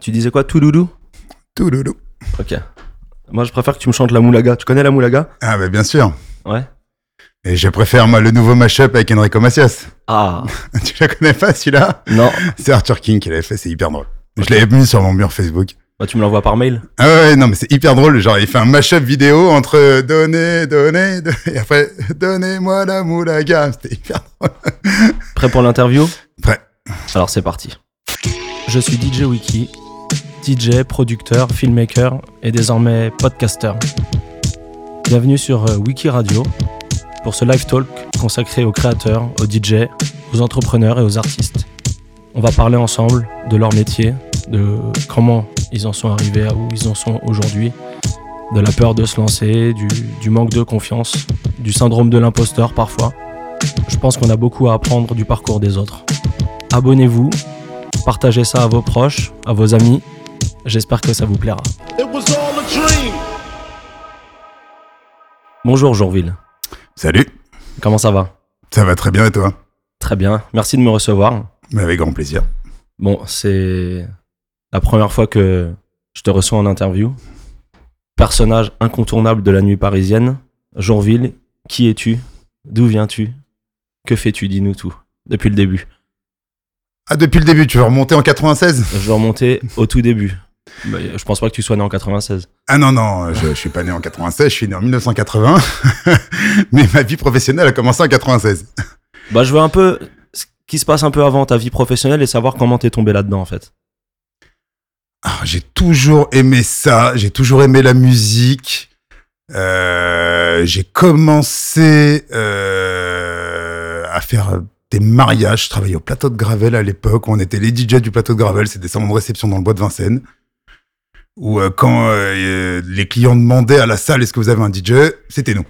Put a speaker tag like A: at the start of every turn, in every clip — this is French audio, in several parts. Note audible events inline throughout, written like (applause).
A: Tu disais quoi Touloulou
B: Tout loulou.
A: Ok. Moi, je préfère que tu me chantes la moulaga. Tu connais la moulaga
B: Ah, bah bien sûr.
A: Ouais.
B: Et je préfère, moi, le nouveau mashup avec Enrico Macias.
A: Ah, (laughs)
B: tu la connais pas, celui-là
A: non.
B: C'est Arthur King qui l'avait fait, c'est hyper drôle. Je l'avais mis sur mon mur Facebook.
A: Bah, tu me l'envoies par mail
B: Ah ouais, non, mais c'est hyper drôle. Genre, il fait un mashup vidéo entre donnez, donnez, donnez, et après, donnez-moi la moulaga. C'était hyper drôle.
A: Prêt pour l'interview
B: Prêt.
A: Alors, c'est parti. Je suis DJ Wiki, DJ, producteur, filmmaker et désormais podcaster. Bienvenue sur euh, Wiki Radio pour ce live talk consacré aux créateurs, aux DJ, aux entrepreneurs et aux artistes. On va parler ensemble de leur métier, de comment ils en sont arrivés à où ils en sont aujourd'hui, de la peur de se lancer, du, du manque de confiance, du syndrome de l'imposteur parfois. Je pense qu'on a beaucoup à apprendre du parcours des autres. Abonnez-vous, partagez ça à vos proches, à vos amis. J'espère que ça vous plaira.
C: It was all a dream.
A: Bonjour Jourville,
B: Salut.
A: comment ça va?
B: Ça va très bien et toi?
A: Très bien, merci de me recevoir.
B: Mais avec grand plaisir.
A: Bon, c'est la première fois que je te reçois en interview. Personnage incontournable de la nuit parisienne, Jourville, qui es-tu? D'où viens-tu? Que fais-tu? Dis-nous tout, depuis le début.
B: Ah, depuis le début, tu veux remonter en 96
A: Je vais remonter au tout début. Bah, je pense pas que tu sois né en 96.
B: Ah non, non, je, je suis pas né en 96, je suis né en 1980. (laughs) Mais ma vie professionnelle a commencé en 96.
A: Bah, je veux un peu ce qui se passe un peu avant ta vie professionnelle et savoir comment t'es tombé là-dedans en fait.
B: Ah, j'ai toujours aimé ça, j'ai toujours aimé la musique. Euh, j'ai commencé euh, à faire des mariages. Je travaillais au plateau de Gravel à l'époque. On était les DJ du plateau de Gravel. C'est des salons de réception dans le bois de Vincennes. Où euh, quand euh, les clients demandaient à la salle est-ce que vous avez un DJ, c'était nous.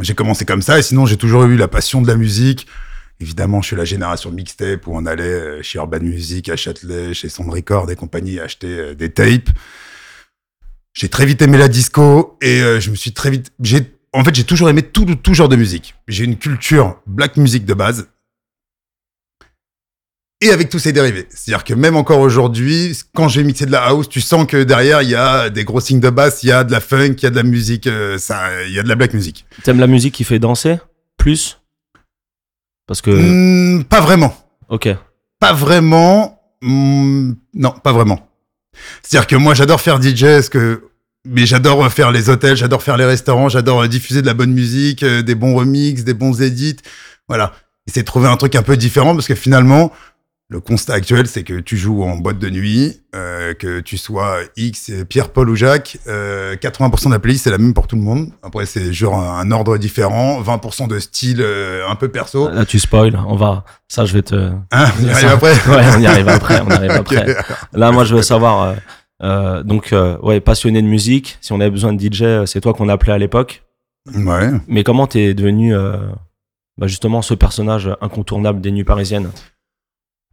B: J'ai commencé comme ça et sinon j'ai toujours eu la passion de la musique. Évidemment, je suis la génération mixtape où on allait euh, chez Urban Music, à Châtelet, chez Sound Record et compagnie acheter euh, des tapes. J'ai très vite aimé la disco et euh, je me suis très vite. J'ai, en fait, j'ai toujours aimé tout, tout genre de musique. J'ai une culture black music de base et avec tous ses dérivés. C'est-à-dire que même encore aujourd'hui, quand je vais mixer de la house, tu sens que derrière il y a des gros signes de basse, il y a de la funk, il y a de la musique, euh, ça, il y a de la black music.
A: T'aimes la musique qui fait danser Plus? Parce que.
B: Hmm, pas vraiment.
A: Ok.
B: Pas vraiment. Hmm, non, pas vraiment. C'est-à-dire que moi, j'adore faire DJ, parce que, mais j'adore faire les hôtels, j'adore faire les restaurants, j'adore diffuser de la bonne musique, euh, des bons remixes, des bons edits. Voilà. Essayer de trouver un truc un peu différent, parce que finalement, le constat actuel, c'est que tu joues en boîte de nuit, euh, que tu sois X, Pierre, Paul ou Jacques, euh, 80% de la playlist c'est la même pour tout le monde. Après, c'est genre un, un ordre différent, 20% de style euh, un peu perso.
A: Là, tu spoil. On va. Ça, je vais te.
B: Hein, on y arrive après.
A: Ouais, on y arrive après. On arrive (laughs) après. Là, moi, je veux savoir. euh, euh, donc, euh, ouais, passionné de musique. Si on avait besoin de DJ, euh, c'est toi qu'on appelait à l'époque.
B: Ouais.
A: Mais comment t'es devenu euh, bah, justement ce personnage incontournable des nuits parisiennes?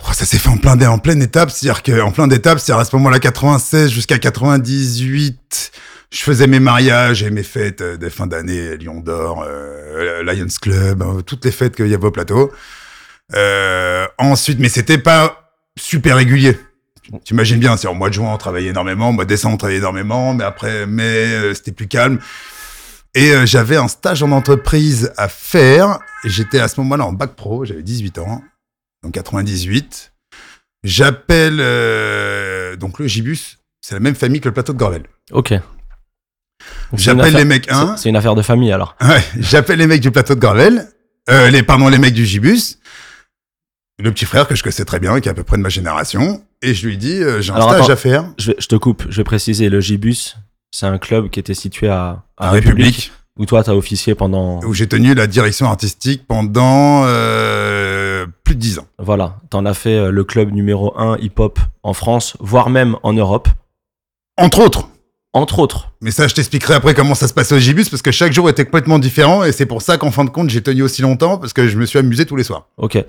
B: Oh, ça s'est fait en plein en pleine étape, c'est-à-dire que en plein d'étapes, c'est à ce moment-là 96 jusqu'à 98, je faisais mes mariages et mes fêtes euh, des fins d'année, Lyon d'Or, euh, Lions Club, euh, toutes les fêtes qu'il y avait au plateau. Euh, ensuite, mais c'était pas super régulier. Tu imagines bien, c'est en mois de juin on travaillait énormément, mois de décembre on travaillait énormément, mais après mai euh, c'était plus calme. Et j'avais un stage en entreprise à faire. J'étais à ce moment-là en bac pro, j'avais 18 ans donc 98. J'appelle euh, donc le Gibus, c'est la même famille que le plateau de Gravel.
A: Ok.
B: J'appelle les mecs, hein
A: c'est- C'est une affaire de famille alors.
B: Ouais, j'appelle les mecs du plateau de Gravel, euh, les pardon les mecs du Gibus, le petit frère que je connaissais très bien, qui est à peu près de ma génération, et je lui dis euh, j'ai un
A: Alors,
B: stage
A: attends.
B: à faire
A: Je, vais- je te coupe. Je vais préciser. Le Gibus, c'est un club qui était situé à, à
B: à
A: République,
B: République,
A: où toi, t'as officié pendant.
B: où j'ai tenu la direction artistique pendant euh, plus de 10 ans.
A: Voilà. T'en as fait euh, le club numéro 1 hip-hop en France, voire même en Europe,
B: Entre autres.
A: entre autres.
B: Mais ça, je t'expliquerai après comment ça se passait au Gibus, parce que chaque jour était complètement différent, et c'est pour ça qu'en fin de compte, j'ai tenu aussi longtemps, parce que je me suis amusé tous les soirs.
A: Ok.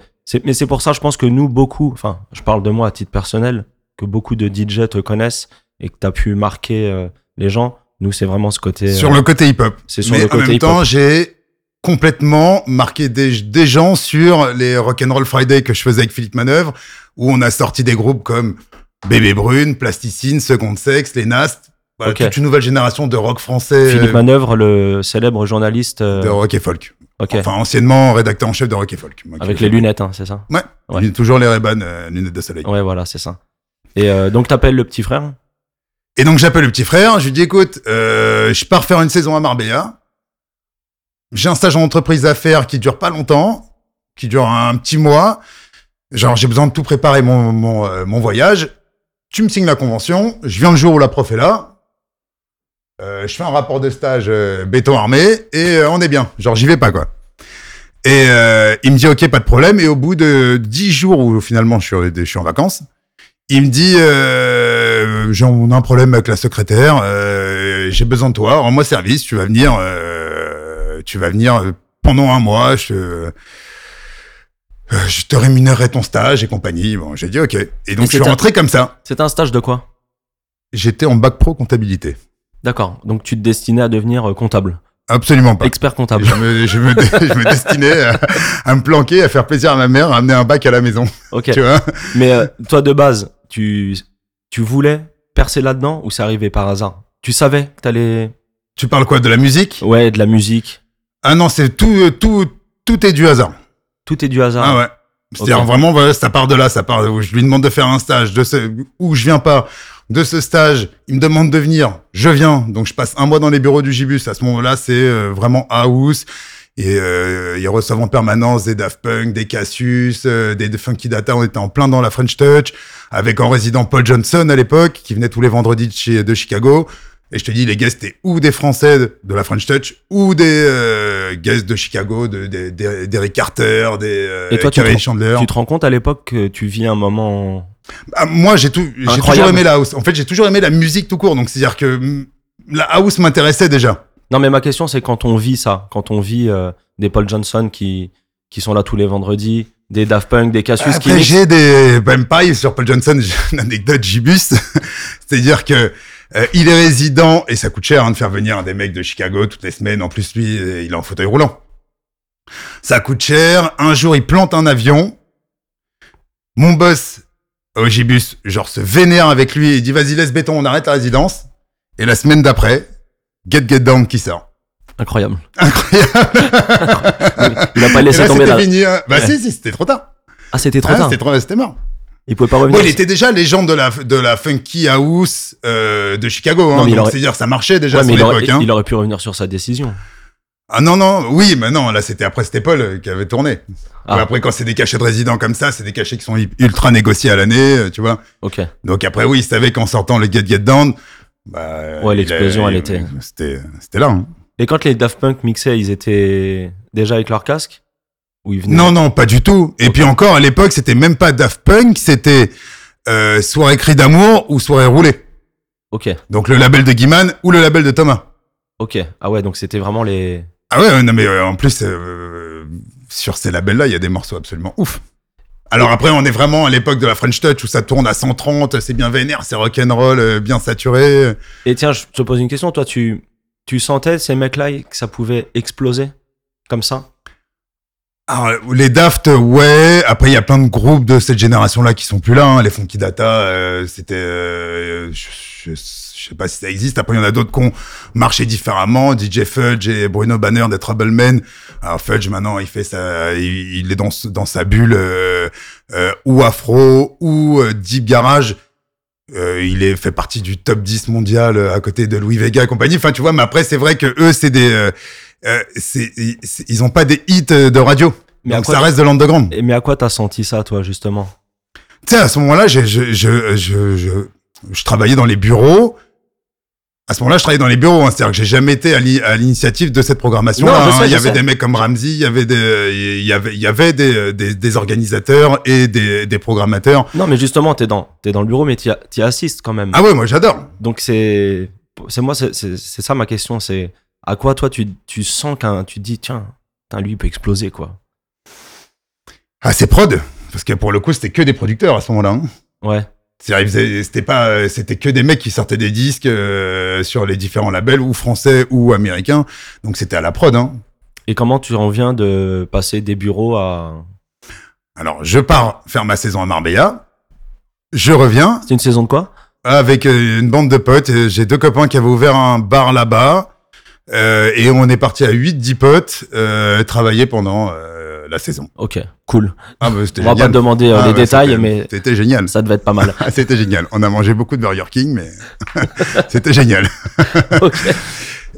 A: Mais c'est pour ça, je pense que nous, beaucoup, enfin, je parle de moi à titre personnel, que beaucoup de DJ te connaissent et que tu as pu marquer euh, les gens. Nous, c'est vraiment ce côté.
B: Sur
A: euh,
B: le côté hip-hop.
A: c'est sur
B: Mais
A: le
B: en
A: côté
B: même
A: hip-hop.
B: temps, j'ai complètement marqué des, des gens sur les Rock'n'Roll Friday que je faisais avec Philippe Manœuvre, où on a sorti des groupes comme Bébé Brune, Plasticine, Seconde Sexe, Les Nastes. Voilà, toute une nouvelle génération de rock français,
A: Philippe
B: euh,
A: Manœuvre, le célèbre journaliste. euh,
B: de rock et folk.
A: ok.
B: Enfin, anciennement rédacteur en chef de rock et folk. Moi,
A: Avec les lunettes, hein, c'est ça?
B: Ouais, toujours les Ray-Ban, euh, lunettes de soleil.
A: Ouais, voilà, c'est ça. Et euh, donc, t'appelles le petit frère?
B: Et donc j'appelle le petit frère, je lui dis écoute, euh, je pars faire une saison à Marbella. J'ai un stage en entreprise d'affaires qui dure pas longtemps, qui dure un petit mois. Genre j'ai besoin de tout préparer mon mon, euh, voyage. Tu me signes la convention, je viens le jour où la prof est là. Euh, je fais un rapport de stage béton armé et on est bien. Genre j'y vais pas quoi. Et il me dit ok pas de problème et au bout de dix jours où finalement je suis, je suis en vacances, il me dit euh, j'ai un problème avec la secrétaire, euh, j'ai besoin de toi, rends-moi service, tu vas venir, euh, tu vas venir pendant un mois, je, je te rémunérerai ton stage et compagnie. Bon, j'ai dit ok. Et donc je suis
A: c'était-
B: rentré comme ça.
A: C'est un stage de quoi?
B: J'étais en bac pro comptabilité.
A: D'accord. Donc, tu te destinais à devenir comptable,
B: Absolument pas.
A: expert comptable.
B: Je me, je me, (laughs) je me destinais à, à me planquer, à faire plaisir à ma mère, à amener un bac à la maison.
A: Ok. (laughs)
B: Tu vois?
A: Mais euh, toi, de base, tu, tu voulais percer là-dedans ou c'est arrivé par hasard? Tu savais que t'allais.
B: Tu parles quoi de la musique?
A: Ouais, de la musique.
B: Ah non, c'est tout, euh, tout, tout est du hasard.
A: Tout est du hasard.
B: Ah ouais. C'est-à-dire vraiment, voilà, ça part de là, ça part. où Je lui demande de faire un stage, de ce, où je viens pas. De ce stage, il me demande de venir, je viens. Donc je passe un mois dans les bureaux du Gibus. À ce moment-là, c'est euh, vraiment house. Et euh, ils reçoivent en permanence des Daft Punk, des Cassius, euh, des, des Funky Data. On était en plein dans la French Touch, avec en résident Paul Johnson à l'époque, qui venait tous les vendredis de, chez, de Chicago. Et je te dis, les guests étaient ou des Français de, de la French Touch, ou des euh, guests de Chicago, de, de- de- d'Eric Carter, des euh,
A: Et toi, tu
B: Carey
A: te-
B: Chandler.
A: Tu te rends compte à l'époque que tu vis un moment.
B: Ah, moi, j'ai tout, j'ai toujours aimé la house. En fait, j'ai toujours aimé la musique tout court. Donc, c'est-à-dire que mm, la house m'intéressait déjà.
A: Non, mais ma question, c'est quand on vit ça, quand on vit euh, des Paul Johnson qui, qui sont là tous les vendredis, des Daft Punk, des Cassius qui.
B: Après, j'ai des, même pareil sur Paul Johnson, j'ai une anecdote Gibus. (laughs) c'est-à-dire que euh, il est résident et ça coûte cher hein, de faire venir des mecs de Chicago toutes les semaines. En plus, lui, euh, il est en fauteuil roulant. Ça coûte cher. Un jour, il plante un avion. Mon boss au Gibus, genre, se vénère avec lui et dit vas-y, laisse béton, on arrête la résidence. Et la semaine d'après, Get Get Down qui sort.
A: Incroyable.
B: Incroyable. (laughs)
A: Il a pas laissé
B: là,
A: tomber
B: c'était
A: là.
B: fini. hein. Bah
A: Ouais.
B: si, si, c'était trop tard.
A: Ah, c'était trop
B: Ah,
A: tard.
B: C'était trop, c'était mort.
A: Il pouvait pas revenir.
B: il était déjà légende de la, de la funky house euh, de Chicago. Hein,
A: aurait-
B: c'est-à-dire, ça marchait déjà
A: Ouais,
B: à
A: mais il aurait.
B: Hein.
A: il aurait pu revenir sur sa décision.
B: Ah non, non, oui, mais non, là, c'était après, c'était Paul euh, qui avait tourné.
A: Ah.
B: Après, quand c'est des cachets de résidents comme ça, c'est des cachets qui sont ultra négociés à l'année, euh, tu vois.
A: Ok.
B: Donc après, oui, il savait qu'en sortant le Get Get Down, bah,
A: Ouais, l'explosion, elle était-
B: C'était, c'était là. hein.
A: Et quand les Daft Punk mixaient, ils étaient déjà avec leur casque? Ou ils venaient
B: Non, non, pas du tout. Et puis encore, à l'époque, c'était même pas Daft Punk, c'était euh, soirée cri d'amour ou soirée roulée.
A: Ok,
B: Donc le label de Guiman ou le label de Thomas.
A: ok. Ah ouais, donc c'était vraiment les.
B: Ah ouais, ouais, non mais euh, en plus euh, sur ces labels-là, il y a des morceaux absolument ouf. Alors après, on est vraiment à l'époque de la French Touch où ça tourne à 130, c'est bien vénère, c'est rock'n'roll, euh, bien saturé.
A: Et tiens, je te pose une question. Toi, tu, tu sentais ces mecs-là que ça pouvait exploser comme ça?
B: Alors, les Daft, ouais. Après, il y a plein de groupes de cette génération-là qui sont plus là. hein. Les Funky Data, euh, c'était, euh, je, je, je sais pas si ça existe. Après, il y en a d'autres qui ont marché différemment. DJ Fudge et Bruno Banner des Troublemen. Alors Fudge, maintenant, il fait ça, il, il est dans, dans sa bulle euh, euh, ou afro ou euh, deep garage. Il est fait partie du top 10 mondial à côté de Louis Vega et compagnie. Enfin, tu vois, mais après, c'est vrai que eux, c'est des, c'est, ils ont pas des hits de radio.
A: Mais
B: Donc ça reste de l'underground.
A: Et- Mais à quoi t'as senti ça, toi, justement?
B: Tu sais, à ce moment-là, je, je, je, je travaillais dans les bureaux. À ce moment-là, je travaillais dans les bureaux. hein. C'est-à-dire que j'ai jamais été à l'i- à l'initiative de cette programmation.
A: Non, sais,
B: il y avait
A: sais.
B: des mecs comme Ramsey, il y avait des, il y avait, il y avait des, des, des organisateurs et des, des programmateurs.
A: Non, mais justement, t'es dans, t'es dans le bureau, mais t'y, t'y assistes quand même.
B: Ah ouais, moi j'adore.
A: Donc c'est, c'est moi, c'est, c'est, c'est ça ma question. C'est à quoi toi tu, tu sens qu'un, tu te dis tiens, lui il peut exploser quoi.
B: Ah, c'est prod. Parce que pour le coup, c'était que des producteurs à ce moment-là. hein.
A: Ouais.
B: C'était pas, euh, c'était que des mecs qui sortaient des disques euh, sur les différents labels, ou français ou américains. Donc c'était à la prod. Hein.
A: Et comment tu en viens de passer des bureaux à
B: Alors, je pars faire ma saison à Marbella. Je reviens
A: C'était une saison de quoi?
B: Avec euh, une bande de potes. J'ai deux copains qui avaient ouvert un bar là-bas. Euh, et on est parti à 8-10 potes euh, travailler pendant la saison.
A: Ok, cool.
B: Ah, bah,
A: On va pas te demander euh,
B: Ah,
A: les
B: ouais,
A: détails, mais
B: C'était génial.
A: ça devait être pas mal. (laughs)
B: Ah, C'était génial. On a mangé beaucoup de Burger King, mais (laughs) c'était génial. (laughs)
A: ok.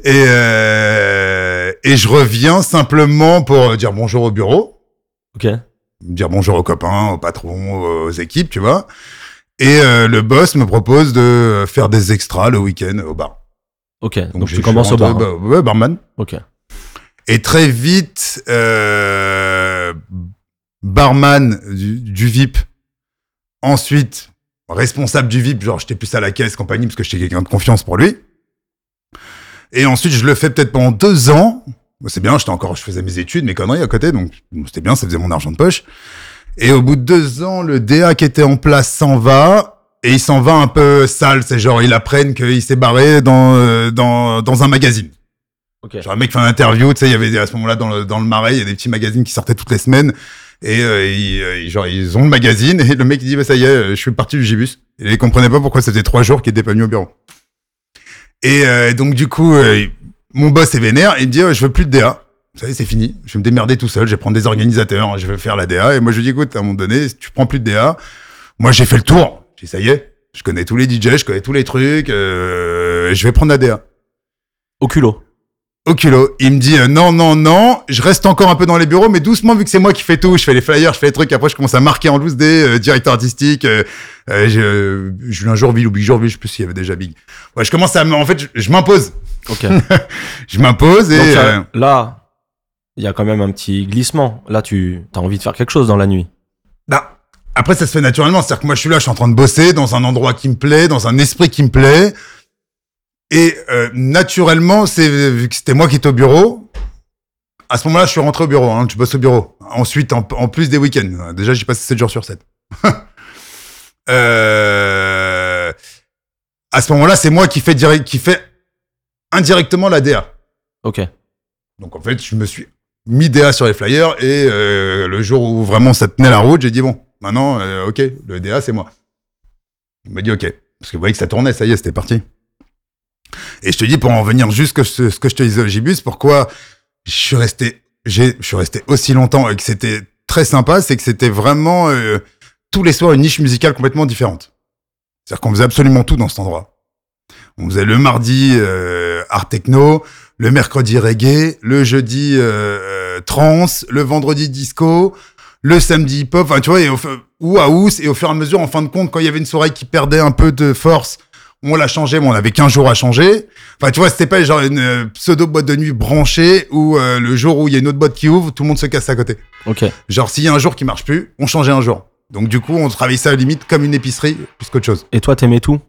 B: Et, euh, et je reviens simplement pour dire bonjour au bureau,
A: Ok.
B: dire bonjour aux copains, aux patrons, aux équipes, tu vois. Et euh, le boss me propose de faire des extras le week-end au bar.
A: Ok. Donc,
B: j'ai-
A: tu commences au bar. hein.
B: bah, ouais, barman.
A: Ok.
B: Et très vite, euh, barman du, du VIP. Ensuite, responsable du VIP, genre j'étais plus à la caisse, compagnie, parce que j'étais quelqu'un de confiance pour lui. Et ensuite, je le fais peut-être pendant deux ans. C'est bien, j'étais encore, je faisais mes études, mes conneries à côté, donc c'était bien, ça faisait mon argent de poche. Et au bout de deux ans, le DA qui était en place s'en va. Et il s'en va un peu sale, c'est genre, ils apprennent qu'il s'est barré dans, euh, dans, dans un magazine. Genre un mec fait une interview, tu sais, il y avait à ce moment-là dans le, dans le marais, il y a des petits magazines qui sortaient toutes les semaines. Et euh, ils, euh, genre ils ont le magazine et le mec il dit bah ça y est, euh, je suis parti du Gibus. Et il comprenait pas pourquoi ça faisait trois jours qu'il était pas venu au bureau. Et euh, donc du coup, euh, mon boss est vénère et il me dit oh, je veux plus de DA. Y est, c'est fini. Je vais me démerder tout seul. Je vais prendre des organisateurs. Je vais faire la DA. Et moi je lui dis écoute, à un moment donné, si tu prends plus de DA, moi j'ai fait le tour. J'ai dit ça y est, je connais tous les DJ, je connais tous les trucs. euh, je vais prendre la DA
A: Au culot.
B: Au culot. Il me dit euh, non, non, non, je reste encore un peu dans les bureaux, mais doucement, vu que c'est moi qui fais tout, je fais les flyers, je fais les trucs, après je commence à marquer en loose des euh, directeur artistique, euh, euh, je, je un jour Ville ou Big Jour Ville, je sais plus s'il y avait déjà Big. Ouais, je commence à, me- en fait, je, je m'impose.
A: Ok. (laughs)
B: Je m'impose et...
A: Donc,
B: euh,
A: là, il y a quand même un petit glissement. Là, tu as envie de faire quelque chose dans la nuit.
B: bah, après, ça se fait naturellement. C'est-à-dire que moi, je suis là, je suis en train de bosser dans un endroit qui me plaît, dans un esprit qui me plaît. Et euh, naturellement, c'est vu que c'était moi qui étais au bureau. À ce moment-là, je suis rentré au bureau. Hein, tu bosses au bureau. Ensuite, en, en plus des week-ends. Déjà, j'y passé 7 jours sur 7. (laughs) euh, à ce moment-là, c'est moi qui fais direct, qui fait indirectement la DA.
A: Ok.
B: Donc en fait, je me suis mis DA sur les flyers et euh, le jour où vraiment ça tenait la route, j'ai dit bon, maintenant, euh, ok, le DA c'est moi. Il m'a dit ok, parce que vous voyez que ça tournait, ça y est, c'était parti. Et je te dis pour en venir juste que ce, que je te disais au Gibus, pourquoi je suis resté, je suis resté aussi longtemps et que c'était très sympa, c'est que c'était vraiment euh, tous les soirs une niche musicale complètement différente. C'est-à-dire qu'on faisait absolument tout dans cet endroit. On faisait le mardi euh, art techno, le mercredi reggae, le jeudi euh, trance, le vendredi disco, le samedi hip-hop, enfin tu vois, ou house, et au fur et à mesure, en fin de compte, quand il y avait une soirée qui perdait un peu de force, on l'a changé, mais on avait 15 jours à changer. Enfin tu vois, c'était pas genre une euh, pseudo boîte de nuit branchée où euh, le jour où il y a une autre boîte qui ouvre, tout le monde se casse à côté.
A: Ok.
B: Genre s'il y a un jour qui marche plus, on changeait un jour. Donc du coup, on travaillait ça à la limite comme une épicerie plus qu'autre chose.
A: Et toi, t'aimais tout?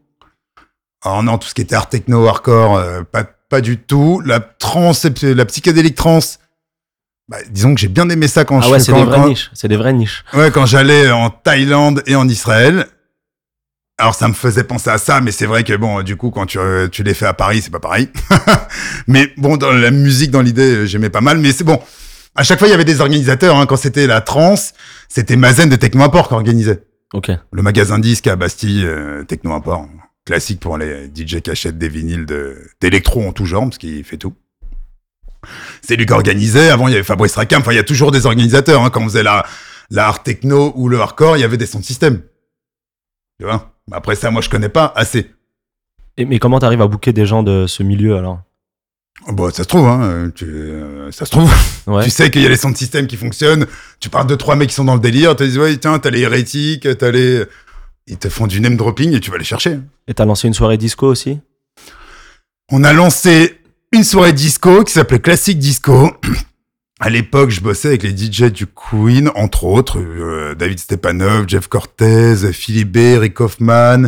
B: Alors non, tout ce qui était art techno, hardcore, euh, pas, pas du tout. La trance, la psychédélique trance, bah, disons que j'ai bien aimé ça quand
A: Ah
B: je
A: ouais, c'est des vraies
B: quand-
A: niches. C'est des vraies niches.
B: Ouais, quand j'allais en Thaïlande et en Israël. Alors ça me faisait penser à ça, mais c'est vrai que bon, du coup, quand tu, euh, tu les fais à Paris, c'est pas pareil. (laughs) mais bon, dans la musique, dans l'idée, euh, j'aimais pas mal. Mais c'est bon. À chaque fois, il y avait des organisateurs. Hein. Quand c'était la trance, c'était Mazen de Techno Import qui organisait.
A: Ok.
B: Le magasin disque à Bastille, euh, Techno Import, classique pour les DJ qui achètent des vinyles de- d'électro en tout genre, parce qu'il fait tout. C'est lui qui organisait. Avant, il y avait Fabrice Racam. Enfin, il y a toujours des organisateurs. Hein. Quand on faisait la, la art techno ou le hardcore, il y avait des sound systems. Tu vois? Après ça, moi, je connais pas assez.
A: Et, mais comment t'arrives à booker des gens de ce milieu alors?
B: Bon, ça se trouve, hein. tu- euh, ça se trouve.
A: Ouais.
B: Tu sais qu'il y a les sound systems qui fonctionnent. Tu parles de trois mecs qui sont dans le délire. Tu dis, ouais, tiens, t'as les hérétiques, t'as les... Ils te font du name dropping et tu vas les chercher.
A: Et t'as lancé une soirée disco aussi?
B: On a lancé une soirée disco qui s'appelait Classic Disco. À l'époque, je bossais avec les DJ du Queen, entre autres, euh, David Stepanov, Jeff Cortez, Philippe B, Rick Hoffman.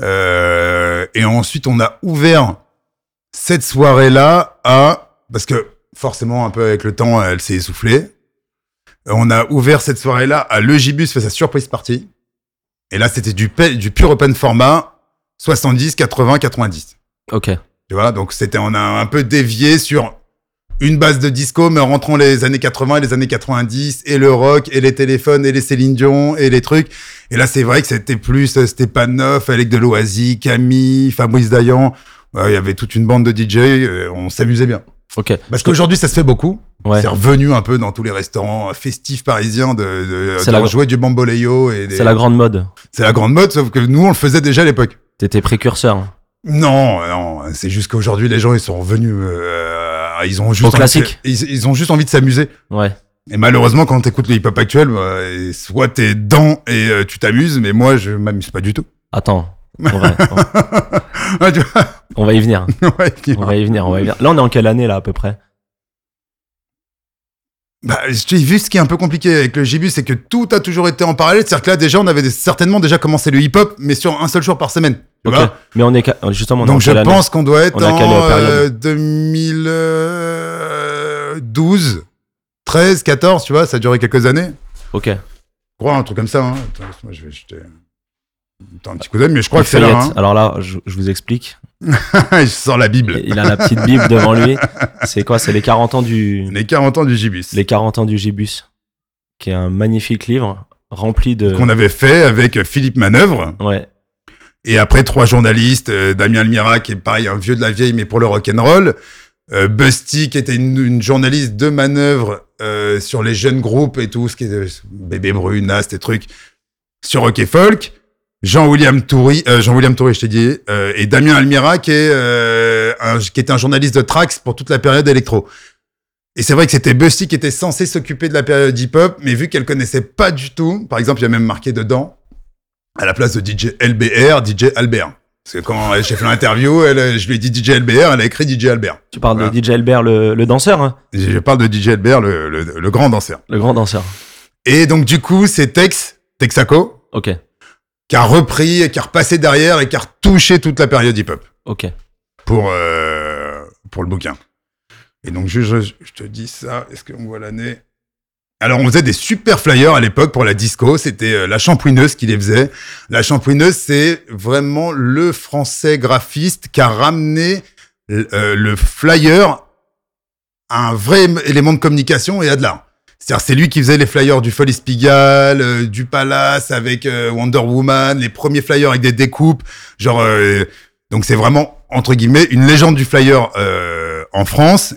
B: Euh, et ensuite, on a ouvert cette soirée-là à... Parce que forcément, un peu avec le temps, elle s'est essoufflée. On a ouvert cette soirée-là à Le Gibus fait sa surprise party. Et là, c'était du, du pur open format, 70, 80, 90.
A: Ok.
B: Tu vois, donc c'était on a un peu dévié sur une base de disco, mais en rentrant les années 80 et les années 90, et le rock, et les téléphones, et les Céline Dion, et les trucs. Et là, c'est vrai que c'était plus euh, Stéphane Neuf, Alec Deloisy, Camille, Fabrice Dayan. Il y avait toute une bande de DJ, euh, on s'amusait bien.
A: Ok.
B: Parce qu'aujourd'hui, ça se fait beaucoup.
A: Ouais.
B: C'est revenu un peu dans tous les restaurants festifs parisiens de, de,
A: C'est
B: de
A: la-
B: jouer du bamboléo. et des-
A: C'est la grande mode.
B: C'est la grande mode, sauf que nous, on le faisait déjà à l'époque.
A: T'étais précurseur.
B: Non, non, c'est juste qu'aujourd'hui, les gens, ils sont revenus, euh, ils ont juste
A: Au
B: de- ils, ils ont juste envie de s'amémuser.
A: Ouais.
B: Et malheureusement, quand t'écoutes le hip-hop actuel, bah, soit t'es dedans et euh, tu t'amuses, mais moi, je m'amuse pas du tout.
A: Attends. (laughs) On va, (laughs) on va y venir. On va y venir. On va y venir. Là, on est en quelle année, là, à peu près?
B: Bah, j'ai vu ce qui est un peu compliqué avec le Gibus, c'est que tout a toujours été en parallèle. C'est-à-dire que là, déjà, on avait certainement déjà commencé le hip-hop, mais sur un seul jour par semaine.
A: Mais on est justement on
B: Donc je pense qu'on doit être en
A: période
B: euh, 2012, 13, 14, tu vois, ça a duré quelques années.
A: Ok.
B: Je crois, un truc comme ça. Hein. Attends, laisse-moi, je vais jeter un petit coup d'œil, mais je crois que c'est là.
A: feuillette. Alors là, je, je vous explique. (laughs)
B: je sors la Bible.
A: Il a la petite Bible devant lui. (laughs) C'est quoi C'est les 40 ans du
B: Les 40 ans du Gibus.
A: les 40 ans du Gibus, qui est un magnifique livre rempli de.
B: Qu'on avait fait avec Philippe Manœuvre.
A: Ouais.
B: Et après, trois journalistes, euh, Damien Almira, qui est pareil, un vieux de la vieille, mais pour le rock'n'roll. Euh, Busty, qui était une, une journaliste de manœuvre euh, sur les jeunes groupes et tout, ce qui est euh, Bébé Brune, Nast et trucs, sur Rock et Folk. Jean-William Toury, euh, Jean-William Toury, je t'ai dit, euh, et Damien Almira, qui est, euh, un, qui était un journaliste de Trax pour toute la période électro. Et c'est vrai que c'était Busty qui était censé s'occuper de la période hip-hop, mais vu qu'elle connaissait pas du tout, par exemple, il y a même marqué dedans, à la place de DJ LBR, DJ Albert. Parce que quand j'ai fait l'interview, je lui ai dit DJ LBR, elle a écrit DJ Albert.
A: Tu parles
B: Voilà.
A: de DJ Albert, le, le danseur, hein?
B: Je je parle de DJ Albert, le, le, le grand danseur.
A: le grand danseur.
B: Et donc, du coup, c'est Tex, Texaco,
A: Ok.
B: Qui a repris, qui a repassé derrière et qui a retouché toute la période hip-hop
A: Ok.
B: pour, euh, pour le bouquin. Et donc, je, je, je te dis ça, est-ce qu'on voit l'année? Alors, on faisait des super flyers à l'époque pour la disco. C'était euh, la Champouineuse qui les faisait. La Champouineuse, c'est vraiment le français graphiste qui a ramené euh, le flyer à un vrai élément de communication et à de l'art. C'est-à-dire, c'est lui qui faisait les flyers du Folies Pigalle, euh, du Palace avec euh, Wonder Woman, les premiers flyers avec des découpes. Genre, euh, donc c'est vraiment entre guillemets une légende du flyer en France.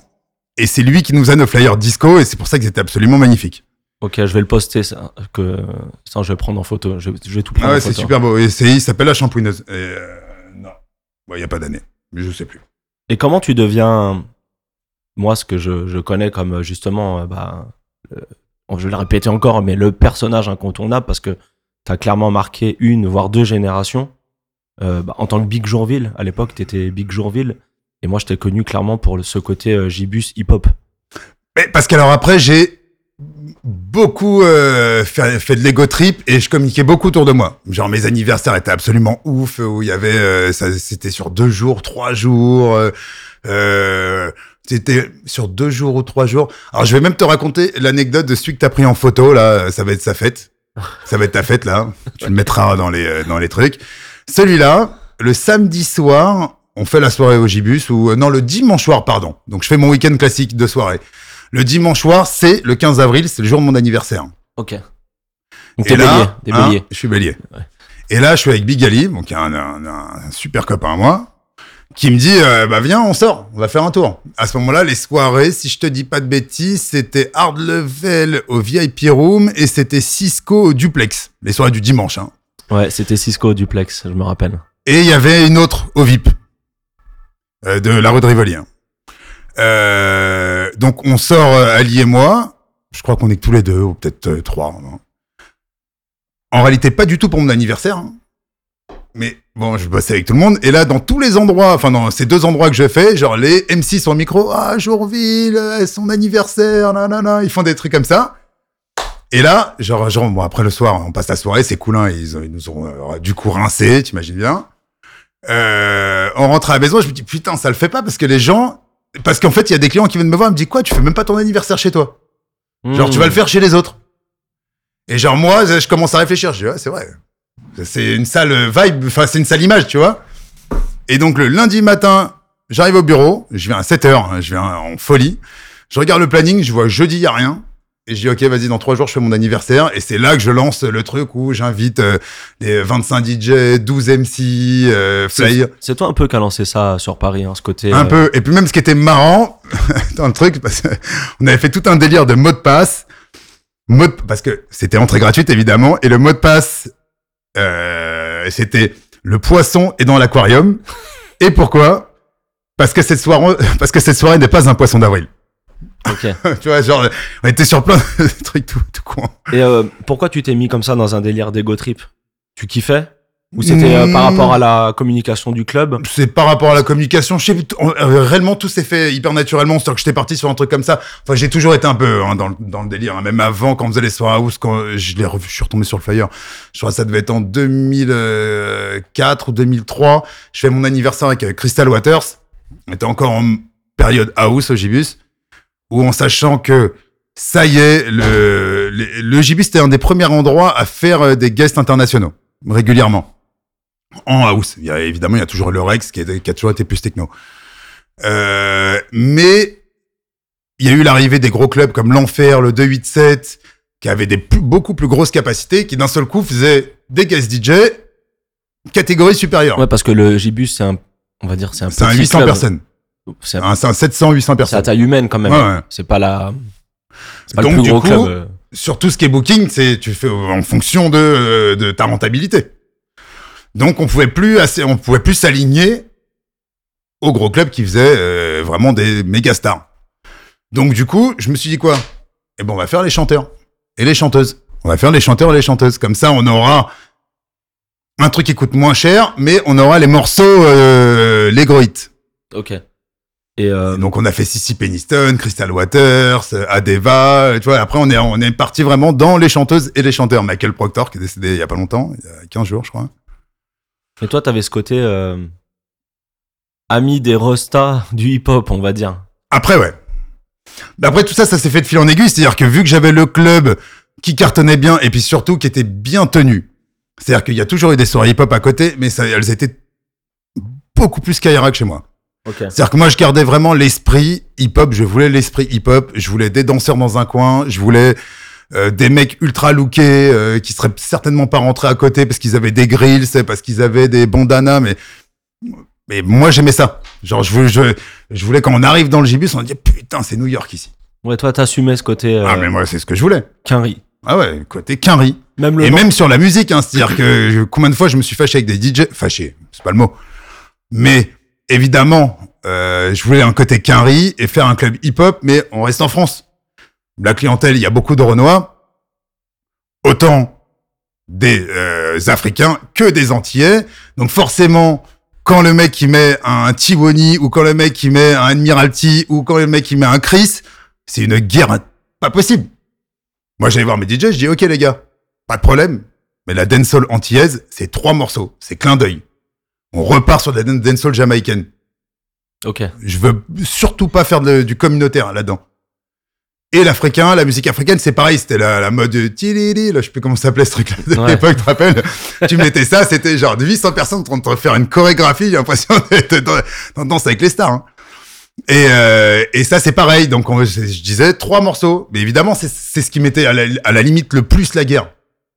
B: Et c'est lui qui nous a nos flyers disco et c'est pour ça que c'était absolument magnifique.
A: Ok, je vais le poster, ça. Que... ça je vais prendre en photo. Je, je vais tout prendre
B: Ah ouais, c'est super beau. Et c'est, il s'appelle la Champouineuse. Et non, il n'y a pas d'année. Mais je sais plus.
A: Et comment tu deviens, moi, ce que je, je connais comme justement, bah, je vais le répéter encore, mais le personnage incontournable parce que tu as clairement marqué une, voire deux générations. Euh, bah, en tant que Big Jourville, à l'époque, tu étais Big Jourville. Et moi, je t'ai connu clairement pour ce côté euh, Gibus hip-hop.
B: Parce qu'alors après, j'ai beaucoup euh, fait, de l'ego trip et je communiquais beaucoup autour de moi. Genre mes anniversaires étaient absolument ouf, où il y avait, c'était sur deux jours, trois jours. C'était sur deux jours ou trois jours. Alors je vais même te raconter l'anecdote de celui que t'as pris en photo là. Ça va être sa fête. Ça va être ta fête là. Tu le mettras dans les euh, dans les trucs. Celui-là, le samedi soir, on fait la soirée au Gibus ou euh, non le dimanche soir pardon. Donc je fais mon week-end classique de soirée. Le dimanche soir, c'est le 15 avril, c'est le jour de mon anniversaire.
A: Ok. Donc t'es bélier.
B: hein,
A: bélier.
B: je suis bélier.
A: Ouais.
B: Et là, je suis avec Big Ali, donc un, un- un super copain à moi, qui me dit, euh, bah viens, on sort, on va faire un tour. À ce moment-là, les soirées, si je te dis pas de bêtises, c'était Hard Level au VIP Room et c'était Cisco au Duplex. Les soirées du dimanche. Hein.
A: Ouais, c'était Cisco Duplex, je me rappelle.
B: Et il y avait une autre au VIP euh, de la rue de Rivoli. hein. Euh, donc on sort Ali et moi. Je crois qu'on est que tous les deux ou peut-être trois. non. En réalité, pas du tout pour mon anniversaire. hein. Mais bon, je bossais avec tout le monde. Et là, dans tous les endroits, enfin dans ces deux endroits que je fais, genre les MC sont au micro, ah Jourville, euh, son anniversaire, nanana, ils font des trucs comme ça. Et là, genre, genre bon, après le soir, on passe la soirée, c'est cool, hein, ils, ils nous ont euh, du coup rincé, t'imagines bien. Euh, on rentre à la maison, je me dis putain, ça le fait pas parce que les gens, parce qu'en fait, il y a des clients qui viennent me voir, ils me disent quoi, tu fais même pas ton anniversaire chez toi? Genre, tu vas le faire chez les autres. Et genre, moi, je commence à réfléchir. Je dis, ouais, c'est vrai. C'est une sale vibe, enfin, c'est une sale image, tu vois. Et donc, le lundi matin, j'arrive au bureau, je viens à 7 heures, hein, je viens en folie. Je regarde le planning, je vois jeudi, il y a rien. Et je dis, OK, vas-y, dans trois jours, je fais mon anniversaire. Et c'est là que je lance le truc où j'invite euh, les 25 DJ, 12 MC, euh, Flyer.
A: C'est c'est toi un peu qui a lancé ça sur Paris, hein, ce côté.
B: Un
A: euh,
B: peu. Et puis même ce qui était marrant (laughs) dans le truc, parce qu'on (laughs) avait fait tout un délire de mot de passe. Mot de- parce que c'était entrée gratuite, évidemment. Et le mot de passe, euh, c'était le poisson est dans l'aquarium. Et pourquoi? Parce que cette soirée, (laughs) parce que cette soirée n'est pas un poisson d'avril.
A: ok. (laughs)
B: tu vois, genre, on était sur plein de (laughs) trucs tout, tout con.
A: Et euh, pourquoi tu t'es mis comme ça dans un délire d'ego trip? Tu kiffais? Ou c'était euh, par
B: Mm.
A: rapport à la communication du club
B: C'est par rapport à la communication. Je sais, on- euh, réellement, tout s'est fait hyper naturellement. C'est-à-dire que j'étais parti sur un truc comme ça. Enfin, j'ai toujours été un peu hein, dans, le- dans le délire. hein. Même avant, quand on faisait les soirées house, quand je l'ai revu, je suis retombé sur le flyer. Je crois que ça devait être en 2004 ou 2003. Je fais mon anniversaire avec euh, Crystal Waters. On était encore en période house au Gibus. Où en sachant que ça y est, le, le, le Gibus était un des premiers endroits à faire euh, des guests internationaux régulièrement en house. Il y a, évidemment, il y a toujours le Rex qui, est- qui a toujours été plus techno. Euh, mais il y a eu l'arrivée des gros clubs comme l'Enfer, le 287, qui avaient des plus- beaucoup plus grosses capacités, qui d'un seul coup faisaient des guest DJ catégorie supérieure.
A: Ouais, parce que le Gibus, c'est un, on va dire, c'est un
B: c'est un
A: petit
B: 800
A: club.
B: personnes.
A: C'est un-
B: Un- C'est un 700, 800
A: c'est à
B: personnes.
A: taille humaine quand même.
B: Ouais, ouais.
A: C'est pas la, pas
B: Donc,
A: le plus
B: du
A: gros
B: coup,
A: club. euh.
B: sur tout ce qui est booking, c'est tu fais en fonction de, de ta rentabilité. Donc on pouvait plus assez, on pouvait plus s'aligner aux gros clubs qui faisaient euh, vraiment des méga stars. Donc du coup, je me suis dit quoi? Eh ben on va faire les chanteurs et les chanteuses. On va faire les chanteurs et les chanteuses. Comme ça, on aura un truc qui coûte moins cher, mais on aura les morceaux euh, les gros hits.
A: Ok. Et euh,
B: donc on a fait Sissy Peniston, Crystal Waters, euh, Adeva, tu vois. Après on est on est parti vraiment dans les chanteuses et les chanteurs. Michael Proctor qui est décédé il y a pas longtemps, il y a 15 jours je crois.
A: Et toi, t'avais ce côté euh, ami des rostas du hip-hop, on va dire.
B: Après ouais. Après tout ça ça s'est fait de fil en aiguille, c'est-à-dire que vu que j'avais le club qui cartonnait bien et puis surtout qui était bien tenu. C'est-à-dire qu'il y a toujours eu des soirées hip-hop à côté, mais ça, elles étaient beaucoup plus qu'Aira chez moi. C'est-à-dire que moi, je gardais vraiment l'esprit hip-hop. Je voulais l'esprit hip-hop. Je voulais des danseurs dans un coin. Je voulais euh, des mecs ultra lookés euh, qui seraient certainement pas rentrés à côté parce qu'ils avaient des grills, c'est parce qu'ils avaient des bandanas. Mais mais moi, j'aimais ça. Genre, je, veux- je, je voulais quand on arrive dans le Gibus, on dit putain, c'est New York ici.
A: Ouais, toi, t'assumais ce côté euh,
B: Ah, mais moi, c'est ce que je voulais.
A: quinri.
B: Ah ouais, côté quinri.
A: Même le
B: Et
A: nom-
B: même sur la musique, hein, c'est-à-dire que je- combien de fois je me suis fâché avec des DJ, fâché, c'est pas le mot. Mais évidemment, euh, je voulais un côté quinri et faire un club hip-hop, mais on reste en France. La clientèle, il y a beaucoup de Renois, autant des euh, Africains que des Antillais. Donc forcément, quand le mec il met un Tiwoni ou quand le mec il met un Admiralty ou quand le mec il met un Chris, c'est une guerre pas possible. Moi, j'allais voir mes DJ, je dis, OK, les gars, pas de problème. Mais la dancehall antillaise, c'est trois morceaux. C'est clin d'œil. On repart sur la dan- dancehall jamaïcaine.
A: Ok.
B: Je veux surtout pas faire de- du communautaire là-dedans. Et l'africain, la musique africaine, c'est pareil. C'était la, la mode tilili, là, je sais plus comment ça s'appelait ce truc-là de
A: Ouais.
B: l'époque, tu te rappelles? tu mettais ça, c'était genre 800 personnes en train de te faire une chorégraphie. J'ai l'impression (laughs) d'être dans, dans Danse avec les stars, hein. Et, euh, et ça, c'est pareil. Donc, on- je, je disais trois morceaux. Mais évidemment, c'est c'est ce qui mettait à la, à la limite le plus la guerre.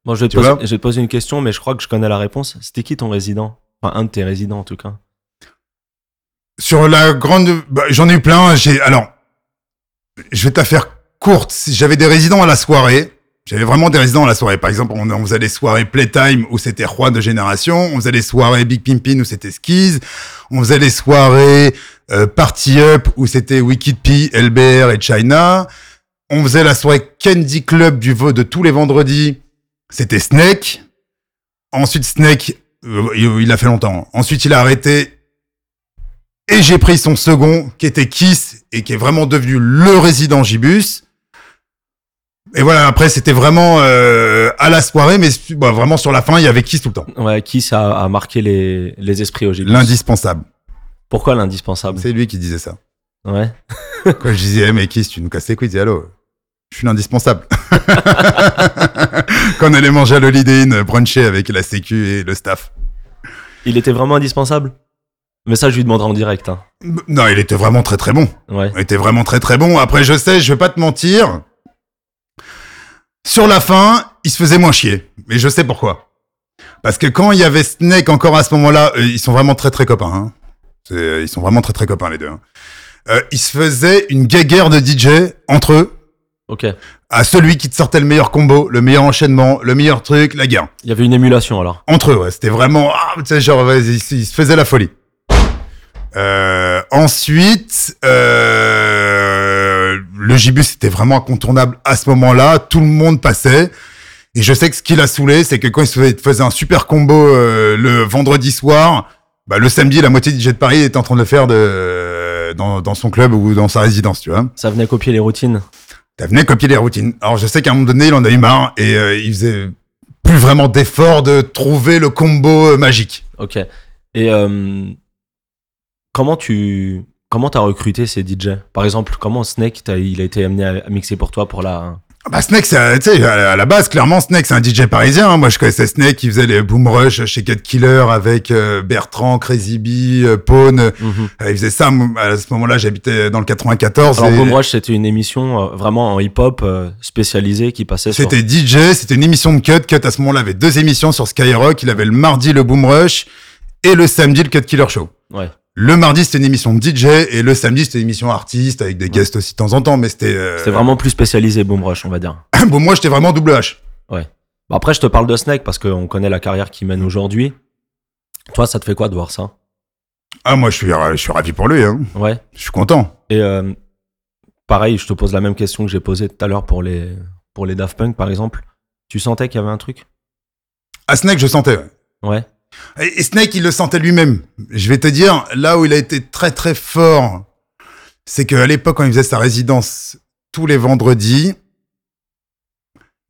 A: Bon, je vais, te
B: Tu
A: poser,
B: vois
A: je vais te poser une question, mais je crois que je connais la réponse. C'était qui ton résident? Enfin, un de tes résidents, en tout cas.
B: Sur la grande, bah, j'en ai eu plein. J'ai alors, je vais te la faire courte. J'avais des résidents à la soirée. J'avais vraiment des résidents à la soirée. Par exemple, on, faisait des soirées Playtime où c'était Roi de Génération. On faisait des soirées Big Pimpin où c'était Skis. On faisait des soirées euh, Party Up où c'était Wicked LBR et China. On faisait la soirée Candy Club du de tous les vendredis. C'était Snake. Ensuite, Snake, euh, il, il a fait longtemps. Ensuite, il a arrêté et j'ai pris son second, qui était Kiss, et qui est vraiment devenu le résident Gibus. Et voilà, après, c'était vraiment euh, à la soirée, mais bah, vraiment sur la fin, il y avait Kiss tout le temps.
A: Ouais, ça a marqué les, les esprits au Gibus
B: L'indispensable.
A: Pourquoi l'indispensable?
B: C'est lui qui disait ça.
A: Ouais. (laughs)
B: Quand je disais, mais Kiss, tu nous casses les couilles, il disait, allô, je suis l'indispensable. (laughs) Quand on allait manger à l'Holiday Inn, bruncher avec la sécu et le staff.
A: Il était vraiment indispensable? Mais ça, je lui demanderai en direct. Hein.
B: Non, il était vraiment très très bon.
A: Ouais.
B: Il était vraiment très très bon. Après, je sais, je vais pas te mentir. Sur la fin, il se faisait moins chier. Mais je sais pourquoi. Parce que quand il y avait Snake encore à ce moment-là, euh, ils sont vraiment très très copains. Hein. C'est- Ils sont vraiment très très copains les deux. hein. Euh, ils se faisaient une guéguerre de DJ entre eux
A: Ok.
B: à celui qui te sortait le meilleur combo, le meilleur enchaînement, le meilleur truc, la guerre.
A: Il y avait une émulation alors.
B: Entre eux, ouais. C'était vraiment, ah, tu sais, genre, vas-y, ils, se faisaient la folie. Euh, ensuite, euh, le gibus c'était vraiment incontournable à ce moment-là. Tout le monde passait. Et je sais que ce qui l'a saoulé, c'est que quand il faisait- un super combo euh, le vendredi soir, bah, le samedi, la moitié du jet de Paris était en train de le faire de, dans, dans son club ou dans sa résidence, tu vois.
A: Ça venait copier les routines.
B: T'as venu copier les routines. Alors je sais qu'à un moment donné, il en a eu marre et euh, il faisait plus vraiment d'effort de trouver le combo euh, magique.
A: Ok. Et euh, comment tu comment t'as recruté ces DJ Par exemple, comment Snake il a été amené à, mixer pour toi pour la
B: Ah Bah Snake, c'est, tu sais, à la base, clairement, Snake, c'est un DJ parisien. hein. Moi, je connaissais Snake, qui faisait les Boom Rush chez Cat Killer avec euh, Bertrand, Crazy Bee, euh, Pone. Euh, il faisait ça. À ce moment-là, j'habitais dans le 94.
A: Alors
B: et
A: Boom Rush, c'était une émission euh, vraiment en hip-hop spécialisée qui passait sur.
B: C'était DJ, c'était une émission de Cut. Cut, à ce moment-là, avait deux émissions sur Skyrock. Il avait le mardi le Boom Rush et le samedi le Cut Killer Show.
A: Ouais.
B: Le mardi, c'était une émission de DJ et le samedi, c'était une émission artiste avec des guests aussi de temps en temps. Mais c'était... euh,
A: C'était vraiment plus spécialisé Boom Rush, on va dire. (laughs)
B: bon, moi, j'étais vraiment double H.
A: Bah, après, je te parle de Snake parce qu'on connaît la carrière qu'il mène aujourd'hui. Toi, ça te fait quoi de voir ça?
B: Ah, moi, je suis, je suis ravi pour lui. Hein.
A: Ouais.
B: Je suis content.
A: Et euh, pareil, je te pose la même question que j'ai posée tout à l'heure pour les, pour les Daft Punk, par exemple. Tu sentais qu'il y avait un truc?
B: À Snake, je sentais. ouais. Et Snake, il le sentait lui-même. Je vais te dire, là où il a été très très fort, c'est qu'à l'époque, quand il faisait sa résidence tous les vendredis,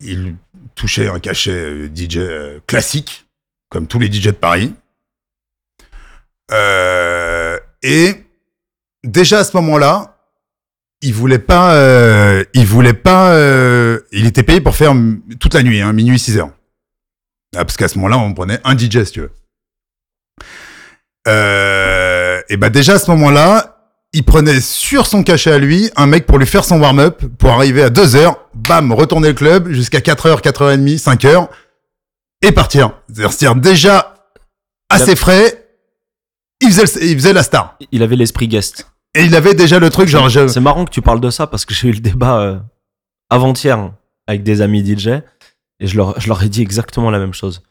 B: il touchait un cachet euh, DJ euh, classique, comme tous les DJ de Paris. Euh, et déjà à ce moment-là, il voulait pas, il voulait pas, il était payé pour faire toute la nuit, hein, minuit 6 heures. Ah, parce qu'à ce moment-là, on prenait un DJ, si tu veux. Euh, et bah déjà à ce moment-là, il prenait sur son cachet à lui un mec pour lui faire son warm-up, pour arriver à 2 heures, bam, retourner le club jusqu'à 4h, 4h30, 5h, et partir. C'est-à-dire déjà assez frais, il faisait, il faisait la star.
A: Il avait l'esprit guest.
B: Et il avait déjà le truc, genre, je-
A: C'est marrant que tu parles de ça parce que j'ai eu le débat euh, avant-hier avec des amis DJ et je leur, je leur ai dit exactement la même chose.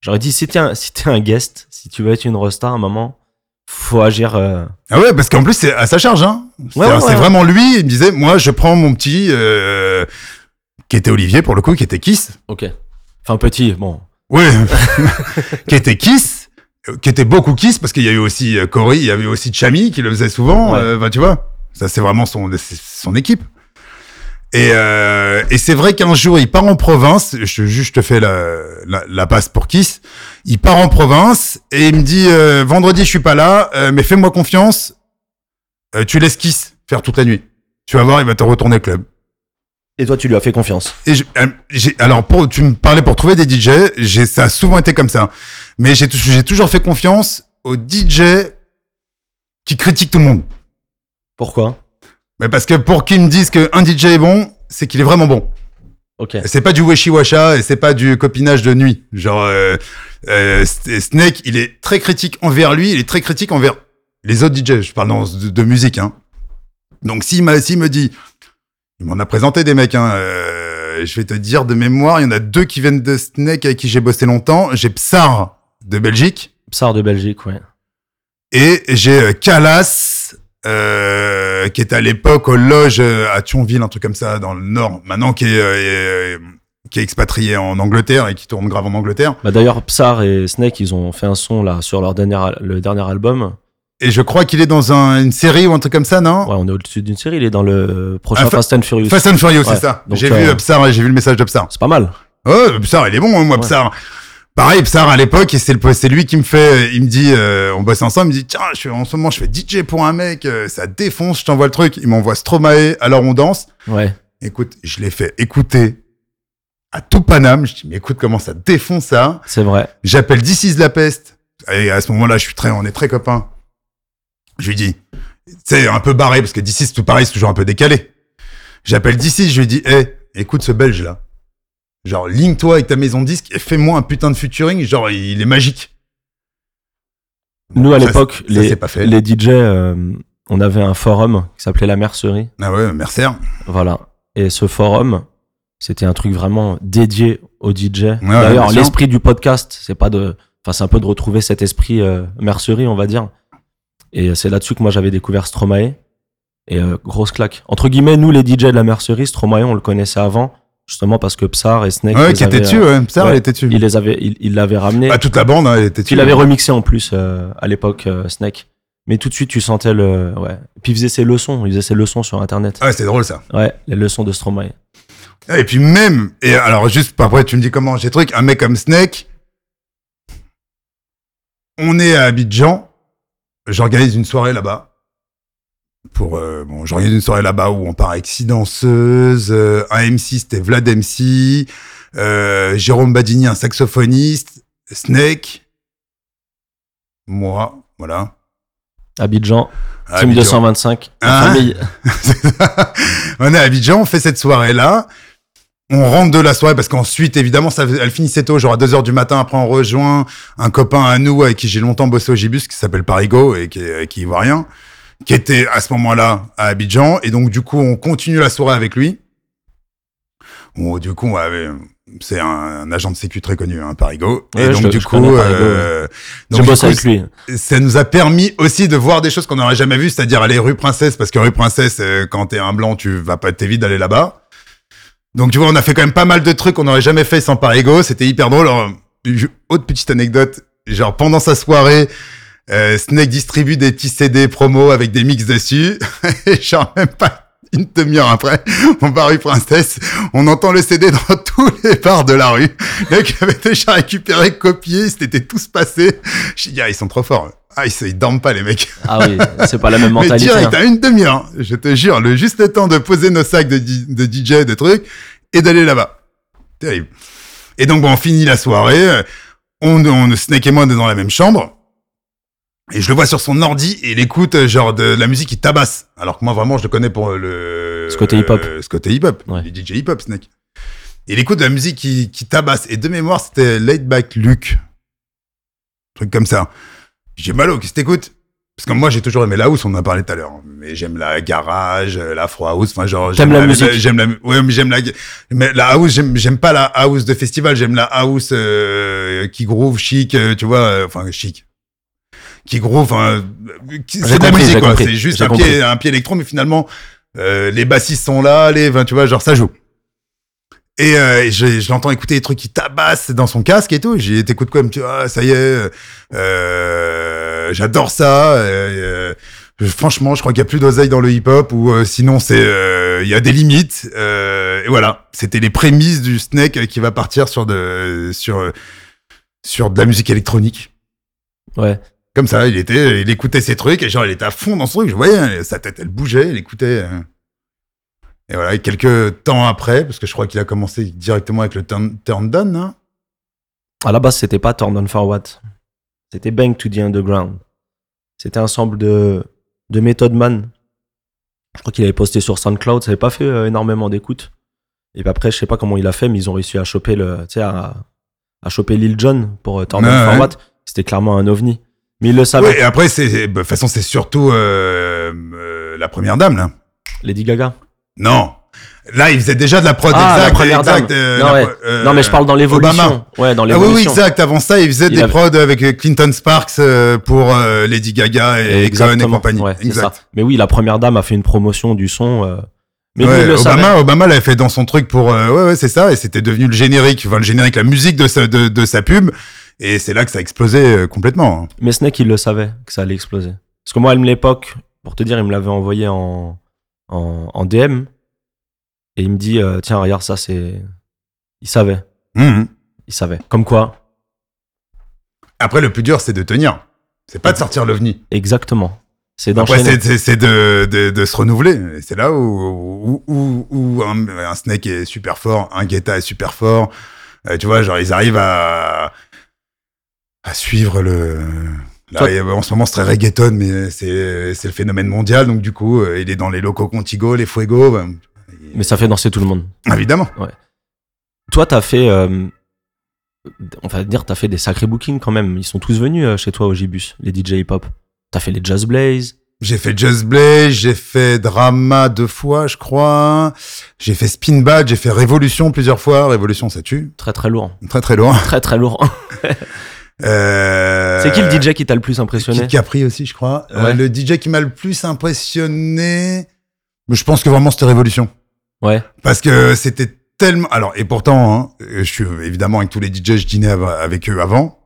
A: J'aurais dit si t'es un, si t'es un guest, si tu veux être une rosta à un moment, faut agir. euh,
B: Ah ouais, parce qu'en plus, c'est à sa charge, hein. C'est
A: Ouais, ouais,
B: c'est
A: ouais.
B: vraiment lui, il me disait, moi, je prends mon petit, euh, qui était Olivier, pour le coup, qui était Kiss.
A: Ok. Enfin petit, bon.
B: Ouais. (laughs) qui était Kiss, euh, qui était beaucoup Kiss, parce qu'il y a eu aussi Cory, il y avait aussi Chami qui le faisait souvent,
A: Ouais.
B: euh, bah, tu vois. Ça, c'est vraiment son, son équipe. Et, euh, et c'est vrai qu'un jour, il part en province, je, je te fais la, la, la passe pour Kiss, il part en province et il me dit, euh, vendredi, je suis pas là, euh, mais fais-moi confiance, euh, tu laisses Kiss faire toute la nuit. Tu vas voir, il va te retourner le club.
A: Et toi, tu lui as fait confiance.
B: Et je- euh, alors, pour, tu me parlais pour trouver des DJ, j'ai, ça a souvent été comme ça. Mais j'ai, j'ai toujours fait confiance aux DJ qui critiquent tout le monde.
A: Pourquoi?
B: Mais parce que pour qu'ils me disent qu'un DJ est bon, c'est qu'il est vraiment bon.
A: Ok.
B: C'est pas du weshi-washa et c'est pas du copinage de nuit. Genre, euh, euh, Snake, il est très critique envers lui, il est très critique envers les autres DJ. Je parle dans- de, de musique, hein. Donc, s'il, s'il me dit, il m'en a présenté des mecs, hein, euh, je vais te dire de mémoire, il y en a deux qui viennent de Snake avec qui j'ai bossé longtemps. J'ai Psar de Belgique
A: Psar de Belgique, ouais.
B: et j'ai Calas, euh, qui était à l'époque aux loges euh, à Thionville, un truc comme ça, dans le Nord, maintenant qui est, euh, qui est expatrié en Angleterre et qui tourne grave en Angleterre.
A: Bah d'ailleurs, Psar et Snake, ils ont fait un son là sur leur dernier, le dernier album.
B: Et je crois qu'il est dans un- une série ou un truc comme ça, non?
A: Ouais, on est au-dessus d'une série. Il est dans le prochain
B: Ah, fa-
A: Fast and Furious.
B: Fast and Furious,
A: Ouais.
B: c'est ça. J'ai
A: euh,
B: vu Psar, j'ai vu le message de Psar.
A: C'est pas mal.
B: Oh, Psar, il est bon, hein, moi,
A: Ouais.
B: Psar. Pareil, Psar, à l'époque, et c'est le, c'est lui qui me fait, il me dit, euh, on bosse ensemble, il me dit, tiens, je suis, en ce moment, je fais DJ pour un mec, euh, ça défonce, je t'envoie le truc. Il m'envoie Stromae, alors on danse.
A: Ouais.
B: Écoute, je l'ai fait écouter à tout Paname. Je dis, mais écoute, comment ça défonce ça.
A: C'est vrai.
B: J'appelle is la peste. Et à ce moment-là, je suis très, on est très copains. Je lui dis, c'est un peu barré parce que c'est tout pareil, c'est toujours un peu décalé. J'appelle d'ici, je lui dis, hé, écoute ce belge là. Genre, ligne-toi avec ta maison de disque et fais-moi un putain de featuring. Genre, il est magique.
A: Nous, à l'époque, les,
B: c'est pas fait.
A: les DJ, euh, on avait un forum qui s'appelait La Mercerie.
B: Ah ouais, Mercer.
A: Voilà. Et ce forum, c'était un truc vraiment dédié aux DJ.
B: ouais,
A: D'ailleurs, l'esprit du podcast, c'est pas de, enfin, c'est un peu de retrouver cet esprit euh, mercerie, on va dire. Et c'est là-dessus que moi j'avais découvert Stromae. Et euh, grosse claque. Entre guillemets, nous les DJ de la mercerie, Stromae, on le connaissait avant, justement parce que Psar et Snake,
B: Ouais,
A: les
B: qui était
A: avaient,
B: dessus, ouais.
A: Ouais.
B: elle était dessus.
A: il les avait, il, il l'avait ramené.
B: Bah, toute la bande, hein, elle était dessus.
A: Il avait remixé en plus euh, à l'époque euh, Snake. Mais tout de suite, tu sentais le, ouais. Puis il faisait ses leçons, il faisait ses leçons sur Internet.
B: Ah ouais, c'est drôle ça.
A: Ouais, les leçons de Stromae.
B: Et puis même, et alors juste après tu me dis comment j'ai truc, un mec comme Snake, on est à Abidjan, j'organise une soirée là-bas. Pour euh, bon, j'organise une soirée là-bas où on part avec six danseuses, euh, un MC c'était Vlad MC, euh, Jérôme Badini un saxophoniste, Snake, moi, voilà.
A: Abidjan,
B: À
A: Team
B: Abidjan.
A: 225, la
B: Hein
A: famille. (laughs)
B: on est à Abidjan, on fait cette soirée-là. On rentre de la soirée parce qu'ensuite, évidemment, ça, elle finissait tôt, genre à 2 heures du matin. Après, on rejoint un copain à nous avec qui j'ai longtemps bossé au Gibus qui s'appelle Parigo et qui est, qui est ivoirien, qui était à ce moment-là à Abidjan. Et donc, du coup, on continue la soirée avec lui. Bon, du coup, on avait- c'est un, un agent de sécu très connu, hein, Parigo.
A: Ouais,
B: et donc, du
A: je
B: coup,
A: connais Parigo,
B: euh,
A: Je
B: donc, du
A: bosse
B: coup,
A: avec lui.
B: ça nous a permis aussi de voir des choses qu'on n'aurait jamais vues, c'est-à-dire aller rue Princesse, parce que rue Princesse, euh, quand t'es un blanc, tu vas pas t'éviter d'aller là-bas. Donc tu vois, on a fait quand même pas mal de trucs qu'on n'aurait jamais fait sans Parigo, c'était hyper drôle. Alors, autre petite anecdote, genre pendant sa soirée, euh, Snake distribue des petits CD promo avec des mix dessus, (laughs) et genre même pas une demi-heure après, on va rue Princesse, on entend le CD dans (laughs) tous les bars de la rue. Le mec avait déjà récupéré, copié, ils s'étaient tous passés. Je dis, ah, ils sont trop forts. Ah, ils, ils dorment pas, les mecs.
A: Ah oui, c'est pas la même (laughs)
B: Mais
A: mentalité.
B: direct,
A: hein.
B: à une demi-heure, je te jure, le juste le temps de poser nos sacs de, de DJ, de trucs, et d'aller là-bas. Terrible. Et donc, bon, on finit la soirée, on, on, Snake et moi, on est dans la même chambre, et je le vois sur son ordi, et il écoute, euh, genre, de la musique qui tabasse. Alors que moi, vraiment, je le connais pour le...
A: Ce côté hip-hop.
B: euh, ce côté hip-hop.
A: Ouais.
B: Du DJ hip-hop, Snake. Et il écoute de la musique qui, qui tabasse. Et de mémoire, c'était Laid Back Luke. Truc comme ça. J'ai Malo, qu'est-ce que t'écoutes? Parce que moi, j'ai toujours aimé la house, on en a parlé tout à l'heure. Mais j'aime la garage, euh, l'afro house, enfin genre... J'aime
A: la musique
B: J'aime la... Ouais, mais j'aime la... Mais la house, j'aime j'aime pas la house de festival, j'aime la house euh, qui groove chic, tu vois, enfin chic. Qui groove, euh, C'est de la musique, quoi. C'est juste un
A: compris.
B: pied, un pied électro, mais finalement, euh, les bassistes sont là, les... Enfin, tu vois, genre ça joue. Et euh, je, je l'entends écouter des trucs qui tabassent dans son casque et tout. J'ai t'écoutes quoi, tu vois, ah, ça y est, euh, j'adore ça. euh, euh, franchement, je crois qu'il y a plus d'oseille dans le hip-hop ou euh, sinon c'est euh, il y a des limites. euh, et voilà, c'était les prémices du Snake qui va partir sur de sur euh, sur de la musique électronique.
A: Ouais.
B: Comme ça, il était, il écoutait ses trucs et genre il était à fond dans ce truc. Je voyais sa tête, elle bougeait, il écoutait. euh. Et voilà, et quelques temps après, parce que je crois qu'il a commencé directement avec le turn, turn down, hein.
A: À la base, c'était pas Turn On For What? C'était Bang to the Underground. C'était un ensemble de, de Method Man. Je crois qu'il avait posté sur SoundCloud. Ça avait pas fait euh, énormément d'écoute. Et puis après, je sais pas comment il a fait, mais ils ont réussi à choper le, tu sais, à, à choper Lil Jon pour euh, Turn
B: Ouais,
A: On For
B: ouais.
A: What? C'était clairement un ovni. Mais il le savait.
B: Et après, c'est, bah, de toute façon, c'est surtout euh, euh, la première dame, là.
A: Lady Gaga.
B: Non. Là, il faisait déjà de la prod
A: Ah,
B: exact.
A: la première
B: exact,
A: dame.
B: euh,
A: Non,
B: la
A: ouais.
B: pro-
A: non, mais je parle dans l'évolution.
B: Obama.
A: Ouais, dans
B: Ah oui, oui, exact. Avant ça, il faisait
A: Il
B: des
A: avait-
B: prods avec Clinton Sparks pour Lady Gaga et Cohen et compagnie.
A: Ouais,
B: exact.
A: ça. Mais oui, la première dame a fait une promotion du son. mais
B: Ouais,
A: le savait.
B: Obama, Obama l'avait fait dans son truc pour. euh, ouais, ouais, c'est ça. Et c'était devenu le générique, enfin le générique, la musique de sa, de, de sa pub. Et c'est là que ça a explosé euh, complètement.
A: Mais Snake, il le savait que ça allait exploser. Parce que moi, à l'époque, pour te dire, il me l'avait envoyé en, en, en DM. Et il me dit, euh, tiens, regarde, ça, c'est. Il savait.
B: Mhm.
A: Il savait. Comme quoi,
B: Après, le plus dur, c'est de tenir. C'est pas de sortir l'ovni.
A: exactement. C'est
B: c'est, de, de, de se renouveler. C'est là où, où, où, où un, un Snake est super fort, un Guetta est super fort. Euh, tu vois, genre, ils arrivent à, à suivre le, Là, y a- en ce moment, c'est très reggaeton, mais c'est c'est le phénomène mondial. Donc, du coup, euh, il est dans les locaux Contigo, les Fuego. bah,
A: Mais ça fait danser tout le monde.
B: évidemment.
A: Toi, t'as fait, euh, on va dire, t'as fait des sacrés bookings quand même. Ils sont tous venus euh, chez toi au Gibus, les DJ hip-hop. T'as fait les Jazz Blaze.
B: J'ai fait Just Blaze, j'ai fait Drama deux fois, je crois. J'ai fait Spin Bad, j'ai fait Révolution plusieurs fois. Révolution, ça tue.
A: Très très lourd.
B: Très, très loin.
A: Très très lourd. (laughs)
B: Euh,
A: C'est qui le DJ qui t'a le plus impressionné
B: Kid Capri aussi, je crois. Euh, le DJ qui m'a le plus impressionné, je pense que vraiment c'était Révolution.
A: Ouais.
B: Parce que c'était tellement. Alors, et pourtant, hein, je suis évidemment avec tous les DJ, je dînais av- avec eux avant,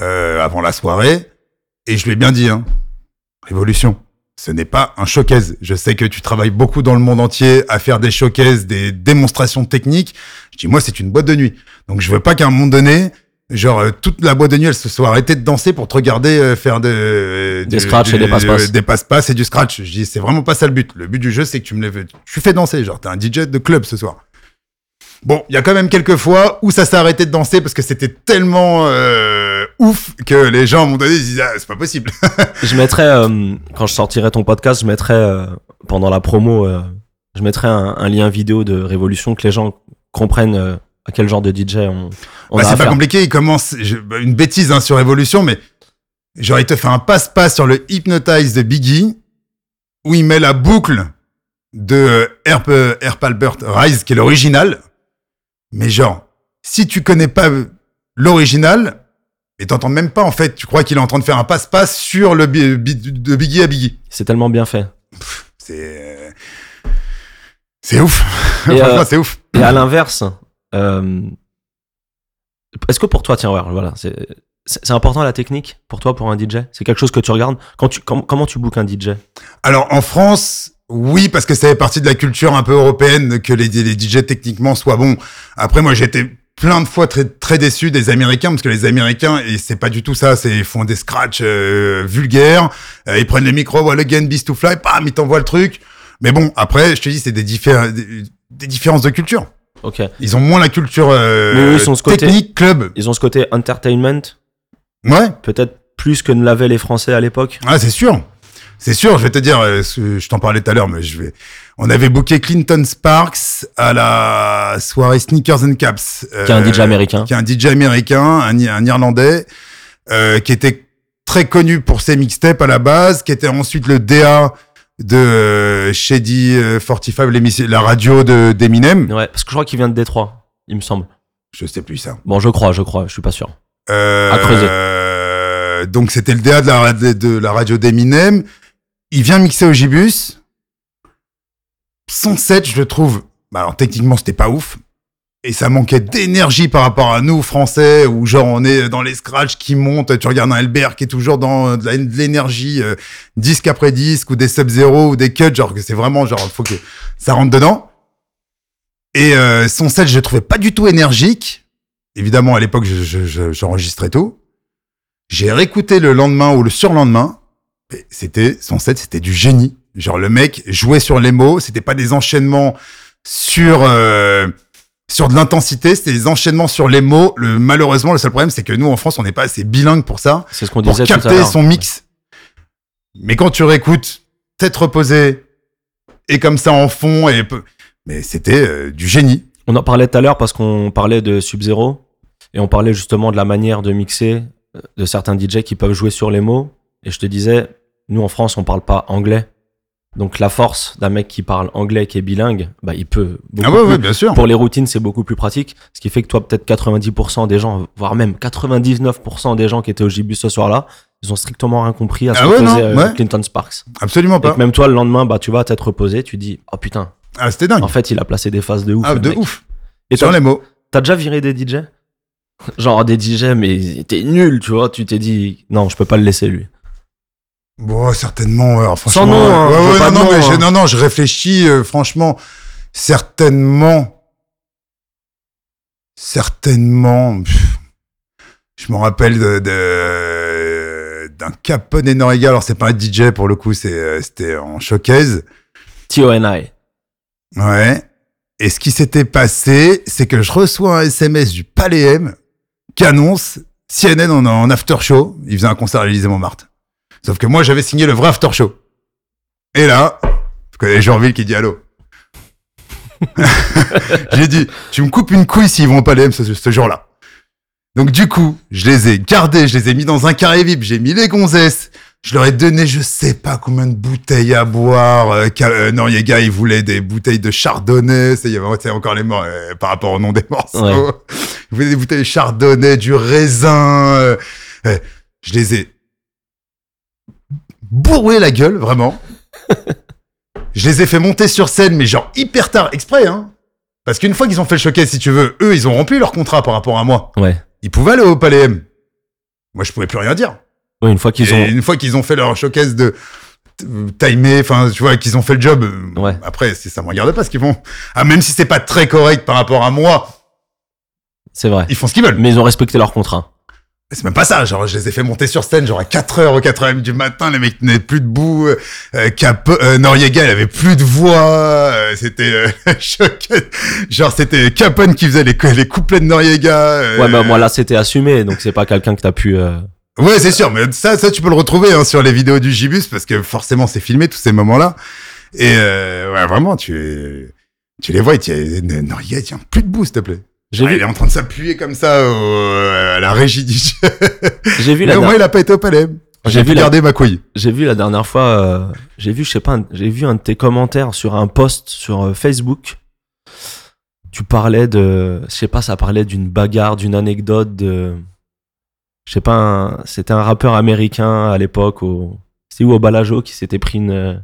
B: euh, avant la soirée, et je lui ai bien dit, hein, Révolution. Ce n'est pas un showcase. Je sais que tu travailles beaucoup dans le monde entier à faire des showcases, des démonstrations techniques. Je dis, moi, c'est une boîte de nuit. Donc, je veux pas qu'à un moment donné, genre, euh, toute la boîte de nuit, elle se soit arrêtée de danser pour te regarder euh, faire de,
A: Des
B: de-
A: scratchs et des
B: du-
A: passe-passe.
B: Des passe-passe et du scratch. Je dis, c'est vraiment pas ça le but. Le but du jeu, c'est que tu me lèves, tu fais danser. Genre, t'es un DJ de club ce soir. Bon, il y a quand même quelques fois où ça s'est arrêté de danser parce que c'était tellement euh, ouf que les gens, moment donné, ils disaient, ah, c'est pas possible. (laughs)
A: Je mettrai, euh, quand je sortirai ton podcast, je mettrai, euh, pendant la promo, euh, je mettrai un, un lien vidéo de Révolution que les gens comprennent euh, à quel genre de DJ on, on
B: Bah, c'est pas compliqué, il commence je- bah, une bêtise hein, sur Evolution, mais genre il te fait un passe-passe sur le Hypnotize de Biggie, où il met la boucle de euh, Herb, euh, Herb Albert Rise, qui est l'original. Mais genre, si tu connais pas euh, l'original, et t'entends même pas en fait, tu crois qu'il est en train de faire un passe-passe sur le de Biggie à Biggie.
A: C'est tellement bien fait.
B: C'est... euh, C'est ouf. (laughs) Franchement,
A: euh,
B: c'est ouf.
A: Et à l'inverse, euh, est-ce que pour toi, tiens, voilà, c'est important la technique pour toi, pour un DJ C'est quelque chose que tu regardes? Quand tu, com- Comment tu bookes un DJ
B: Alors en France, oui, parce que ça fait partie de la culture un peu européenne que les, les DJ techniquement soient bons. Après, moi, j'étais plein de fois très très déçu des Américains parce que les Américains et c'est pas du tout ça. C'est ils font des scratchs euh, vulgaires. euh, ils prennent les micros, voilà, again, beast to fly, bam, ils t'envoient le truc. Mais bon, après, je te dis, c'est des, diffé- des différences de culture.
A: Ok.
B: Ils ont moins la culture euh,
A: eux, côté-
B: technique club.
A: Ils ont ce côté entertainment,
B: Ouais.
A: peut-être plus que ne l'avaient les Français à l'époque.
B: Ah, c'est sûr. C'est sûr, je vais te dire, euh, je t'en parlais tout à l'heure, mais je vais. On avait booké Clinton Sparks à la soirée Sneakers and Caps.
A: Qui est un
B: euh,
A: DJ américain.
B: Qui est un DJ américain, un, un Irlandais, euh, qui était très connu pour ses mixtapes à la base, qui était ensuite le DA de euh, Shady euh, 45, l'émission- la radio de d'Eminem.
A: Ouais, parce que je crois qu'il vient de Détroit, il me semble.
B: Je sais plus ça.
A: Bon, je crois, je crois, je suis pas sûr.
B: Euh,
A: À creuser.
B: euh, donc c'était le DA de la, de, de la radio d'Eminem. Il vient mixer au Gibus. 107, je le trouve. Bah alors techniquement c'était pas ouf. Et ça manquait d'énergie par rapport à nous français où genre on est dans les scratchs qui montent. Tu regardes un Albert qui est toujours dans euh, de l'énergie euh, disque après disque ou des sub zéro ou des cuts. Genre que c'est vraiment genre faut que ça rentre dedans. Et euh, son set je le trouvais pas du tout énergique. Évidemment, à l'époque, je- je- je- j'enregistrais tout. J'ai réécouté le lendemain ou le surlendemain. C'était son set, c'était du génie. Genre le mec jouait sur les mots. C'était pas des enchaînements sur sur de l'intensité. C'était des enchaînements sur les mots. Le malheureusement, le seul problème, c'est que nous en France, on n'est pas assez bilingue pour ça,
A: C'est ce qu'on disait tout à
B: capter son mix. Mais quand tu réécoutes, tête reposée et comme ça en fond et peu- mais c'était euh, du génie.
A: On en parlait tout à l'heure parce qu'on parlait de Sub-Zero et on parlait justement de la manière de mixer euh, de certains DJ qui peuvent jouer sur les mots. Et je te disais, nous en France, on parle pas anglais. Donc la force d'un mec qui parle anglais, qui est bilingue, bah, il peut beaucoup
B: Ah ouais,
A: plus-
B: ouais, bien sûr.
A: Pour les routines, c'est beaucoup plus pratique. Ce qui fait que toi, peut-être 90% des gens, voire même 99% des gens qui étaient au Gibus ce soir-là, ils ont strictement rien compris à ce
B: Ah
A: que
B: ouais,
A: faisait
B: non,
A: euh,
B: ouais.
A: Clinton Sparks.
B: Absolument
A: Et
B: pas.
A: que même toi, le lendemain, bah, tu vas t'être reposé, tu dis, oh putain,
B: Ah, c'était dingue.
A: en fait, il a placé des phases de ouf.
B: ah, de
A: mec.
B: ouf.
A: Et
B: sur les mots.
A: T'as déjà viré des DJ Genre des DJ, mais t'es nul, tu vois. Tu t'es dit, non, je peux pas le laisser lui.
B: Bon, certainement. alors, franchement,
A: Sans nom, hein,
B: ouais,
A: je
B: ouais, non, non,
A: nom,
B: mais je,
A: hein.
B: non, non, je réfléchis. euh, franchement, certainement, certainement. pff, je me rappelle de, de- d'un Capone et Noriga. Alors, c'est pas un DJ pour le coup, c'est, euh, c'était en showcase.
A: T.O.N.I.
B: Ouais. Et ce qui s'était passé, c'est que je reçois un SMS du Palais M qui annonce CNN en, en after show, il faisait un concert à l'Élysée Montmartre. Sauf que moi, j'avais signé le vrai after show. Et là, je connais Jean-Ville qui dit allô. (laughs) J'ai dit, tu me coupes une couille s'ils vont pas les ce, ce jour-là. Donc du coup, je les ai gardés, je les ai mis dans un carré VIP, j'ai mis les gonzesses, je leur ai donné je sais pas combien de bouteilles à boire. Euh, euh, non, les gars, ils voulaient des bouteilles de chardonnay, c'est il y avait c'est encore les morts euh, par rapport au nom des morceaux.
A: Ouais. (laughs)
B: Ils voulaient des bouteilles de chardonnay, du raisin. euh, euh, je les ai bourré la gueule, vraiment. (laughs) je les ai fait monter sur scène, mais genre hyper tard, exprès, hein. Parce qu'une fois qu'ils ont fait le showcase, si tu veux, eux, ils ont rempli leur contrat par rapport à moi.
A: Ouais.
B: Ils pouvaient aller au Palais M. Moi, je pouvais plus rien dire.
A: Oui, une fois qu'ils ont.
B: une fois qu'ils ont fait leur showcase de timer, enfin, tu vois, qu'ils ont fait le job. euh,
A: Ouais.
B: Après, si ça me regarde pas ce qu'ils font. Ah, même si c'est pas très correct par rapport à moi,
A: C'est vrai.
B: ils font ce qu'ils veulent.
A: Mais ils ont respecté leur contrat.
B: C'est même pas ça, genre je les ai fait monter sur scène genre à 4h au 4h du matin, les mecs tenaient plus debout, euh, euh, Cap euh, Noriega il avait plus de voix, euh, c'était euh, (laughs) choqué. genre c'était Capone qui faisait les, les couplets de Noriega. euh,
A: Ouais, bah moi là c'était assumé, donc c'est pas quelqu'un que t'as pu. euh,
B: Ouais, c'est sûr, mais ça, ça tu peux le retrouver hein, sur les vidéos du Gibus parce que forcément c'est filmé tous ces moments-là. Et euh, ouais, vraiment, tu tu les vois, et tu Noriega tient plus debout, s'il te plaît.
A: J'ai
B: Ah,
A: vu,
B: Il est en train de s'appuyer comme ça au- à la régie du (laughs)
A: j'ai vu
B: Mais
A: la,
B: au moins
A: der-
B: il a pas été au palais.
A: J'ai vu la-
B: ma couille.
A: j'ai vu la dernière fois, euh, j'ai vu, je sais pas, un- j'ai vu un de tes commentaires sur un post sur euh, Facebook. Tu parlais de, je sais pas, ça parlait d'une bagarre, d'une anecdote de, je sais pas, un- c'était un rappeur américain à l'époque au, c'est où au Balajo qui s'était pris une,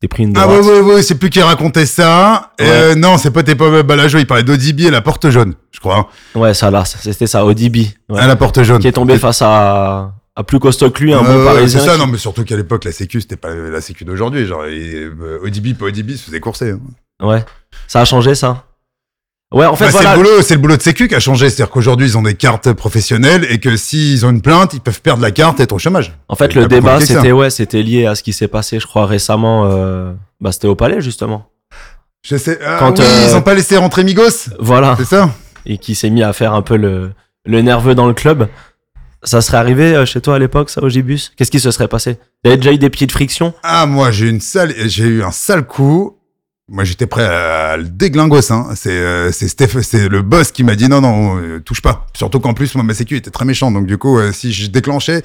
A: s'était pris une
B: Ah
A: droite.
B: ouais, ouais, ouais, c'est plus qui racontait ça.
A: Ouais.
B: Euh, non, c'est pas tes pas Balajo, il parlait d'Odibi et la porte jaune, je crois. hein.
A: Ouais, ça là, c'était ça, Odibi, ouais.
B: À la porte jaune.
A: qui est tombé face à, à plus costaud que lui, un
B: Euh,
A: bon parisien.
B: C'est ça,
A: qui-
B: non, mais surtout qu'à l'époque, la sécu, c'était pas la sécu d'aujourd'hui. Genre, et, euh, Odibi, pas Odibi, se faisait courser. hein.
A: Ouais. Ça a changé, ça? Ouais, en fait,
B: Bah,
A: voilà.
B: C'est le boulot, c'est le boulot de sécu qui a changé. C'est-à-dire qu'aujourd'hui, ils ont des cartes professionnelles et que s'ils ont une plainte, ils peuvent perdre la carte et être au chômage.
A: En fait, le débat, c'était, ouais, c'était lié à ce qui s'est passé, je crois, récemment, euh, bah, c'était au palais, justement.
B: Je sais. Ah,
A: Quand,
B: oui,
A: euh,
B: ils ont pas laissé rentrer Migos.
A: Voilà.
B: C'est ça?
A: Et qui s'est mis à faire un peu le, le nerveux dans le club. Ça serait arrivé euh, chez toi à l'époque, ça, au Gibus? Qu'est-ce qui se serait passé? T'avais déjà eu des petites frictions?
B: Ah, moi, j'ai une sale, j'ai eu un sale coup. Moi, j'étais prêt à le déglingos, hein. C'est, euh, c'est Steph, c'est le boss qui m'a dit non, non, euh, touche pas. Surtout qu'en plus, moi, ma sécu était très méchant. Donc, du coup, euh, si je déclenchais,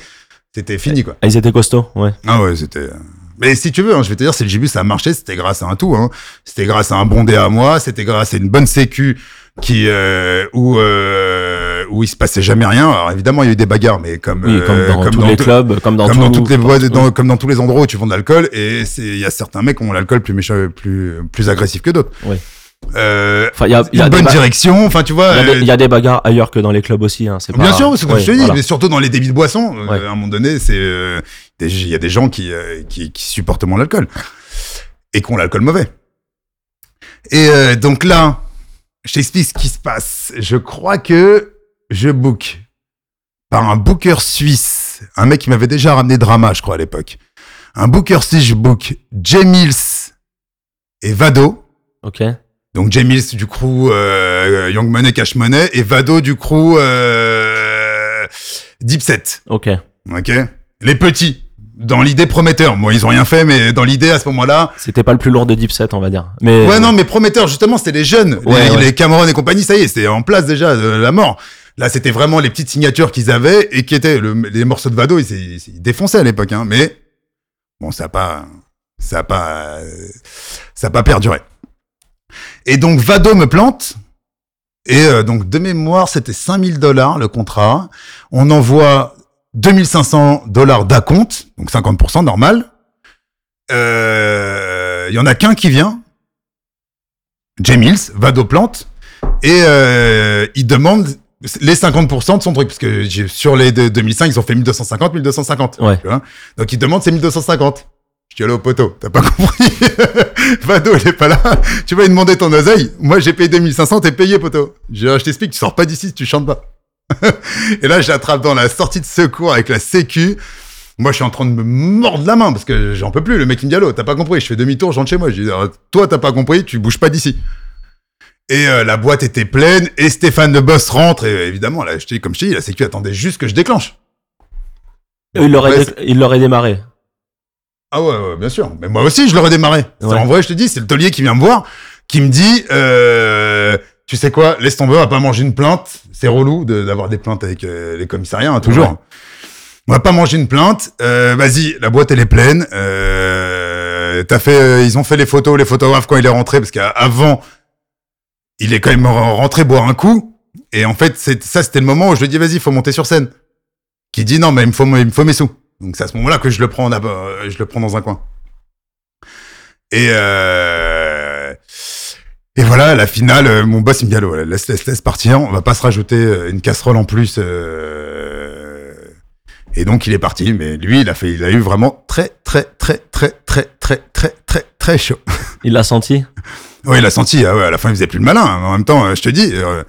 B: c'était fini, quoi.
A: Ah, ils étaient costauds, ouais.
B: Ah ouais, c'était. euh, Mais si tu veux, hein, je vais te dire, c'est le Gibus, ça a marché, c'était grâce à un tout. Hein. C'était grâce à un bondé à moi, c'était grâce à une bonne sécu qui euh, où euh, où il se passait jamais rien. Alors évidemment, il y a eu des bagarres, mais comme
A: Oui, comme
B: euh,
A: dans tous
B: dans
A: les clubs, comme dans,
B: comme
A: tout-
B: dans toutes les boîtes,
A: partout.
B: dans- comme dans tous les endroits où tu vends de l'alcool, et il y a certains mecs qui ont l'alcool plus méchant, plus plus agressif que d'autres.
A: Oui.
B: Euh,
A: Enfin, il y a, y a
B: une bonne direction, enfin tu vois.
A: il y a des-
B: euh,
A: il y a des bagarres ailleurs que dans les clubs aussi, hein. C'est
B: Bien
A: pas-
B: sûr, c'est comme
A: ouais,
B: je te dis,
A: voilà.
B: mais surtout dans les débits de boissons, euh, à un moment donné, c'est euh, il y a des gens qui, euh, qui, qui supportent moins l'alcool et qui ont l'alcool mauvais. Et euh, donc là, je t'explique ce qui se passe. Je crois que je book par un booker suisse, un mec qui m'avait déjà ramené Drama, je crois à l'époque. Un booker suisse, je book Jay Mills et Vado.
A: Ok.
B: Donc Jay Mills du crew euh, Young Money Cash Money et Vado du crew euh, Deep Set.
A: Ok.
B: Ok. Les petits. Dans l'idée prometteur. Moi, ils ont rien fait, mais dans l'idée à ce moment-là.
A: C'était pas le plus lourd de Deep Set, on va dire. Mais.
B: Ouais, non, mais prometteur, justement, c'était les jeunes,
A: Ouais,
B: les,
A: ouais.
B: les Cameron et compagnie. Ça y est, c'était en place déjà euh, la mort. Là, c'était vraiment les petites signatures qu'ils avaient et qui étaient le- les morceaux de Vado. Ils, ils- ils défonçaient à l'époque, hein. Mais bon, ça a pas, ça a pas, euh, ça a pas perduré. Et donc Vado me plante. Et euh, donc de mémoire, c'était 5000 dollars le contrat. On envoie 2500 dollars d'acompte, donc 50% normal. Euh, Il y en a qu'un qui vient. Jay Mills, Vado plante. Et euh, il demande les 50% de son truc. Parce que sur les deux- 2005, ils ont fait 1250, 1250.
A: Ouais.
B: tu vois? Donc il demande ses 1250. Je dis allô poteau, t'as pas (laughs) compris? Vado, il est pas là. Tu vas lui demander ton oseille. Moi, j'ai payé 2500, t'es payé poteau. Je, je t'explique, tu sors pas d'ici si tu chantes pas. (laughs) Et là, je l'attrape dans la sortie de secours avec la sécu. Moi, je suis en train de me mordre la main parce que j'en peux plus. Le mec, il me dit allô, t'as pas compris? Je fais demi-tour, je rentre chez moi. Je dis, Alors, toi, t'as pas compris, tu bouges pas d'ici. Et euh, la boîte était pleine, et Stéphane le boss rentre, et évidemment, là, je dis, comme je te dis, la sécu attendait juste que je déclenche.
A: Il l'aurait dé- démarré.
B: Ah ouais, ouais, bien sûr. Mais moi aussi, je l'aurais démarré.
A: Ouais.
B: En vrai, je te dis, c'est le taulier qui vient me voir, qui me dit, euh, tu sais quoi, laisse tomber, on va pas manger une plainte. C'est relou de- d'avoir des plaintes avec euh, les commissariats, hein, toujours.
A: Ouais.
B: On va pas manger une plainte. Euh, Vas-y, la boîte elle est pleine. Euh, fait, ils ont fait les photos, les photographes quand il est rentré, parce qu'avant, il est quand même rentré boire un coup. Et en fait, ça, c'était le moment où je lui dis, vas-y, faut monter sur scène. Qui dit non, mais il me faut, il me faut mes sous. Donc c'est à ce moment-là que je le prends, je le prends dans un coin. Et euh, et voilà, la finale, euh, mon boss il me dit allô, laisse, laisse, laisse partir, on va pas se rajouter euh, une casserole en plus. euh. Et donc il est parti, mais lui il a fait, il a eu vraiment très très très très très très très très très chaud.
A: Il l'a senti?
B: Ouais, il a senti, ah ouais, à la fin il faisait plus le malin. hein. En même temps, euh, je te dis. euh,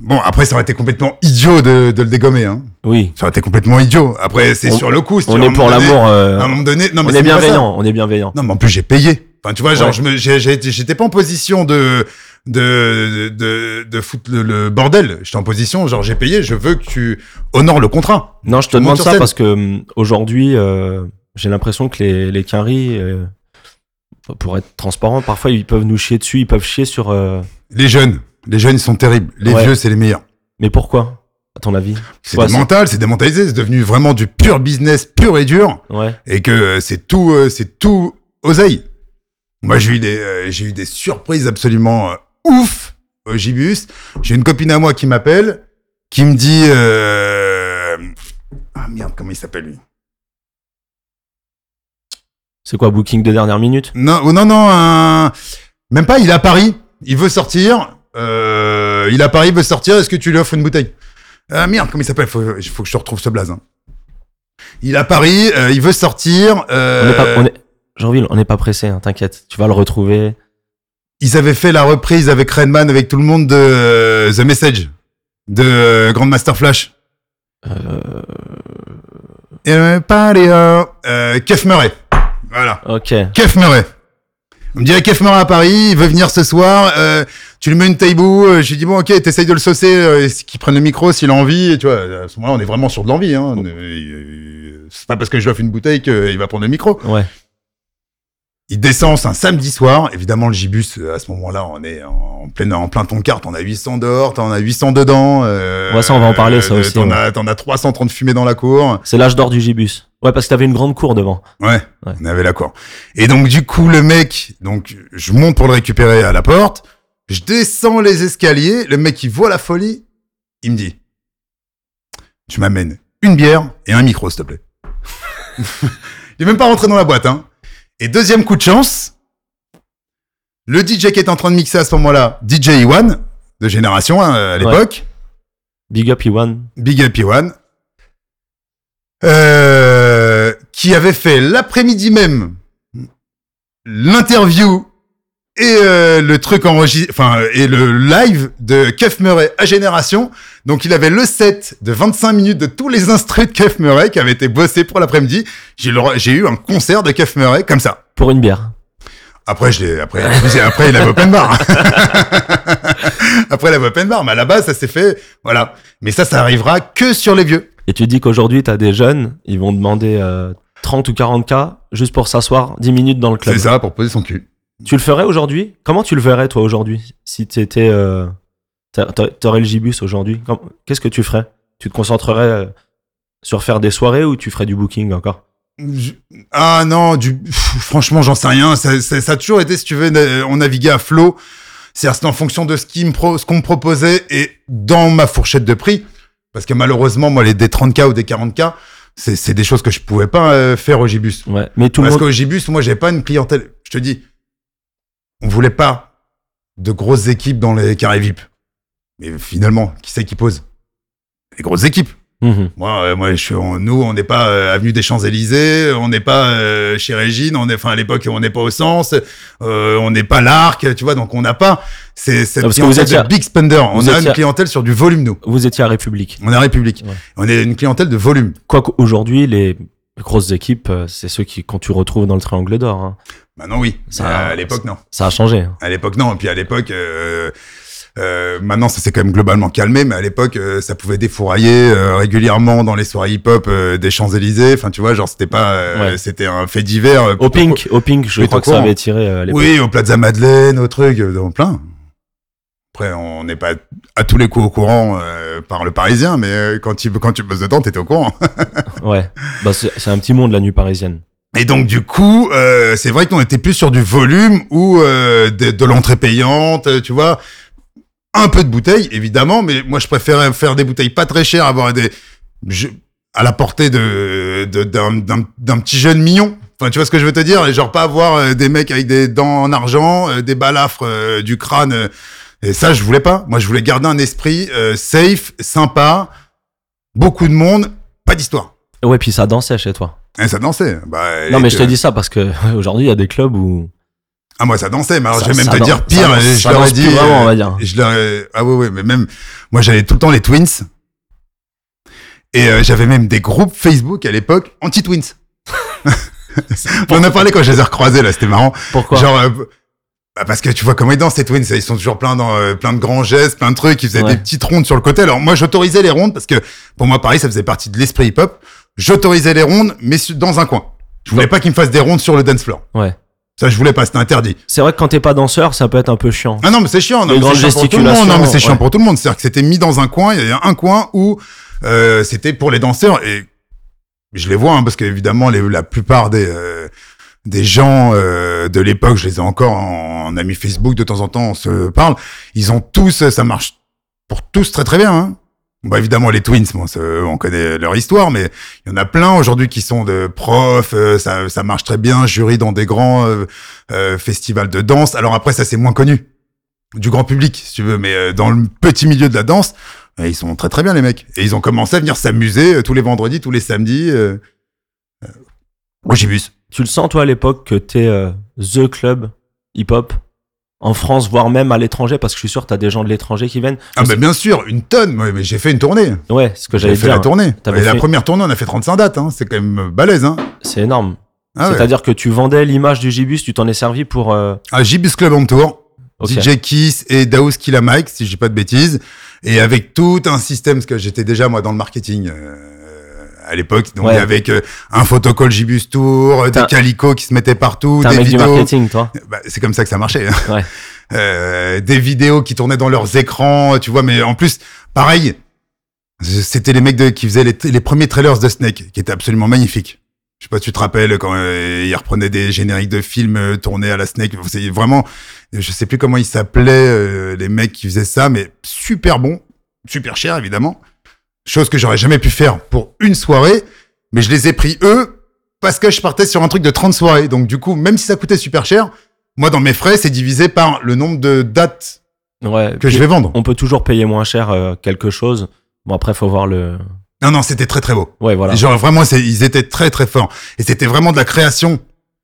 B: Bon, après, ça aurait été complètement idiot de, de le dégommer. Hein.
A: Oui.
B: Ça aurait été complètement idiot. Après, c'est sur le coup. si
A: On est pour l'amour. euh,
B: À un moment donné, non, mais
A: on est bienveillant. On est bienveillant.
B: Non, mais en plus, j'ai payé. Enfin, tu vois, genre,
A: Ouais.
B: j'étais pas en position de, de, de, de foutre le, le bordel. J'étais en position, genre, j'ai payé, je veux que tu honores le contrat.
A: Non, je te demande ça parce que hum, aujourd'hui, euh, j'ai l'impression que les, les quinries, euh, pour être transparent, parfois ils peuvent nous chier dessus, ils peuvent chier sur. euh,
B: Les jeunes, les jeunes, ils sont terribles. Les
A: Ouais.
B: vieux, c'est les meilleurs.
A: Mais pourquoi, à ton avis?
B: C'est mental, c'est démentalisé, c'est devenu vraiment du pur business, pur et dur.
A: Ouais.
B: et que euh, c'est tout, euh, c'est tout oseille. Moi, j'ai eu des, euh, j'ai eu des surprises absolument euh, ouf au Gibus. J'ai une copine à moi qui m'appelle, qui me dit, euh... ah merde, comment il s'appelle lui?
A: C'est quoi, booking de dernière minute?
B: Non, oh, non, non, un- même pas. Il est à Paris, il veut sortir. Euh... Il est à Paris, il veut sortir. Est-ce que tu lui offres une bouteille? Ah merde, comment il s'appelle? Faut, faut que je te retrouve ce blaze. hein. Il est à Paris, euh, il veut sortir. euh,
A: On est pas. On est... Jean-Ville, on n'est pas pressé, hein, t'inquiète. Tu vas le retrouver.
B: ils avaient fait la reprise avec Redman, avec tout le monde de euh, The Message, de euh, Grandmaster Flash.
A: Euh,
B: Et party, euh, euh, Kev Murray. Voilà.
A: ok.
B: Kev Murray. On me dirait Kev Murray à Paris, il veut venir ce soir, euh, tu lui mets une taibou, euh, lui dis bon ok, t'essayes de le saucer, euh, qu'il prenne le micro s'il a envie, et tu vois, à ce moment-là on est vraiment sur de l'envie, hein. Euh, euh, C'est pas parce que je lui offre une bouteille qu'il va prendre le micro.
A: Ouais.
B: Il descend, c'est un samedi soir. Évidemment, le gibus, euh, à ce moment-là, on est en plein, en plein ton carte. On a 800 dehors, t'en as 800 dedans. Euh,
A: Ouais, ça, on va en parler, ça
B: euh,
A: aussi,
B: T'en
A: ouais.
B: as, t'en as 330 fumées dans la cour.
A: C'est l'âge d'or du gibus. Ouais, parce que t'avais une grande cour devant.
B: Ouais,
A: Ouais.
B: on avait la cour. Et donc, du coup, le mec, donc, je monte pour le récupérer à la porte. Je descends les escaliers. Le mec, il voit la folie. Il me dit, tu m'amènes une bière et un micro, s'il te plaît. (laughs) il est même pas rentré dans la boîte, hein. Et deuxième coup de chance, le DJ qui est en train de mixer à ce moment-là, DJ Iwan, de génération hein, à l'époque,
A: Big up Iwan.
B: Big Up Iwan, euh, qui avait fait l'après-midi même l'interview et euh, le truc enregistré, enfin et le live de Kev Murray à Génération. Donc il avait le set de 25 minutes de tous les instrus de Kev Murray qui avait été bossé pour l'après-midi. J'ai le- j'ai eu un concert de Kev Murray comme ça.
A: Pour une bière.
B: Après, je l'ai, après, après, il avait open bar. (laughs) après, il avait open bar. Mais à la base, ça s'est fait, voilà. Mais ça, ça arrivera que sur les vieux.
A: Et tu dis qu'aujourd'hui, t'as des jeunes, ils vont demander euh, 30 ou 40K juste pour s'asseoir 10 minutes dans le club.
B: C'est ça, pour poser son cul.
A: Tu le ferais aujourd'hui? Comment tu le verrais, toi, aujourd'hui? Si t'étais. Euh, t'a- t'a- T'aurais le gibus aujourd'hui Qu'est-ce que tu ferais? Tu te concentrerais euh, sur faire des soirées ou tu ferais du booking encore?
B: Je- Ah non, du... pff, franchement, j'en sais rien. Ça, ça- ça a toujours été, si tu veux, on naviguait à flot. C'est-à-dire, c'était en fonction de ce me pro- qu'on me proposait et dans ma fourchette de prix. Parce que malheureusement, moi, les des 30K ou des 40K, c'est c'est des choses que je pouvais pas euh, faire au Gibus.
A: Ouais. Mais tout
B: Parce
A: monde.
B: qu'au Gibus, moi, j'avais pas une clientèle. Je te dis, on voulait pas de grosses équipes dans les carrés VIP. Mais finalement, qui c'est qui pose? Les grosses équipes.
A: Mhm.
B: Moi, euh, moi, je suis, on- nous, on n'est pas euh, avenue des Champs Élysées, on n'est pas euh, chez Régine, on est, enfin à l'époque, on n'est pas au Sens, on n'est pas l'Arc, tu vois, donc on n'a pas c'est cette
A: parce que vous étiez à-
B: de big spender. On
A: vous
B: a une
A: à-
B: clientèle sur du volume, nous.
A: Vous étiez à République.
B: On est République.
A: Ouais.
B: On est une clientèle de volume.
A: Quoique aujourd'hui, les... Les grosses équipes, euh, c'est ceux qui, quand tu retrouves dans le triangle d'or, hein.
B: Maintenant, oui.
A: Ça-
B: Mais à l'époque, non.
A: ça a changé. hein.
B: À l'époque, non. Et puis à l'époque, euh, euh, maintenant, ça s'est quand même globalement calmé, mais à l'époque, euh, ça pouvait défourailler régulièrement dans les soirées hip-hop des Champs-Élysées. Enfin, tu vois, genre, c'était pas,
A: Ouais.
B: c'était un fait divers.
A: Au Pink, au Pink, je crois que ça avait tiré à l'époque.
B: Oui, au Plaza Madeleine, au truc, dans plein. Après, on n'est pas à tous les coups au courant euh, par le Parisien, mais euh, quand tu quand tu bosses dedans, t'étais au courant. (laughs)
A: Ouais. Bah, c'est un petit monde, la nuit parisienne.
B: Et donc du coup, euh, c'est vrai qu'on était plus sur du volume ou de, de l'entrée payante, tu vois. Un peu de bouteilles, évidemment, mais moi je préférais faire des bouteilles pas très chères, avoir des je- à la portée de d'un petit jeune mignon. Enfin, tu vois ce que je veux te dire, genre pas avoir des mecs avec des dents en argent, des balafres, du crâne. Euh, et ça, je voulais pas. Moi, je voulais garder un esprit euh, safe, sympa, beaucoup de monde, pas d'histoire.
A: Ouais, puis ça dansait chez toi.
B: Et ça dansait. Bah,
A: Non, mais je te dis ça parce que (laughs) aujourd'hui, il y a des clubs où.
B: Ah moi ça dansait, mais alors
A: Ça-
B: je vais même te dire pire,
A: ça
B: je
A: ça
B: leur ai dit,
A: vraiment,
B: euh,
A: on va dire.
B: je leur ai- ah ouais ouais, mais même moi j'avais tout le temps les twins et euh, j'avais même des groupes Facebook à l'époque anti twins. (laughs) on en a parlé quand je les ai recroisés là, c'était marrant.
A: Pourquoi?
B: Genre euh, bah, parce que tu vois comment ils dansent ces twins, ils sont toujours plein dans euh, plein de grands gestes, plein de trucs, ils faisaient
A: Ouais.
B: des petites rondes sur le côté. Alors moi j'autorisais les rondes parce que pour moi pareil, ça faisait partie de l'esprit hip-hop. J'autorisais les rondes mais dans un coin. Je voulais pas qu'ils me fassent des rondes sur le dance floor.
A: Ouais.
B: Ça je voulais pas, c'était interdit.
A: C'est vrai que quand t'es pas danseur, ça peut être un peu chiant.
B: Ah non, mais c'est chiant. Non,
A: Les
B: mais c'est chiant pour tout le monde. Non, mais c'est chiant pour tout le monde. C'est-à-dire que c'était mis dans un coin. Il y a un coin où euh, c'était pour les danseurs et je les vois hein, parce qu'évidemment la plupart des euh, des gens euh, de l'époque, je les ai encore en, en ami Facebook de temps en temps, on se parle. Ils ont tous, ça marche pour tous très très bien. Hein. Bah évidemment les Twins, bon, on connaît leur histoire, mais il y en a plein aujourd'hui qui sont de profs, euh, ça, ça marche très bien, jury dans des grands euh, euh, festivals de danse. Alors après ça c'est moins connu du grand public si tu veux, mais euh, dans le petit milieu de la danse, ils sont très très bien les mecs. Et ils ont commencé à venir s'amuser tous les vendredis, tous les samedis. Euh, au Gibus.
A: Tu le sens, toi, à l'époque, que t'es euh, The Club hip-hop en France, voire même à l'étranger, parce que je suis sûr que t'as des gens de l'étranger qui viennent.
B: Ah bah bien sûr, une tonne. Ouais, mais j'ai fait une tournée.
A: Ouais, ce que
B: J'avais fait
A: dire.
B: la tournée. Et la
A: fait-
B: première tournée, on a fait 35 dates. Hein. C'est quand même balèze. Hein.
A: C'est énorme.
B: Ah, ouais.
A: C'est-à-dire que tu vendais l'image du Gibus, tu t'en es servi pour. euh,
B: Ah, Gibus Club on tour.
A: ok.
B: DJ Kiss et Daous Killa Mike, si je dis pas de bêtises. Et avec tout un système, parce que j'étais déjà moi dans le marketing euh, à l'époque, donc
A: Ouais.
B: avec euh, un photocall Gibus Tour, euh, des calicots qui se mettaient partout,
A: un
B: des
A: du
B: vidéos.
A: marketing, toi.
B: Bah, c'est comme ça que ça marchait. hein.
A: Ouais. (laughs)
B: Euh, des vidéos qui tournaient dans leurs écrans, tu vois, mais en plus, pareil, c'était les mecs de, qui faisaient les, les premiers trailers de Snake, qui étaient absolument magnifiques. Je sais pas tu te rappelles quand euh, ils reprenaient des génériques de films euh, tournés à la Snake. C'est vraiment, je sais plus comment ils s'appelaient euh, les mecs qui faisaient ça, mais super bon, super cher évidemment. Chose que j'aurais jamais pu faire pour une soirée, mais je les ai pris eux parce que je partais sur un truc de 30 soirées. Donc du coup, même si ça coûtait super cher, moi dans mes frais, c'est divisé par le nombre de dates
A: Ouais.
B: que je vais vendre.
A: On peut toujours payer moins cher euh, quelque chose. Bon, après, faut voir le.
B: Non, non, c'était très très beau.
A: Ouais, voilà.
B: Genre vraiment, ils étaient très très forts. Et c'était vraiment de la création.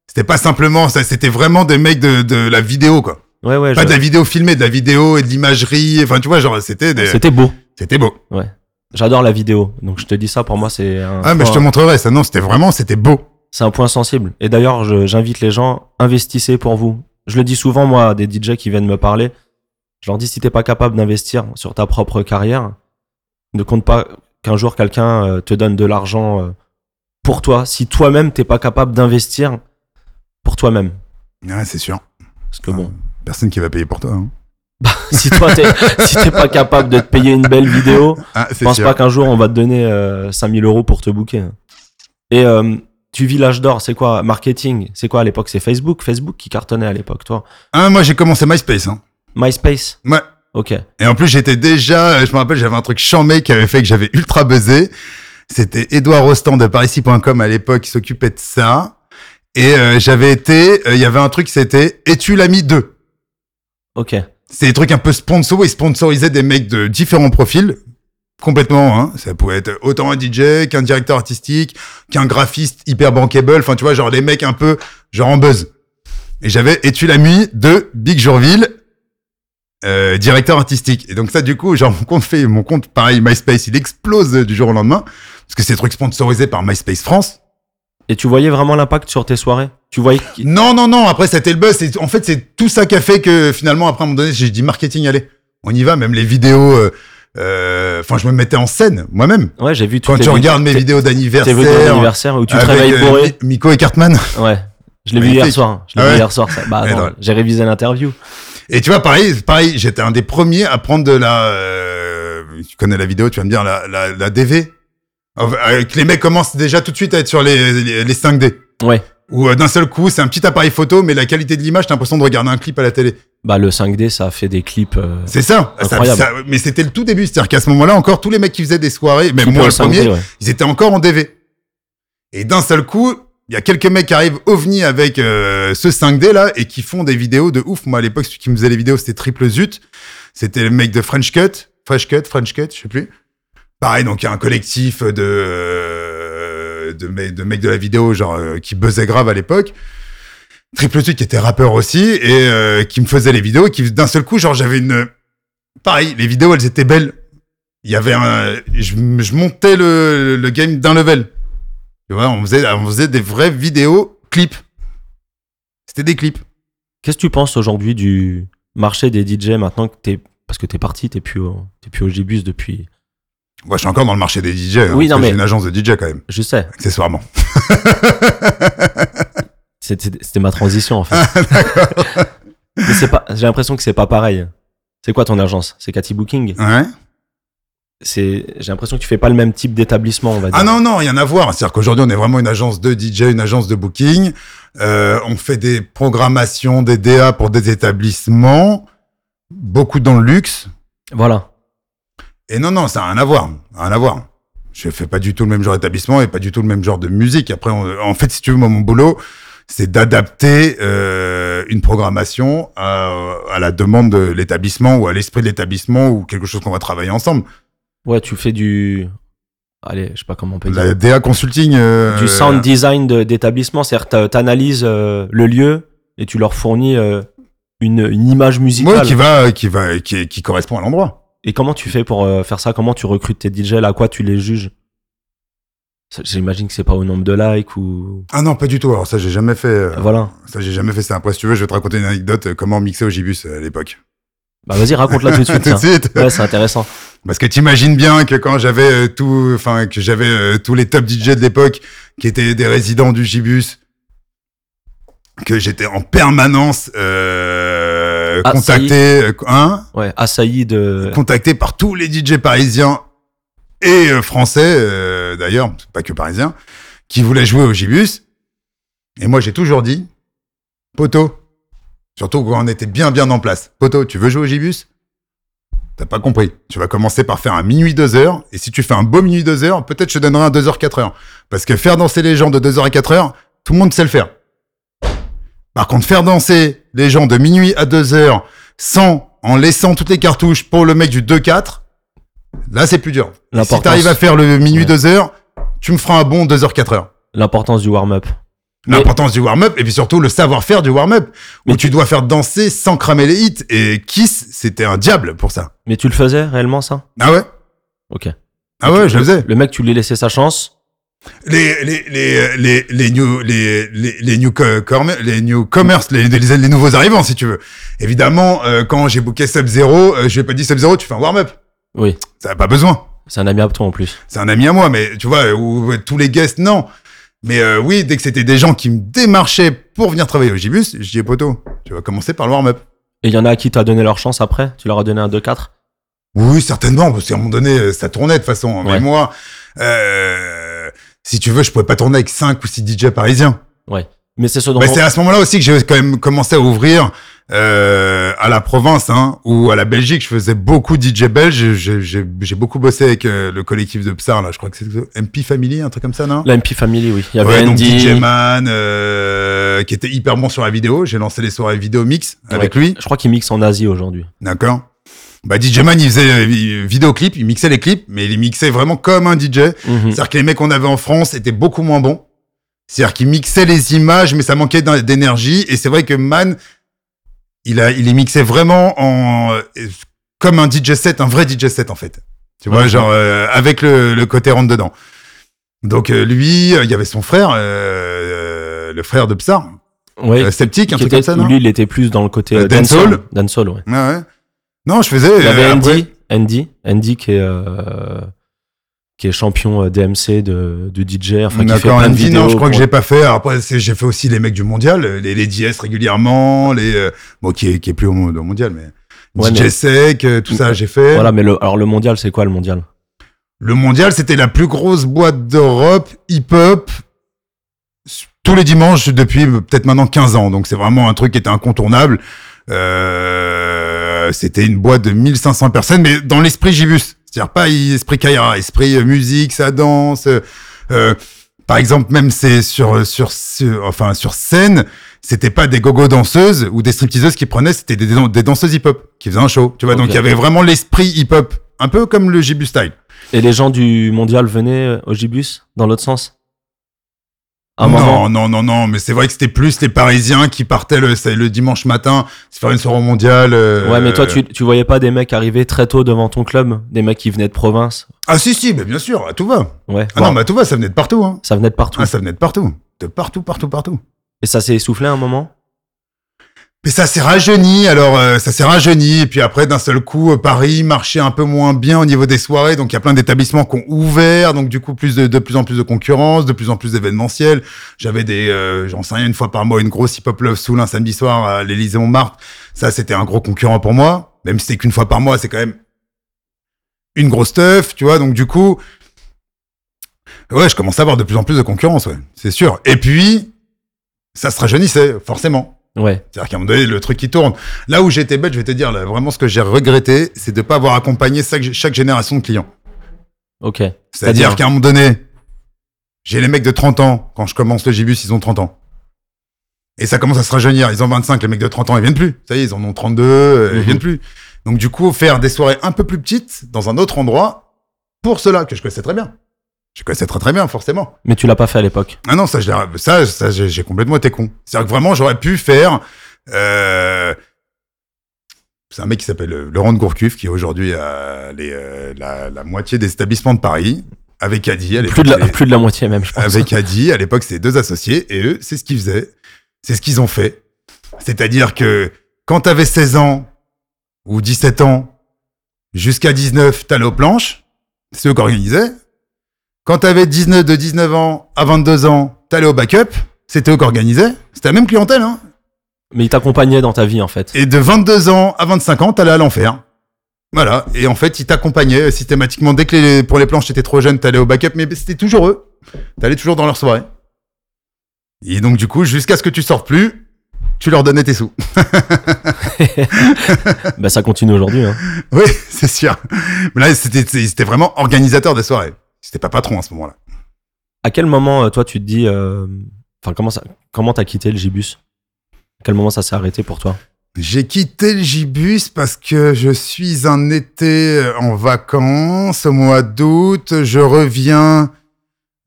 B: C'était pas simplement ça, c'était vraiment des mecs de, de la vidéo, quoi.
A: Ouais, ouais.
B: Pas
A: je-
B: de la vidéo filmée, de la vidéo et de l'imagerie. Enfin, tu vois, genre, c'était des...
A: C'était beau.
B: C'était beau.
A: J'adore la vidéo. Donc, je te dis ça, pour moi, c'est un.
B: Ah, mais je te montrerai ça. Non, c'était vraiment, c'était beau.
A: C'est un point sensible. Et d'ailleurs, j'invite les gens, investissez pour vous. Je le dis souvent, moi, à des DJ qui viennent me parler. Je leur dis, si t'es pas capable d'investir sur ta propre carrière, ne compte pas qu'un jour quelqu'un euh, te donne de l'argent euh, pour toi. Si toi-même, t'es pas capable d'investir pour toi-même.
B: Ouais, c'est sûr.
A: Parce que bon,
B: Personne qui va payer pour toi. hein. (laughs)
A: si toi, t'es, si t'es pas capable de te payer une belle vidéo,
B: Ah,
A: je pense
B: sûr.
A: pas qu'un jour on va te donner euh, 5000 euros pour te booker. Et euh, tu vis l'âge d'or, c'est quoi Marketing? C'est quoi à l'époque C'est Facebook? Facebook qui cartonnait à l'époque, toi?
B: Ah, moi, j'ai commencé MySpace. Hein.
A: MySpace?
B: Ouais.
A: Ok.
B: Et en plus, j'étais déjà, euh, je me rappelle, j'avais un truc chambé qui avait fait que j'avais ultra buzzé. C'était Edouard Rostand de Parisis.com à l'époque qui s'occupait de ça. Et euh, j'avais été, il y avait un truc, c'était Es-tu l'ami 2
A: Ok.
B: C'est des trucs un peu sponsor, ils sponsorisaient des mecs de différents profils. Complètement, hein. Ça pouvait être autant un DJ qu'un directeur artistique, qu'un graphiste hyper bankable. Enfin, tu vois, genre les mecs un peu, genre en buzz. Et j'avais Es-tu l'ami de Big Jourville, euh, directeur artistique. Et donc ça, du coup, genre mon compte fait, mon compte, pareil, MySpace, il explose du jour au lendemain. Parce que c'est des trucs sponsorisés par MySpace France.
A: Et tu voyais vraiment l'impact sur tes soirées? Tu voyais (laughs)
B: Non, non, non. Après, c'était le buzz. En fait, c'est tout ça qui a fait que finalement, après, à un moment donné, j'ai dit marketing, allez, on y va. Même les vidéos. euh, euh, Enfin, je me mettais en scène moi-même.
A: Ouais, j'ai vu toutes
B: Quand tu regardes mes vidéos
A: Tes vidéos
B: d'anniversaire,
A: d'anniversaire où tu te
B: avec,
A: réveilles
B: euh,
A: bourré.
B: Miko et Cartman. (laughs)
A: Ouais. Je l'ai vu hier soir. Je l'ai
B: Ah
A: vu hier soir. Ça. Bah j'ai révisé l'interview.
B: Et tu vois, pareil, pareil, j'étais un des premiers à prendre de la. tu connais la vidéo, tu vas me dire la, la, la DV. Que les mecs commencent déjà tout de suite à être sur les, les, les 5D.
A: Ouais.
B: Où euh, d'un seul coup, c'est un petit appareil photo, mais la qualité de l'image, t'as l'impression de regarder un clip à la télé.
A: Bah le 5D, ça a fait des clips. euh,
B: C'est ça. Ça-
A: Incroyable.
B: ça- mais c'était le tout début. C'est-à-dire qu'à ce moment-là, encore, tous les mecs qui faisaient des soirées, même moi le
A: 5D,
B: premier,
A: ouais.
B: ils étaient encore en DV. Et d'un seul coup, il y a quelques mecs qui arrivent ovni avec euh, ce 5D là et qui font des vidéos de ouf. Moi à l'époque, celui qui me faisait les vidéos, c'était Triple Zut. C'était le mec de French Cut, Fresh Cut, French Cut, je sais plus. Pareil, donc il y a un collectif de de, de mecs de la vidéo genre euh, qui buzzait grave à l'époque. Triple Zut qui était rappeur aussi et euh, qui me faisait les vidéos et qui d'un seul coup genre j'avais une pareil, les vidéos elles étaient belles. Il y avait un je, montais le, game d'un level. On faisait, on faisait des vraies vidéos clips. C'était des clips.
A: Qu'est-ce que tu penses aujourd'hui du marché des DJ maintenant que t'es parce que t'es parti, t'es plus au, t'es plus au Gibus depuis.
B: Moi, je suis encore dans le marché des DJ. hein,
A: Oui, non, mais-
B: J'ai une agence de DJ quand même,
A: Je sais,
B: accessoirement. (laughs)
A: c'était ma transition en fait. (laughs) Mais c'est pas. J'ai l'impression que c'est pas pareil. C'est quoi ton agence? C'est Cathy Booking?
B: Ouais.
A: C'est. J'ai l'impression que tu fais pas le même type d'établissement, on va dire.
B: Ah non, non, rien à voir. C'est-à-dire qu'aujourd'hui, on est vraiment une agence de DJ, une agence de booking. Euh, on fait des programmations, des DA pour des établissements, beaucoup dans le luxe.
A: Voilà.
B: Et non, non, ça n'a rien à voir. Rien à voir. Je fais pas du tout le même genre d'établissement et pas du tout le même genre de musique. Après, on- en fait, si tu veux, moi, mon boulot, c'est d'adapter euh, une programmation à, à la demande de l'établissement ou à l'esprit de l'établissement ou quelque chose qu'on va travailler ensemble.
A: Ouais, tu fais du. Allez, je sais pas comment on peut dire.
B: La DA consulting. euh,
A: du sound design de- d'établissement, c'est-à-dire tu analyses le lieu et tu leur fournis euh, une, une image musicale.
B: Ouais, qui va, qui va, qui, qui correspond à l'endroit.
A: Et comment tu fais pour euh, faire ça? Comment tu recrutes tes DJ À quoi tu les juges? J'imagine que c'est pas au nombre de likes ou
B: Ah non, pas du tout. Alors ça, j'ai jamais fait. euh,
A: voilà.
B: Ça, j'ai jamais fait ça. Après, si tu veux, je vais te raconter une anecdote. euh, comment mixer au Gibus à l'époque.
A: Bah vas-y, raconte-la tout de suite. (laughs)
B: Tout de suite.
A: Ouais, c'est intéressant.
B: Parce que t'imagines bien que quand j'avais euh, tout, enfin que j'avais tous les top DJ de l'époque qui étaient des résidents du Gibus, que j'étais en permanence euh,
A: Ah,
B: contacté, euh, hein,
A: Ouais, assailli de.
B: contacté par tous les DJ parisiens et euh, français euh, d'ailleurs, pas que parisiens, qui voulaient jouer au Gibus. Et moi j'ai toujours dit, poteau, surtout quand on était bien bien en place, poteau, tu veux jouer au Gibus? T'as pas compris. Tu vas commencer par faire un minuit 2 heures, et si tu fais un beau minuit 2 heures, peut-être je te donnerai un 2 heures 4 heures. Parce que faire danser les gens de 2 heures à 4 heures, tout le monde sait le faire. Par contre, faire danser les gens de minuit à 2 heures sans, en laissant toutes les cartouches pour le mec du 2-4, là c'est plus dur. Si t'arrives à faire le minuit
A: Ouais.
B: 2 heures, tu me feras un bon 2 heures 4 heures.
A: L'importance du warm-up.
B: L'importance du warm-up et puis surtout le savoir-faire du warm-up où tu dois faire danser sans cramer les hits et Kiss c'était un diable pour ça.
A: Mais tu le faisais réellement ça?
B: Ah ouais?
A: Ok.
B: Ah ouais, je le faisais.
A: Le mec, tu lui laissais sa chance.
B: Les les les les les new les les les new les les, les les nouveaux arrivants si tu veux. Évidemment euh, quand j'ai booké Sub Zero, euh, je lui ai pas dit Sub Zero, tu fais un warm-up.
A: Oui.
B: Ça n'a pas besoin.
A: C'est un ami à toi en plus.
B: C'est un ami à moi mais tu vois ou tous les guests non. Mais euh, oui, dès que c'était des gens qui me démarchaient pour venir travailler au Gibus, je dis poto, tu vas commencer par le warm-up.
A: Et il y en a à qui t'as donné leur chance après? Tu leur as donné un 2-4
B: Oui, certainement, parce qu'à un moment donné, euh, ça tournait de toute façon. Mais moi, euh, si tu veux, je pouvais pas tourner avec 5 ou 6 DJ parisiens.
A: Ouais. Mais c'est ce dont
B: Mais
A: on-
B: c'est à ce moment-là aussi que j'ai quand même commencé à ouvrir euh, à la province hein, ou à la Belgique. Je faisais beaucoup de DJ belges. J'ai- beaucoup bossé avec euh, le collectif de Psar, là. Je crois que c'est MP Family, un truc comme ça, non?
A: La MP Family, oui. Il y avait
B: Ouais, donc. DJ Man, euh, qui était hyper bon sur la vidéo. J'ai lancé les soirées vidéo mix avec
A: Ouais.
B: lui.
A: Je crois qu'il mixe en Asie aujourd'hui.
B: D'accord. Bah, DJ Man, il faisait euh, vi- vidéoclip, il mixait les clips, mais il les mixait vraiment comme un DJ.
A: Mhm.
B: C'est-à-dire que les mecs qu'on avait en France étaient beaucoup moins bons. C'est-à-dire qu'ils mixaient les images, mais ça manquait d'énergie. Et c'est vrai que Man, il a, il les mixait vraiment en, euh, comme un DJ set, un vrai DJ set, en fait. Tu vois, genre, euh, avec le, le côté rentre dedans. Donc euh, lui, euh, il y avait son frère, euh, euh, le frère de Psar,
A: Ouais.
B: euh, Sceptique, un truc
A: était-
B: comme ça, non
A: lui, il était plus dans le côté
B: Euh,
A: euh,
B: dancehall.
A: dancehall. Ouais.
B: Ouais, ouais. Non, je faisais.
A: Il y avait
B: euh, après-
A: Andy, Andy, Andy qui est euh, qui est champion euh, DMC de, de DJ, enfin qui fait plein
B: Andy, non, je crois que
A: pour-
B: j'ai pas fait. Après, j'ai fait aussi les mecs du mondial, les, les DS régulièrement, les bon qui est qui est plus au, au mondial, mais
A: Ouais,
B: DJ
A: mais-
B: Sec, tout ça, j'ai fait.
A: Voilà, mais le, alors le mondial, c'est quoi le mondial?
B: Le mondial, c'était la plus grosse boîte d'Europe hip-hop tous les dimanches depuis peut-être maintenant 15 ans. Donc c'est vraiment un truc qui était incontournable. Euh, c'était une boîte de 1500 personnes, mais dans l'esprit Gibus. C'est-à-dire pas esprit Kaira, esprit euh, musique, ça danse. euh, euh, par exemple, même c'est sur, sur, sur, enfin, sur scène, c'était pas des gogo danseuses ou des stripteaseuses qui prenaient, c'était des, des danseuses hip-hop qui faisaient un show. Tu vois, donc il y avait vraiment l'esprit hip-hop. Un peu comme le Gibus style.
A: Et les gens du mondial venaient euh, au Gibus dans l'autre sens? Un
B: non,
A: moment
B: non, non, non, mais c'est vrai que c'était plus les Parisiens qui partaient le, dimanche matin se faire une soirée mondiale. euh,
A: Ouais, mais toi, tu, tu voyais pas des mecs arriver très tôt devant ton club? Des mecs qui venaient de province?
B: Ah si, si, mais bien sûr, à tout va.
A: Ouais.
B: Ah
A: Bon,
B: non, mais à tout va, ça venait de partout. Hein.
A: Ça venait de partout.
B: Ah, ça venait de partout. De partout, partout, partout.
A: Et ça s'est essoufflé à un moment?
B: Mais ça s'est rajeuni, alors euh, ça s'est rajeuni, et puis après d'un seul coup, euh, Paris marchait un peu moins bien au niveau des soirées, donc il y a plein d'établissements qui ont ouvert, donc du coup plus de, plus en plus de concurrence, de plus en plus d'événementiels. J'avais des, euh, j'en sais une fois par mois, une grosse hip-hop love soul un samedi soir à l'Élysée Montmartre. Ça, c'était un gros concurrent pour moi, même si c'est qu'une fois par mois, c'est quand même une grosse teuf, tu vois, donc du coup, ouais, je commence à avoir de plus en plus de concurrence, c'est sûr. Et puis, ça se rajeunissait, forcément.
A: Ouais.
B: C'est-à-dire qu'à un moment donné, le truc qui tourne. Là où j'étais bête, je vais te dire, là, vraiment ce que j'ai regretté, c'est de pas avoir accompagné chaque, chaque génération de clients.
A: Ok.
B: C'est-à-dire qu'à un moment donné, j'ai les mecs de 30 ans, quand je commence le Gibus, ils ont 30 ans. Et ça commence à se rajeunir, ils ont 25, les mecs de 30 ans, ils viennent plus. Ça y est, ils en ont 32, euh, ils
A: Mhm.
B: viennent plus. Donc du coup, faire des soirées un peu plus petites, dans un autre endroit, pour cela, que je connaissais très bien. Je connaissais très très bien, forcément.
A: Mais tu l'as pas fait à l'époque.
B: Ah non, ça, je ça, ça j'ai complètement été con. C'est-à-dire que vraiment, j'aurais pu faire. Euh... C'est un mec qui s'appelle euh, Laurent de Gourcuff, qui aujourd'hui a les, euh, la, la moitié des établissements de Paris, avec Adi. À
A: Plus de,
B: l'époque,
A: la,
B: les-
A: plus de la moitié même, je pense.
B: avec Adi, à l'époque, c'était deux associés, et eux, c'est ce qu'ils faisaient. C'est ce qu'ils ont fait. C'est-à-dire que quand t'avais 16 ans ou 17 ans, jusqu'à 19, t'allais aux planches, c'est eux qui organisaient. Quand t'avais 19, de 19 ans à 22 ans, t'allais au backup, c'était eux qui organisaient. C'était la même clientèle, hein.
A: Mais il t'accompagnait dans ta vie, en fait.
B: Et de 22 ans à 25 ans, t'allais à l'enfer. Voilà. Et en fait, ils t'accompagnaient systématiquement. Dès que les, pour les planches, t'étais trop jeune, t'allais au backup, mais c'était toujours eux. T'allais toujours dans leur soirée. Et donc, du coup, jusqu'à ce que tu sortes plus, tu leur donnais tes sous. (laughs)
A: bah, ça continue aujourd'hui. Hein.
B: oui, c'est sûr. Mais là, c'était vraiment organisateur des soirées. C'était pas patron à ce moment-là.
A: À quel moment, euh, toi, tu te dis. euh, Enfin, comment ça, comment t'as quitté le Gibus? À quel moment ça s'est arrêté pour toi?
B: J'ai quitté le Gibus parce que je suis un été euh, en vacances au mois d'août. Je reviens.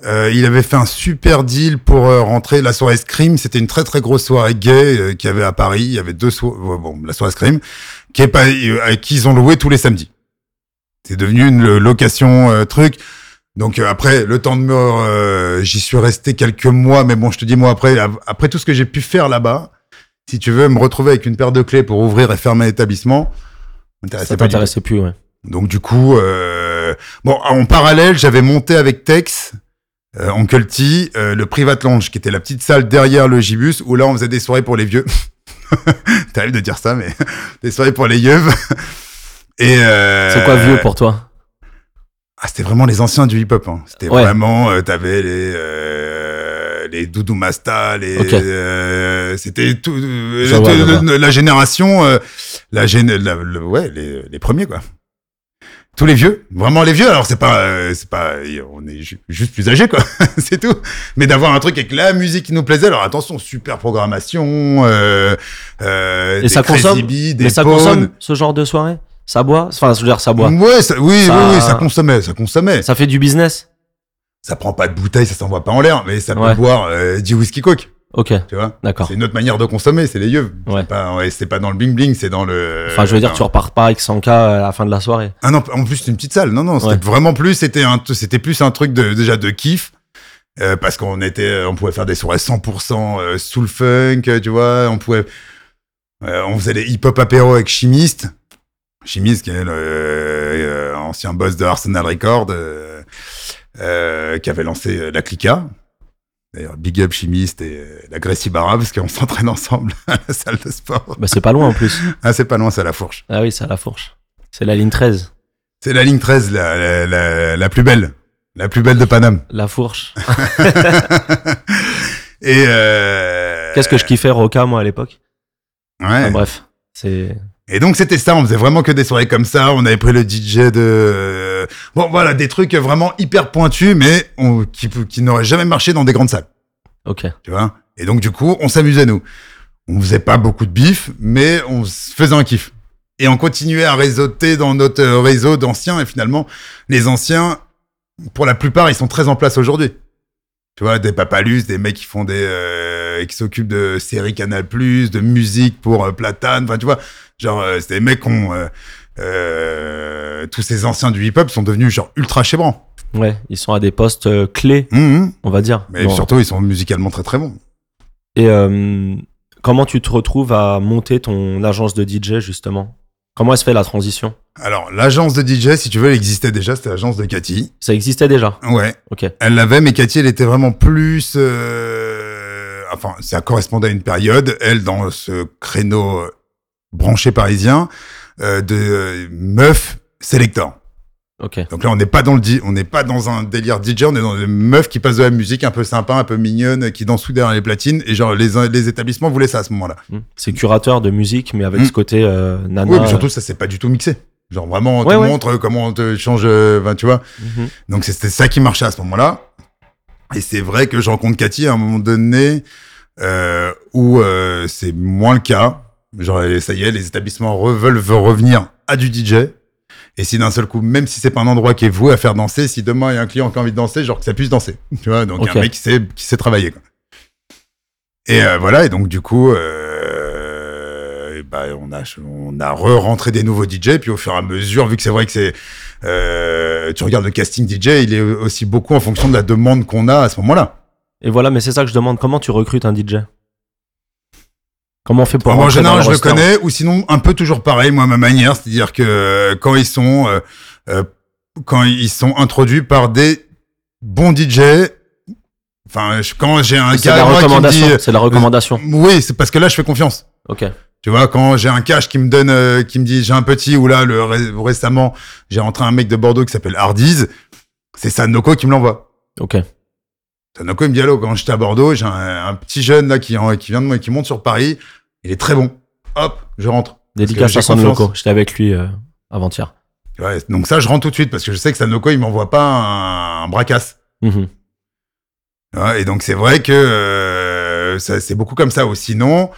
B: Euh, il avait fait un super deal pour euh, rentrer la soirée Scream. C'était une très très grosse soirée gay euh, qu'il y avait à Paris. Il y avait deux soirées. Bon, la soirée Scream, qui est pas, qu'ils ont loué tous les samedis. C'est devenu une lo- location truc. Donc euh, après le temps de mort, euh, j'y suis resté quelques mois. Mais bon, je te dis moi après, après tout ce que j'ai pu faire là-bas si tu veux me retrouver avec une paire de clés pour ouvrir et fermer un établissement, m'intéressait
A: Ça t'intéressait plus, ouais.
B: Donc du coup, euh, bon, en parallèle, j'avais monté avec Tex, euh, T, euh, le Private Lounge, qui était la petite salle derrière le Gibus, où là, on faisait des soirées pour les vieux. (laughs) T'arrives de dire ça, mais (laughs) des soirées pour les yeux. Et euh,
A: C'est quoi vieux pour toi?
B: Ah, c'était vraiment les anciens du hip-hop. Hein. C'était
A: Ouais.
B: vraiment, euh, t'avais les euh, les Doudou Masta, les,
A: Ok.
B: euh, c'était tout euh,
A: vois,
B: le- la génération, euh, la gén, la- le- ouais, les, les premiers quoi. Tous les vieux, vraiment les vieux. Alors c'est pas, euh, c'est pas, on est ju- juste plus âgés quoi, (laughs) c'est tout. Mais d'avoir un truc avec la musique qui nous plaisait. Alors attention, super programmation. Euh, euh,
A: Et
B: des
A: ça consomme
B: des
A: Mais ça
B: Pawns.
A: consomme ce genre de soirée? Ça boit Enfin, je veux dire, ça boit.
B: Ouais, ça- oui,
A: Ça-
B: oui, oui, ça consommait, ça consommait.
A: Ça fait du business
B: ça prend pas de bouteille, ça s'envoie pas en l'air, mais ça peut
A: Ouais.
B: boire euh, 10 whisky coke,
A: Ok,
B: tu vois?
A: d'accord.
B: C'est une autre manière de consommer, c'est les yeux.
A: Ouais.
B: C'est pas, ouais, c'est pas dans le bling bling, c'est dans le.
A: Enfin, je veux dire, tu repars pas avec 100K à la fin de la soirée.
B: Ah non, en plus c'est une petite salle. Non non, c'était vraiment plus, c'était un, c'était plus un truc de déjà de kiff. Euh, parce qu'on était, on pouvait faire des soirées 100% euh, soul funk, tu vois. On pouvait, euh, on faisait des hip-hop apéro avec Chimiste. Chimiste, qui est le euh, ancien boss de Arsenal Records, euh, euh, qui avait lancé euh, la Clica. D'ailleurs, big up Chimiste et euh, la Gracie Barra, parce qu'on (laughs) s'entraîne ensemble à la salle de sport.
A: Bah, c'est pas loin en plus. (laughs)
B: Ah, c'est pas loin, c'est à la fourche.
A: Ah oui, c'est à la fourche. C'est la ligne 13.
B: C'est la ligne 13, la, la, la, la plus belle. La plus belle de Paname.
A: La fourche. (laughs)
B: Et euh,
A: Qu'est-ce que je kiffais Roca, moi, à l'époque?
B: Ouais.
A: Enfin, Bref, c'est.
B: Et donc c'était ça, on faisait vraiment que des soirées comme ça. On avait pris le DJ de, bon voilà, des trucs vraiment hyper pointus, mais on, qui, qui n'auraient jamais marché dans des grandes salles,
A: Ok.
B: tu vois? Et donc du coup, on s'amusait nous. On faisait pas beaucoup de bif, mais on se faisait un kiff. Et on continuait à réseauter dans notre réseau d'anciens. Et finalement, les anciens, pour la plupart, ils sont très en place aujourd'hui. Tu vois, des papalus, des mecs qui font des, euh, qui s'occupent de séries Canal+, de musique pour euh, Platane. Enfin, tu vois, genre, euh, c'est des mecs qui ont, euh, euh, tous ces anciens du hip-hop sont devenus genre ultra chébrants.
A: Ouais, ils sont à des postes clés,
B: Mhm.
A: on va dire.
B: Mais
A: Bon.
B: surtout, ils sont musicalement très très bons.
A: Et euh, comment tu te retrouves à monter ton agence de DJ, justement? Comment elle se fait la transition?
B: Alors, l'agence de DJ, si tu veux, elle existait déjà, c'était l'agence de Cathy.
A: Ça existait déjà?
B: Ouais.
A: Ok.
B: Elle l'avait, mais Cathy, elle était vraiment plus. euh, Enfin, ça correspondait à une période. Elle, dans ce créneau euh, branché parisien euh, de euh, meuf selector.
A: Ok.
B: Donc là, on n'est pas dans le on n'est pas dans un délire DJ, on est dans des meufs qui passent de la musique un peu sympa, un peu mignonne, qui dansent derrière les platines. Et genre, les, les établissements voulaient ça à ce moment-là.
A: Hmm. C'est curateur de musique, mais avec
B: Hmm.
A: ce côté euh, nana.
B: Oui, mais surtout, ça s'est pas du tout mixé. Genre vraiment, on te
A: Ouais, ouais.
B: montre comment on te change, euh, ben, tu vois.
A: Mhm.
B: Donc c'était ça qui marchait à ce moment-là. Et c'est vrai que je rencontre Cathy à un moment donné euh, où euh, c'est moins le cas. Genre ça y est, les établissements veulent revenir à du DJ. Et si d'un seul coup, même si c'est pas un endroit qui est voué à faire danser, si demain il y a un client qui a envie de danser, genre que ça puisse danser. Tu vois, donc il y a
A: Ok.
B: un mec qui sait, qui sait travailler. Quoi. Et euh, voilà, et donc du coup, euh, bah, on a, on a re-rentré des nouveaux DJ, puis au fur et à mesure, vu que c'est vrai que c'est, euh, tu regardes le casting DJ, il est aussi beaucoup en fonction de la demande qu'on a à ce moment-là.
A: Et voilà, mais c'est ça que je demande. Comment tu recrutes un DJ Comment on fait pour
B: en
A: rentrer dans
B: général, je le connais, ou sinon un peu toujours pareil, moi, ma manière, c'est-à-dire que euh, quand ils sont, euh, euh, quand ils sont introduits par des bons DJ, enfin, je- quand j'ai un
A: C'est la recommandation.
B: dit,
A: C'est la recommandation.
B: oui, c'est parce que là, je fais confiance.
A: Ok.
B: Tu vois, quand j'ai un cash qui me donne, euh, qui me dit j'ai un petit, ou là, le, ré- récemment, j'ai rentré un mec de Bordeaux qui s'appelle Hardiz, c'est Sanoko qui me l'envoie.
A: Ok.
B: Sanoko, il me dit allô, quand j'étais à Bordeaux, j'ai un, un petit jeune là qui, en- qui vient de moi, qui monte sur Paris, il est très bon. Hop, je rentre.
A: Dédicace à San
B: confiance.
A: Loco. J'étais avec lui euh, avant-hier.
B: Donc ça, je rentre tout de suite parce que je sais que Sanoko, il m'envoie pas un, un bracasse.
A: Mhm.
B: Et donc c'est vrai que euh, c'est beaucoup comme ça. Ou sinon,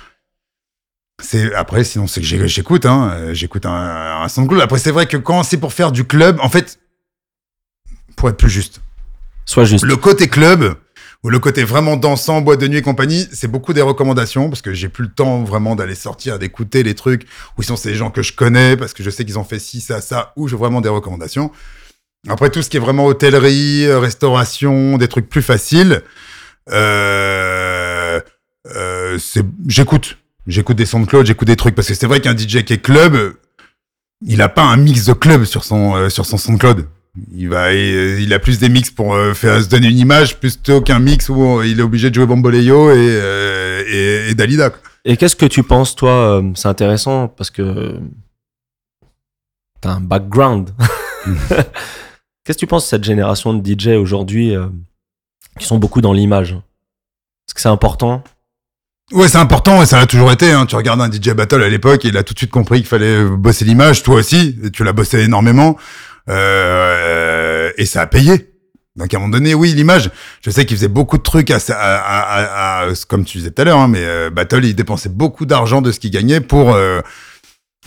B: c'est après, sinon c'est que j'écoute, hein, euh, j'écoute un, un son de club. Après, c'est vrai que quand c'est pour faire du club, en fait, pour être plus juste,
A: Juste.
B: le côté club ou le côté vraiment dansant, boîte de nuit et compagnie, c'est beaucoup des recommandations parce que j'ai plus le temps vraiment d'aller sortir, d'écouter les trucs. Ou sinon, c'est des gens que je connais parce que je sais qu'ils ont fait ci, ça, ça, ou j'ai vraiment des recommandations. Après, tout ce qui est vraiment hôtellerie, euh, restauration, des trucs plus faciles, euh, euh, j'écoute. J'écoute des sons de Claude, j'écoute des trucs parce que c'est vrai qu'un DJ qui est club, il a pas un mix de club sur son, euh, sur son Claude. Il va, il, il a plus des mix pour euh, faire se donner une image plutôt qu'un mix où il est obligé de jouer Bamboleyo et, euh, et, et Dalida.
A: Et qu'est-ce que tu penses, toi euh, C'est intéressant parce que t'as un background. (laughs) qu'est-ce que tu penses de cette génération de DJ aujourd'hui euh, qui sont beaucoup dans l'image? Est-ce que c'est important?
B: Ouais, c'est important et ça l'a toujours été. Hein. Tu regardes un DJ Battle à l'époque, il a tout de suite compris qu'il fallait bosser l'image. Toi aussi, et tu l'as bossé énormément euh, et ça a payé. Donc à un moment donné, oui, l'image. Je sais qu'il faisait beaucoup de trucs à, à, à, à- comme tu disais tout à l'heure, hein, mais euh, Battle, il dépensait beaucoup d'argent de ce qu'il gagnait pour euh,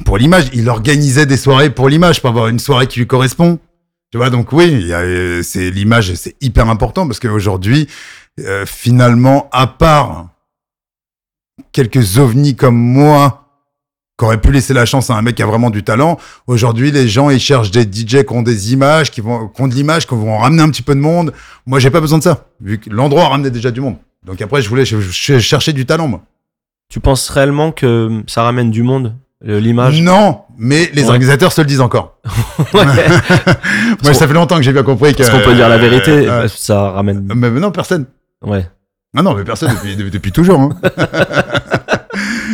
B: pour l'image. Il organisait des soirées pour l'image, pour avoir une soirée qui lui correspond. Tu vois, donc oui, euh, c'est l'image, c'est hyper important parce qu'aujourd'hui, euh, finalement, à part quelques ovnis comme moi aurait pu laisser la chance à un mec qui a vraiment du talent. Aujourd'hui, les gens, ils cherchent des DJ qui ont des images, qui vont, qui ont de l'image, qui vont ramener un petit peu de monde. Moi, j'ai pas besoin de ça, vu que l'endroit ramenait déjà du monde. Donc après, je voulais je, je cherchais du talent, moi.
A: Tu penses réellement que ça ramène du monde, l'image?
B: Non, mais les
A: Ouais.
B: organisateurs se le disent encore. (laughs) (laughs) Moi, ça fait longtemps que j'ai bien compris que.
A: Est-ce qu'on peut dire la vérité
B: euh,
A: Ça ramène.
B: mais non, personne.
A: Ouais.
B: Ah non, mais personne depuis toujours. Hein. (laughs)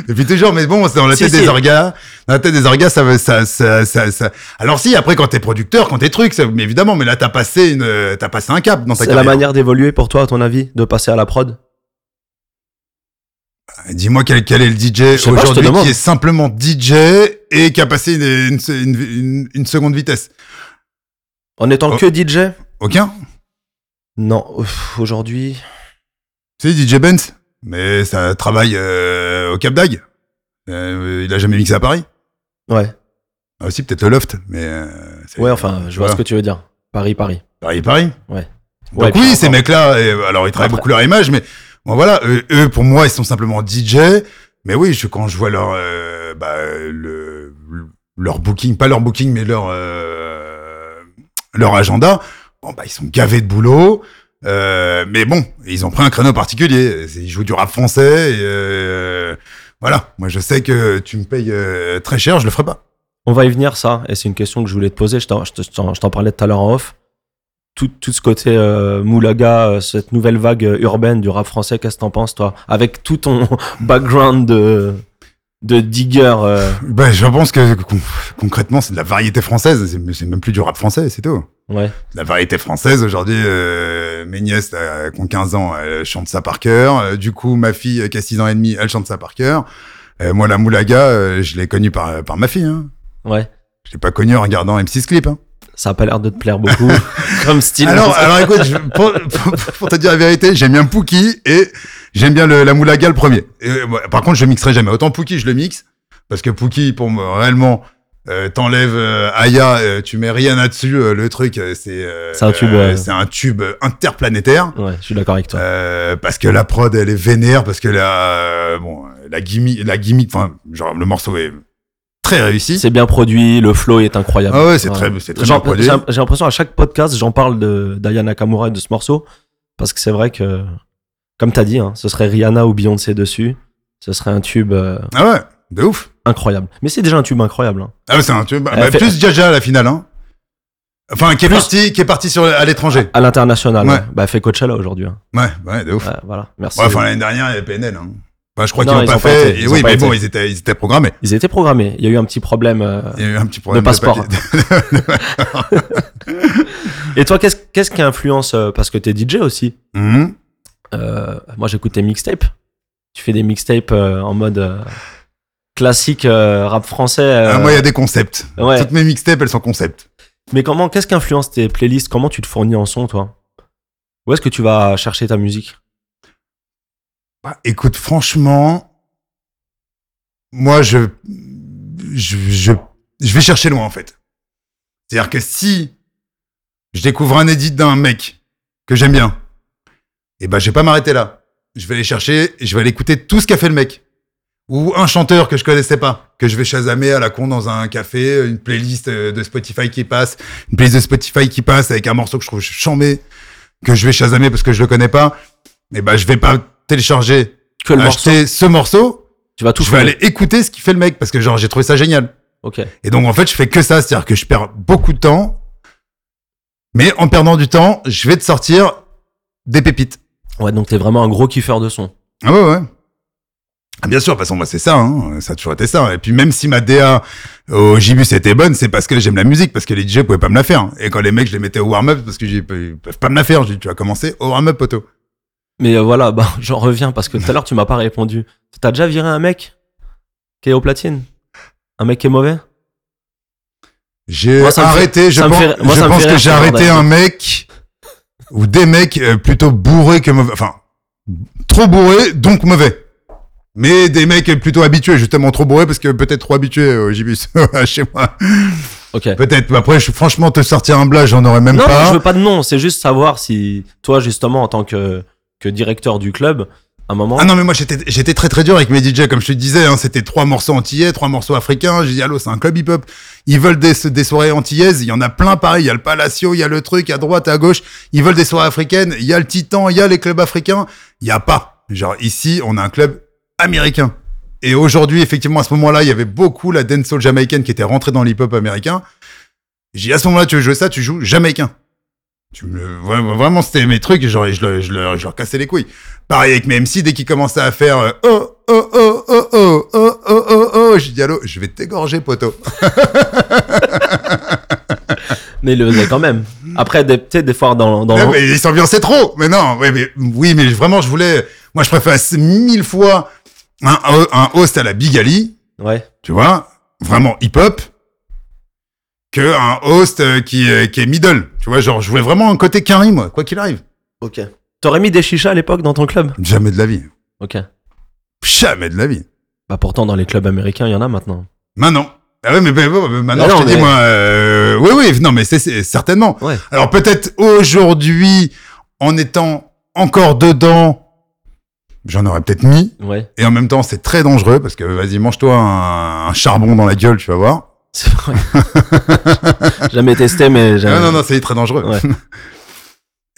B: depuis toujours, mais bon, c'est dans la tête
A: si.
B: des orgas. Dans la tête des orgas, ça, ça, ça, ça, ça- Alors si, après, quand t'es producteur, quand t'es truc, ça, mais évidemment, mais là, t'as passé une, t'as passé un cap dans ta
A: C'est la
B: carrière.
A: manière d'évoluer pour toi, à ton avis, de passer à la prod?
B: Dis-moi quel, quel est le DJ aujourd'hui qui est simplement DJ et qui a passé une, une, une, une- une seconde vitesse.
A: En étant
B: Oh.
A: que DJ
B: Aucun?
A: Non. Aujourd'hui.
B: Tu sais, DJ Benz, mais ça travaille euh, au Cap d'Agde. Euh, il a jamais mixé à Paris.
A: Ouais.
B: Ah, aussi peut-être le Loft, mais euh,
A: Ouais, enfin, je vois
B: voilà.
A: ce que tu veux dire. Paris, Paris.
B: Paris, Paris.
A: Ouais.
B: Donc
A: Ouais,
B: oui, ces mecs-là, euh, alors ils travaillent
A: Après.
B: beaucoup leur image, mais bon voilà, eux, pour moi ils sont simplement DJ. Mais oui, je, quand je vois leur bah, le, leur booking, pas leur booking, mais leur leur agenda, bon bah ils sont gavés de boulot. Euh, mais bon, ils ont pris un créneau particulier. Ils jouent du rap français. Euh, voilà, moi je sais que tu me payes euh, très cher, je le ferai pas.
A: On va y venir, ça, et c'est une question que je voulais te poser. Je t'en, parlais tout à l'heure en off. Tout, tout ce côté moulaga, cette nouvelle vague urbaine du rap français, qu'est-ce que t'en penses, toi? Avec tout ton (laughs) background de, de digger. euh, (laughs)
B: Ben, je pense que con- concrètement c'est de la variété française. C'est même plus du rap français, c'est tout.
A: ouais.
B: la variété française aujourd'hui euh, mes nièces euh, qui ont 15 ans elles chantent ça par cœur Euh, du coup ma fille euh, qui a 6 ans et demi elle chante ça par cœur Euh, moi la moulaga euh, je l'ai connue par, par ma fille hein.
A: Ouais.
B: je l'ai pas connue en regardant M6 Clip hein.
A: Ça a pas l'air de te plaire beaucoup (laughs) comme style.
B: alors alors écoute je- pour, pour- pour te dire la vérité j'aime bien Pookie et j'aime bien le, la moulaga le premier Et, euh, par contre je mixerai jamais autant Pookie je le mixe parce que Pookie pour moi réellement euh, t'enlèves euh, Aya euh, tu mets rien là-dessus euh, le truc c'est
A: un tube,
B: c'est un tube interplanétaire
A: Ouais, je suis d'accord avec toi.
B: Parce que la prod elle est vénère parce que la bon la gimmick la gimmick enfin genre le morceau est très réussi
A: C'est bien produit, le flow est incroyable.
B: ah ouais c'est très c'est très bien produit
A: J'ai j'ai l'impression à chaque podcast, j'en parle de d'Aya Nakamura et de ce morceau parce que c'est vrai que, comme t'as dit, hein, ce serait Rihanna ou Beyoncé dessus, ce serait un tube euh,
B: ah ouais de ouf
A: incroyable. Mais c'est déjà un tube incroyable. hein.
B: ah ouais, c'est un tube bah,
A: Elle fait-
B: plus Jaja à la finale hein enfin qui est parti qui est parti sur à l'étranger
A: À l'international,
B: Ouais.
A: ouais. bah fait Coachella aujourd'hui. hein.
B: ouais ouais de ouf
A: Ouais, voilà, merci.
B: Ouais, enfin l'année dernière il y avait PNL hein. Enfin, je crois qu'ils l'ont pas fait
A: été,
B: oui mais bon ils étaient ils étaient programmés
A: Ils étaient programmés. Il y a eu un petit problème. euh,
B: il y a eu un petit problème
A: passeport. (laughs) Et toi, qu'est-ce qu'est-ce qui influence euh, Parce que t'es DJ aussi.
B: Mhm.
A: Euh, moi, j'écoute tes mixtapes. Tu fais des mixtapes euh, en mode classique rap français.
B: Ah, moi il y a des concepts
A: ouais.
B: toutes mes mixtapes elles sont concepts
A: Mais comment Qu'est-ce qui influence tes playlists? Comment tu te fournis en son, toi? Où est-ce que tu vas chercher ta musique?
B: Bah, écoute, franchement, moi, je, je, je, vais chercher loin, en fait. C'est-à-dire que si je découvre un edit d'un mec que j'aime bien, et ben, je vais pas m'arrêter là. Je vais aller chercher je vais aller écouter tout ce qu'a fait le mec. Ou un chanteur que je connaissais pas, que je vais chasamer à la con dans un café, une playlist euh, de Spotify qui passe, une playlist de Spotify qui passe avec un morceau que je trouve chambé, que je vais chasamer parce que je le connais pas. Et ben, je vais pas télécharger
A: Que le morceau
B: acheter ce morceau,
A: Tu vas tout
B: je vais aller écouter ce qu'il fait le mec parce que genre j'ai trouvé ça génial.
A: Ok.
B: Et donc en fait je fais que ça, c'est-à-dire que je perds beaucoup de temps, mais en perdant du temps, je vais te sortir des pépites.
A: Ouais, donc t'es vraiment un gros kiffeur de son.
B: Ah ouais ouais. Ah, Bien sûr, de toute façon moi c'est ça, hein. ça a toujours été ça. Et puis même si ma DA au Gibus était bonne, c'est parce que j'aime la musique, parce que les DJ pouvaient pas me la faire. Et quand les mecs je les mettais au warm-up, parce que ils peuvent pas me la faire, je dis tu vas commencer au warm-up poteau.
A: Mais euh, voilà, bah, (laughs) j'en reviens parce que tout à l'heure, tu m'as pas répondu. T'as déjà viré un mec qui est au platine? Un mec qui est mauvais?
B: J'ai
A: fait-
B: arrêté, je pense,
A: fait- moi,
B: je
A: ça me
B: pense
A: fait
B: que j'ai arrêté un mec ou des mecs euh, plutôt bourrés que mauvais. Enfin, trop bourrés, donc mauvais. Mais des mecs plutôt habitués, justement trop bourrés parce que peut-être trop habitués au Gibus (laughs) chez moi.
A: Ok.
B: Peut-être. mais Après, je, franchement, te sortir un blas, j'en aurais même
A: Non,
B: pas.
A: je veux pas de nom, c'est juste savoir si toi, justement, en tant que, que directeur du club, un moment
B: Ah non, mais moi, j'étais, très très dur avec mes DJ, comme je te disais, hein, c'était trois morceaux antillais, trois morceaux africains. J'ai dit, allô, c'est un club hip-hop. Ils veulent des, des soirées antillaises. Il y en a plein pareil. Il y a le Palacio, il y a le truc, à droite, à gauche. Ils veulent des soirées africaines. Il y a le Titan, il y a les clubs africains. Il y a pas. Genre, ici, on a un club américain. Et aujourd'hui, effectivement, à ce moment-là, il y avait beaucoup la dancehall jamaïcaine qui était rentrée dans l'hip-hop américain. J'ai dit, à ce moment-là, tu veux jouer ça, tu joues jamaïcain. Tu me, vraiment, c'était mes trucs, genre, je, leur- je, leur, je leur cassais les couilles. Pareil avec mes MC, dès qu'ils commençaient à faire euh, oh, oh, oh, oh, oh, oh, oh, oh, oh, j'ai dit, allô, je vais t'égorger, poteau.
A: Mais il le faisait quand même. Après, des- tu sais, des fois, dans, dans
B: Ouais, mais ils s'ambiançaient trop. Mais non, ouais, mais, oui, mais vraiment, je voulais, moi, je préfère mille fois un, un host à la Big Ali,
A: Ouais.
B: tu vois, vraiment hip-hop, que un host euh, qui, est- qui est middle. Tu vois, genre, je voulais vraiment un côté carré, moi, quoi qu'il arrive.
A: Ok. T'aurais mis des chichas à l'époque dans ton club?
B: Jamais de la vie.
A: Ok.
B: Jamais de la vie.
A: Bah pourtant, dans les clubs américains, il y en a maintenant.
B: Maintenant. Ah ouais, mais, mais, maintenant,
A: Mais non,
B: je te dis, moi, euh, oui, oui, non, mais c'est- c'est certainement.
A: Ouais.
B: Alors peut-être aujourd'hui, en étant encore dedans, j'en aurais peut-être mis.
A: Ouais.
B: Et en même temps, c'est très dangereux parce que vas-y, mange-toi un, un charbon dans la gueule, tu vas voir.
A: C'est (laughs) vrai. Jamais testé, mais j'ai.
B: Ah, non, non, c'est très dangereux.
A: Ouais. (laughs)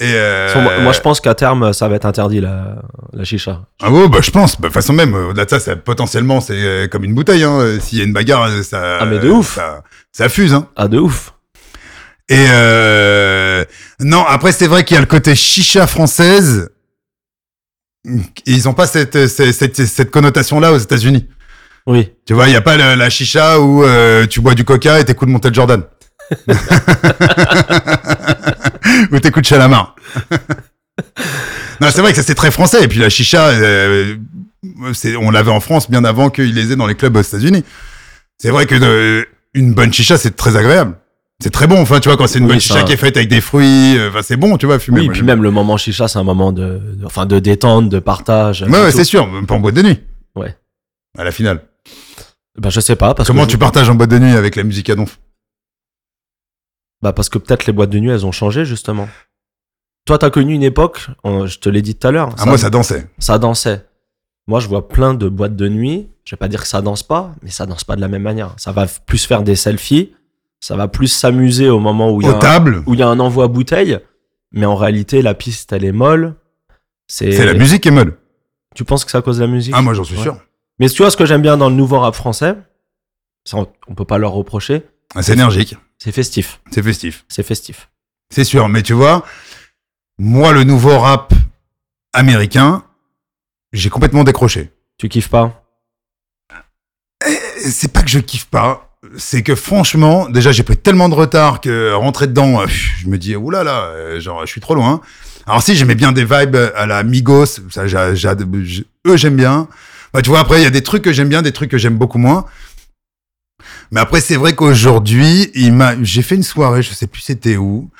B: Et euh...
A: Moi- Moi, je pense qu'à terme, ça va être interdit, la, la chicha.
B: Ah ouais, bah je pense. Bah, de toute façon même, euh, au-delà de ça, ça, potentiellement, c'est euh, comme une bouteille. Hein. Euh, S'il y a une bagarre, euh, ça...
A: Ah, mais de ouf.
B: Ça, ça fuse, hein.
A: Ah, de ouf.
B: Et euh... non, après c'est vrai qu'il y a le côté chicha française. Ils ont pas cette cette, cette, cette connotation-là aux États-Unis.
A: Oui.
B: Tu vois, il y a pas le- la chicha où euh, tu bois du coca et t'écoutes Montel Jordan. (laughs) ou t'écoutes Chalamar. (laughs) non, c'est vrai que ça c'est très français. Et puis la chicha, euh, c'est, on l'avait en France bien avant qu'ils les aient dans les clubs aux États-Unis. C'est vrai que euh, une bonne chicha, c'est très agréable. C'est très bon. Enfin, tu vois, quand c'est une
A: Oui,
B: bonne chicha qui est faite avec des fruits, euh, c'est bon, tu vois, fumer.
A: Oui,
B: Moi,
A: puis même le moment chicha, c'est un moment de, de- enfin, de détente, de partage.
B: Ouais,
A: et
B: c'est sûr. Pas en boîte de nuit.
A: Ouais.
B: À la finale.
A: Bah, je sais pas. Parce
B: Comment
A: que
B: tu
A: je-
B: partages en boîte de nuit avec la musique à donf
A: Bah, parce que peut-être les boîtes de nuit, elles ont changé, justement. Toi, t'as connu une époque, on- je te l'ai dit tout à l'heure.
B: Ah, moi, ça dansait.
A: ça dansait. Moi, je vois plein de boîtes de nuit. Je vais pas dire que ça danse pas, mais ça danse pas de la même manière. Ça va plus faire des selfies. Ça va plus s'amuser au moment où il y, a un-
B: tables.
A: où il y a un envoi bouteille. Mais en réalité, la piste, elle est molle. C'est
B: la musique qui est molle.
A: Tu penses que c'est à cause de la musique?
B: Ah, moi, j'en suis
A: Ouais.
B: sûr.
A: Mais tu vois, ce que j'aime bien dans le nouveau rap français, ça, on, on peut pas leur reprocher,
B: Ah, C'est énergique.
A: c'est festif.
B: C'est festif.
A: C'est festif.
B: C'est sûr. Mais tu vois, moi, le nouveau rap américain, j'ai complètement décroché.
A: Tu kiffes pas?
B: Et C'est pas que je kiffe pas. C'est que franchement, déjà, j'ai pris tellement de retard que rentrer dedans, euh, je me dis, oulala, là là, euh, genre, je suis trop loin. Alors si, j'aimais bien des vibes à la Migos, ça, j'- eux, j'aime bien. Bah, tu vois, après, il y a des trucs que j'aime bien, des trucs que j'aime beaucoup moins. Mais après, c'est vrai qu'aujourd'hui, j'ai fait une soirée, je sais plus c'était où,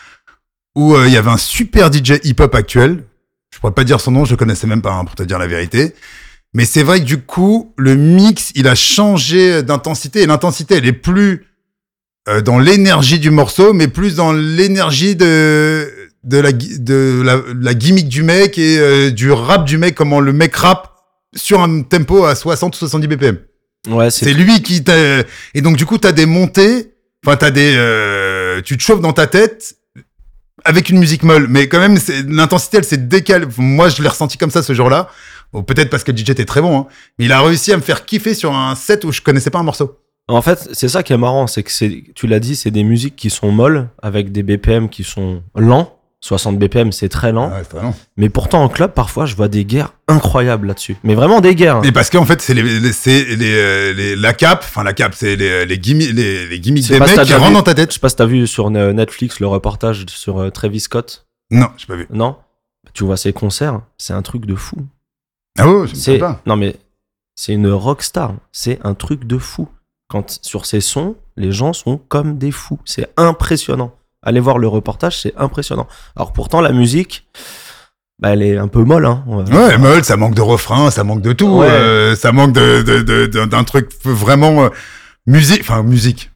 B: où euh, il y avait un super DJ hip-hop actuel. Je pourrais pas dire son nom, je le connaissais même pas, hein, pour te dire la vérité. Mais c'est vrai que du coup, le mix, il a changé d'intensité et l'intensité, elle est plus euh, dans l'énergie du morceau, mais plus dans l'énergie de la gimmick du mec et euh, du rap du mec, comment le mec rappe sur un tempo à 60 ou 70 BPM.
A: Ouais,
B: C'est lui qui t'a et donc du coup t'as des montées, enfin t'as des euh, tu te chauffes dans ta tête avec une musique molle, mais quand même l'intensité elle s'est décalée. Moi je l'ai ressenti comme ça ce jour-là. Bon, peut-être parce que le DJ était très bon, hein. mais il a réussi à me faire kiffer sur un set où je connaissais pas un morceau.
A: En fait, c'est ça qui est marrant, c'est que tu l'as dit, c'est des musiques qui sont molles, avec des BPM qui sont lents. 60 BPM, c'est très lent.
B: Ah c'est très long.
A: Mais pourtant, en club, parfois, je vois des guerres incroyables là-dessus. Mais vraiment des guerres. hein.
B: Mais parce qu'en fait c'est les, les- euh, les- la cap, enfin la cap, c'est les les gimmicks les, les gimmicks
A: Je
B: des mecs qui rentrent dans ta
A: Je
B: tête.
A: sais pas si t'as vu sur Netflix le reportage sur euh, Travis Scott.
B: Non, j'ai pas vu.
A: Non? Tu vois ses concerts, c'est un truc de fou.
B: Ah ouais, je pas.
A: non mais c'est une rockstar. C'est un truc de fou. Quand sur ses sons, les gens sont comme des fous. C'est impressionnant. Allez voir le reportage, c'est impressionnant. Alors pourtant la musique, bah, elle est un peu molle. Hein.
B: Ouais, molle, ça manque de refrain, ça manque de tout,
A: Ouais.
B: euh, ça manque de de- de- de- d'un truc vraiment euh, musique, enfin musique.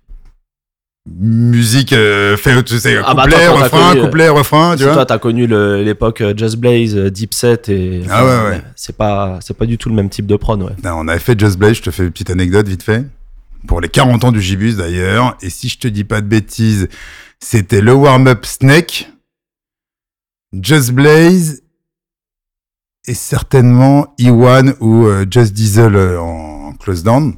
B: musique euh, fait, tu sais,
A: Ah bah,
B: couplet,
A: toi,
B: refrain,
A: connu,
B: couplet, refrain, tu vois.
A: toi, t'as connu l'époque Just Blaze, Deep Set et.
B: Ah ouais, ouais.
A: C'est pas, c'est pas du tout le même type de prod, ouais.
B: Non, on avait fait Just Blaze, je te fais une petite anecdote vite fait. Pour les 40 ans du Gibus d'ailleurs. Et si je te dis pas de bêtises, c'était le warm-up Snake, Just Blaze et certainement E1 ou euh, Just Diesel euh, en close down.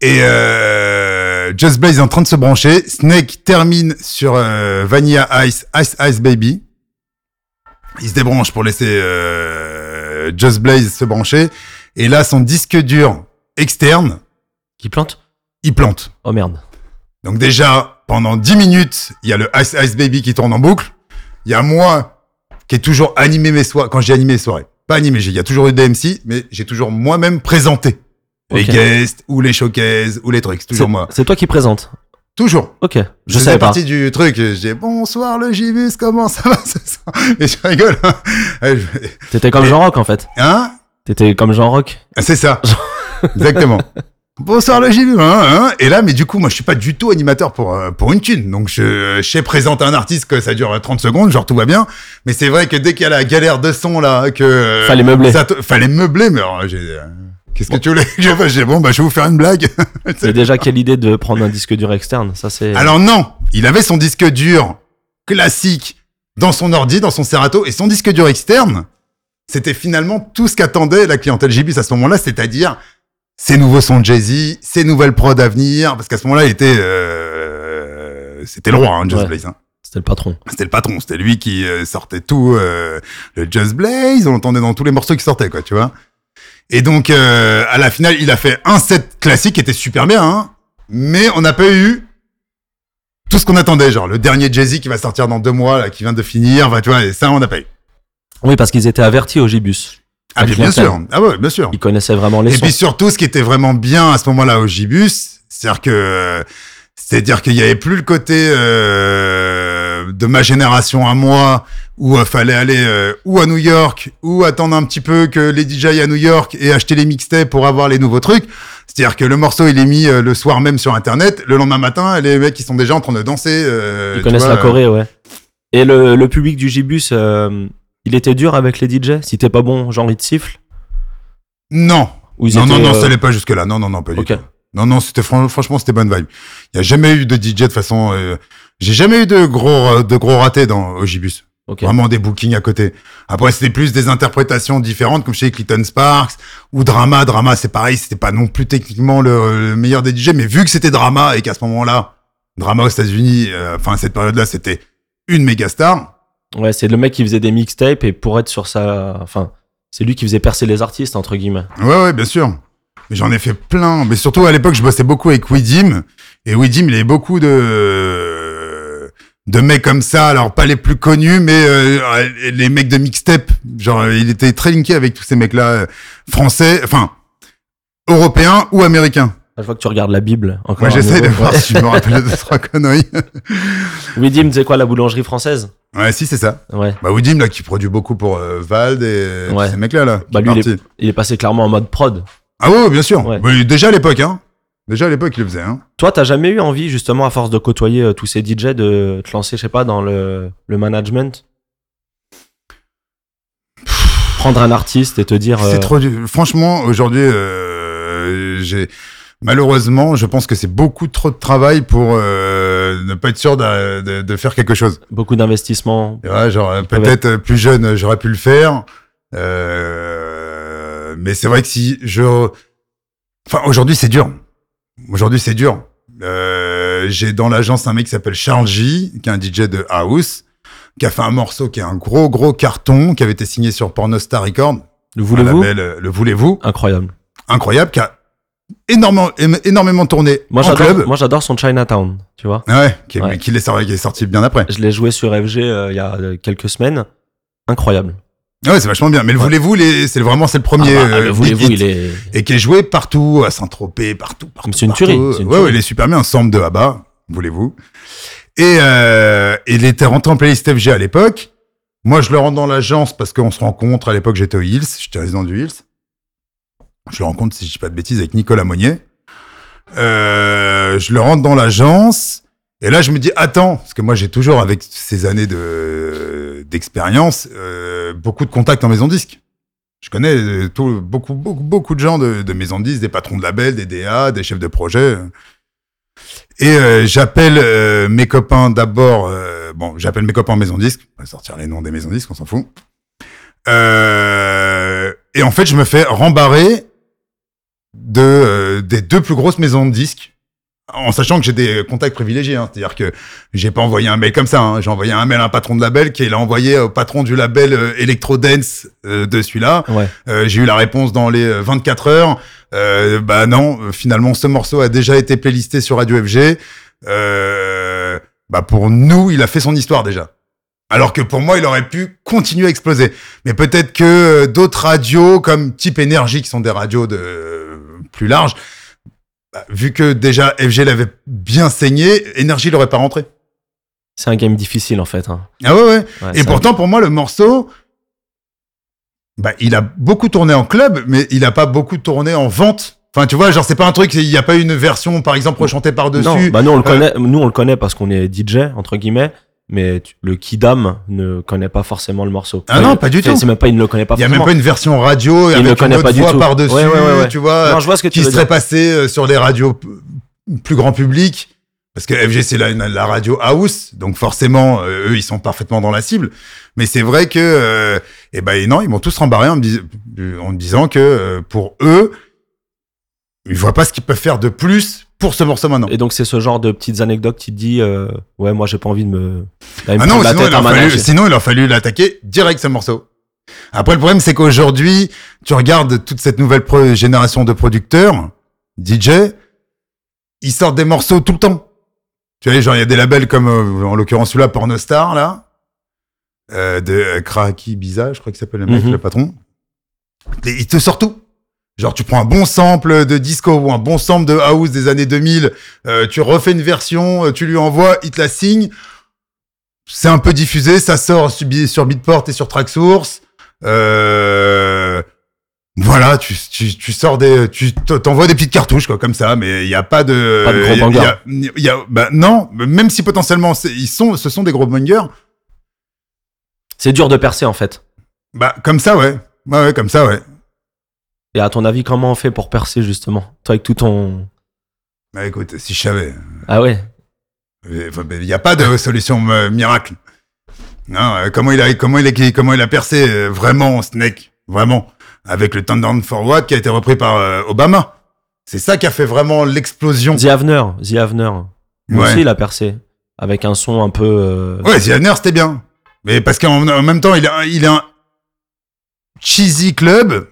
B: Et euh, Just Blaze est en train de se brancher. Snake termine sur euh, Vanilla Ice, Ice Ice Baby. Il se débranche pour laisser euh, Just Blaze se brancher. Et là, son disque dur externe,
A: Qui plante?
B: il plante.
A: Oh merde.
B: Donc déjà, pendant 10 minutes, il y a le Ice Ice Baby qui tourne en boucle. Il y a moi qui ai toujours animé mes soirées. Quand j'ai animé les soirées, pas animé, il y a toujours eu des MC, mais j'ai toujours moi-même présenté les guests ou les showcases ou les trucs. C'est toujours moi.
A: C'est toi qui présente.
B: Toujours.
A: Ok.
B: Je,
A: Je savais pas.
B: partie du truc. Je dis bonsoir le Gibus, comment ça va ce soir? Et je rigole. hein.
A: T'étais comme Jean Rock en fait.
B: Hein?
A: T'étais comme Jean Rock.
B: Ah, C'est ça. (laughs) Exactement. Bonsoir le Gibus. Hein, hein. Et là, mais du coup, moi, je suis pas du tout animateur pour euh, pour une thune. Donc, je, je sais présenter un artiste que ça dure 30 secondes, genre tout va bien. Mais c'est vrai que dès qu'il y a la galère de son là, que euh,
A: Fallait meubler.
B: ça fallait meubler. Mais alors, j'ai euh, Qu'est-ce que tu voulais que je fasse? Bon, bah, je vais vous faire une blague. (laughs)
A: Mais déjà, quelle idée de prendre un disque dur externe. Ça, c'est.
B: Alors non, il avait son disque dur classique dans son ordi, dans son Serato, et son disque dur externe, c'était finalement tout ce qu'attendait la clientèle Gibus à ce moment-là, c'est-à-dire ses nouveaux sons de Jay-Z, ses nouvelles prods à venir, parce qu'à ce moment-là, il était, euh, c'était le roi, hein, Just
A: Ouais.
B: Blaze. hein.
A: C'était le patron.
B: C'était le patron, c'était lui qui euh, sortait tout, euh, le Just Blaze, on l'entendait dans tous les morceaux qui sortaient, quoi, tu vois. Et donc, euh, à la finale, il a fait un set classique qui était super bien, hein, mais on n'a pas eu tout ce qu'on attendait, genre le dernier Jay-Z qui va sortir dans deux mois, là, qui vient de finir, tu vois, et ça, on n'a pas eu.
A: Oui, parce qu'ils étaient avertis au Gibus.
B: Ah, bien, bien sûr. Ah ouais, bien sûr.
A: Ils connaissaient vraiment les
B: Et
A: sons.
B: puis surtout, ce qui était vraiment bien à ce moment-là au Gibus, c'est-à-dire que, c'est-à-dire qu'il y avait plus le côté euh, de ma génération à moi où il fallait aller euh, ou à New York ou attendre un petit peu que les DJ aillent à New York et acheter les mixtapes pour avoir les nouveaux trucs. C'est-à-dire que le morceau il est mis euh, le soir même sur Internet, le lendemain matin, les mecs ils sont déjà en train de danser. euh,
A: Ils connaissent
B: vois,
A: la Corée, ouais. Et le, le public du Gibus, euh, il était dur avec les DJ Si t'es pas bon, genre ils te sifflent?
B: Non,
A: Ou
B: non, non,
A: étaient,
B: non,
A: euh,
B: ça allait pas jusque là. Non, non, non, pas du tout. Non, non, c'était fran- franchement, c'était bonne vibe. Il y a jamais eu de DJ de façon. euh, J'ai jamais eu de gros de gros ratés dans au Gibus.
A: ok.
B: Vraiment des bookings à côté. Après, c'était plus des interprétations différentes, comme chez Clinton Sparks ou Drama. Drama, c'est pareil, c'était pas non plus techniquement le, le meilleur des DJ, mais vu que c'était Drama et qu'à ce moment-là, Drama aux États-Unis, euh, enfin cette période-là, c'était une méga star.
A: Ouais, c'est le mec qui faisait des mixtapes et pour être sur sa. Enfin, c'est lui qui faisait percer les artistes, entre guillemets.
B: Ouais, ouais, bien sûr. Mais j'en ai fait plein. Mais surtout, à l'époque, je bossais beaucoup avec Widim. Et Widim, il avait beaucoup de, de mecs comme ça. Alors, pas les plus connus, mais euh, les mecs de mixtape. Genre, il était très linké avec tous ces mecs-là, euh, français, enfin, européens ou américains.
A: Je vois que tu regardes la Bible. Encore
B: Moi, j'essaie de voir si je me rappelle de (laughs) trois conneries.
A: Widim, c'est quoi la boulangerie française?
B: Ouais, si, c'est ça.
A: Ouais.
B: Bah, Widim, là, qui produit beaucoup pour euh, Vald et
A: Ouais.
B: ces mecs-là, là.
A: Bah, lui, il est, il est passé clairement en mode prod.
B: Ah ouais, bien sûr.
A: Ouais.
B: Déjà à l'époque, hein. Déjà à l'époque, il le faisait, hein.
A: Toi, t'as jamais eu envie, justement, à force de côtoyer euh, tous ces DJ, de te lancer, je sais pas, dans le, le management? Prendre un artiste et te dire. euh,
B: C'est trop dur. Franchement, aujourd'hui, j'ai malheureusement, je pense que c'est beaucoup trop de travail pour euh, ne pas être sûr de, de- de faire quelque chose.
A: Beaucoup d'investissement.
B: Et ouais, genre euh, peut-être euh, plus jeune, j'aurais pu le faire. Euh, mais c'est vrai que si je, enfin aujourd'hui c'est dur. Aujourd'hui c'est dur. Euh, j'ai dans l'agence un mec qui s'appelle Charles J, qui est un DJ de house, qui a fait un morceau qui est un gros gros carton, qui avait été signé sur Pornostar Record.
A: Le voulez-vous
B: le voulez-vous?
A: Incroyable.
B: incroyable qui a énormément ém- énormément tourné
A: Moi,
B: en club
A: j'adore, moi, j'adore son Chinatown, tu vois.
B: ouais qui, est-
A: Ouais.
B: qui, est sorti, qui est sorti bien après
A: Je l'ai joué sur FG euh, il y a euh, quelques semaines. Incroyable.
B: ouais c'est vachement bien mais le
A: Ouais.
B: voulez-vous c'est vraiment c'est le premier
A: Ah bah,
B: euh,
A: le voulez-vous, il est.
B: et qui est joué partout à Saint-Tropez partout partout
A: C'est une
B: partout.
A: tuerie, une
B: ouais,
A: tuerie.
B: ouais, il est super bien ensemble de Abba voulez-vous et euh, il était rentré en playlist FG à l'époque moi je le rentre dans l'agence parce qu'on se rencontre à l'époque j'étais au Hills j'étais résident du Hills je le rencontre si je dis pas de bêtises avec Nicolas Monnier Euh, je le rentre dans l'agence Et là, je me dis, attends, parce que moi, j'ai toujours, avec ces années de d'expérience, euh, beaucoup de contacts en maison disque. Je connais euh, tout, beaucoup, beaucoup, beaucoup de gens de, de maison disque, des patrons de labels, des DA, des chefs de projet. Et euh, j'appelle euh, mes copains d'abord. euh, bon, j'appelle mes copains en maison disque. On va sortir les noms des maisons disques, on s'en fout. Et en fait, je me fais rembarrer de euh, des deux plus grosses maisons de disques en sachant que j'ai des contacts privilégiés, hein. c'est-à-dire que j'ai pas envoyé un mail comme ça, hein. j'ai envoyé un mail à un patron de label qui l'a envoyé au patron du label euh, Electro Dance euh, de celui-là.
A: Ouais.
B: Euh, j'ai eu la réponse dans les euh, 24 heures. Euh, bah non, finalement ce morceau a déjà été playlisté sur Radio FG. Euh, bah pour nous, il a fait son histoire déjà. Alors que pour moi, il aurait pu continuer à exploser. Mais peut-être que euh, d'autres radios comme Type Énergie, qui sont des radios de euh, plus larges, bah, vu que déjà FG l'avait bien saigné, Énergie l'aurait pas rentré.
A: C'est un game difficile en fait. hein.
B: Ah ouais, ouais.
A: Ouais,
B: Et pourtant, pour moi, le morceau, bah, il a beaucoup tourné en club, mais il a pas beaucoup tourné en vente. Enfin, tu vois, genre, c'est pas un truc, il y a pas une version, par exemple, rechantée
A: Non,
B: par-dessus.
A: bah nous on le
B: Euh,
A: connaît, nous on le connaît parce qu'on est DJ entre guillemets, mais tu- le Kidam ne connaît pas forcément le morceau.
B: Ah non, pas du tout.
A: C'est même pas, il ne le connaît pas.
B: Il y a même pas une version radio
A: Il
B: avec une
A: connaît
B: autre
A: pas du
B: voix
A: tout.
B: par-dessus,
A: Ouais, ouais, ouais, ouais.
B: tu vois,
A: Non, je vois ce que
B: qui serait passé euh, sur les radios plus grand public. Parce que FG, c'est la, la radio house, donc forcément, euh, eux, ils sont parfaitement dans la cible. Mais c'est vrai que, euh, eh ben non, ils m'ont tous rembarré en me, dis- en me disant que euh, pour eux, ils voient pas ce qu'ils peuvent faire de plus pour ce morceau maintenant.
A: Et donc c'est ce genre de petites anecdotes qui te dit, euh, ouais, moi j'ai pas envie de me, d'aller me
B: Ah non,
A: la
B: sinon il, a fallu, sinon il a fallu l'attaquer direct ce morceau. Après le problème c'est qu'aujourd'hui, tu regardes toute cette nouvelle génération de producteurs, DJ, ils sortent des morceaux tout le temps. Tu vois, genre il y a des labels comme euh, en l'occurrence celui-là Pornostar là, euh, de euh, Kraki Biza, je crois qu'il s'appelle le mec,
A: Mhm.
B: le patron. Et il te sort tout. Genre tu prends un bon sample de disco ou un bon sample de house des années 2000, euh, tu refais une version, euh, tu lui envoies, il te la signe. C'est un peu diffusé, ça sort sur, Beatport et sur Tracksource. Euh, voilà, tu, tu, tu sors des, tu t'envoies des petites cartouches quoi, comme ça, mais il y a pas de,
A: Pas de gros
B: y a- y a- il y a- bah non, même si potentiellement ils sont, ce sont des gros bangers,
A: C'est dur de percer en fait.
B: bah comme ça ouais, ouais, ouais comme ça ouais.
A: Et à ton avis, comment on fait pour percer justement? Toi avec tout ton,
B: Bah écoute, si je savais,
A: ah ouais,
B: il n'y a pas de (laughs) solution euh, miracle. Non, euh, comment il a, comment il a, comment il a percé euh, vraiment Snake, vraiment, avec le Turn Forward qui a été repris par euh, Obama. C'est ça qui a fait vraiment l'explosion.
A: The Avener, The Avener. Lui
B: Ouais.
A: aussi il a percé avec un son un peu.
B: Ouais, The Avener, c'était bien. Mais parce qu'en en même temps, il un- il est un cheesy club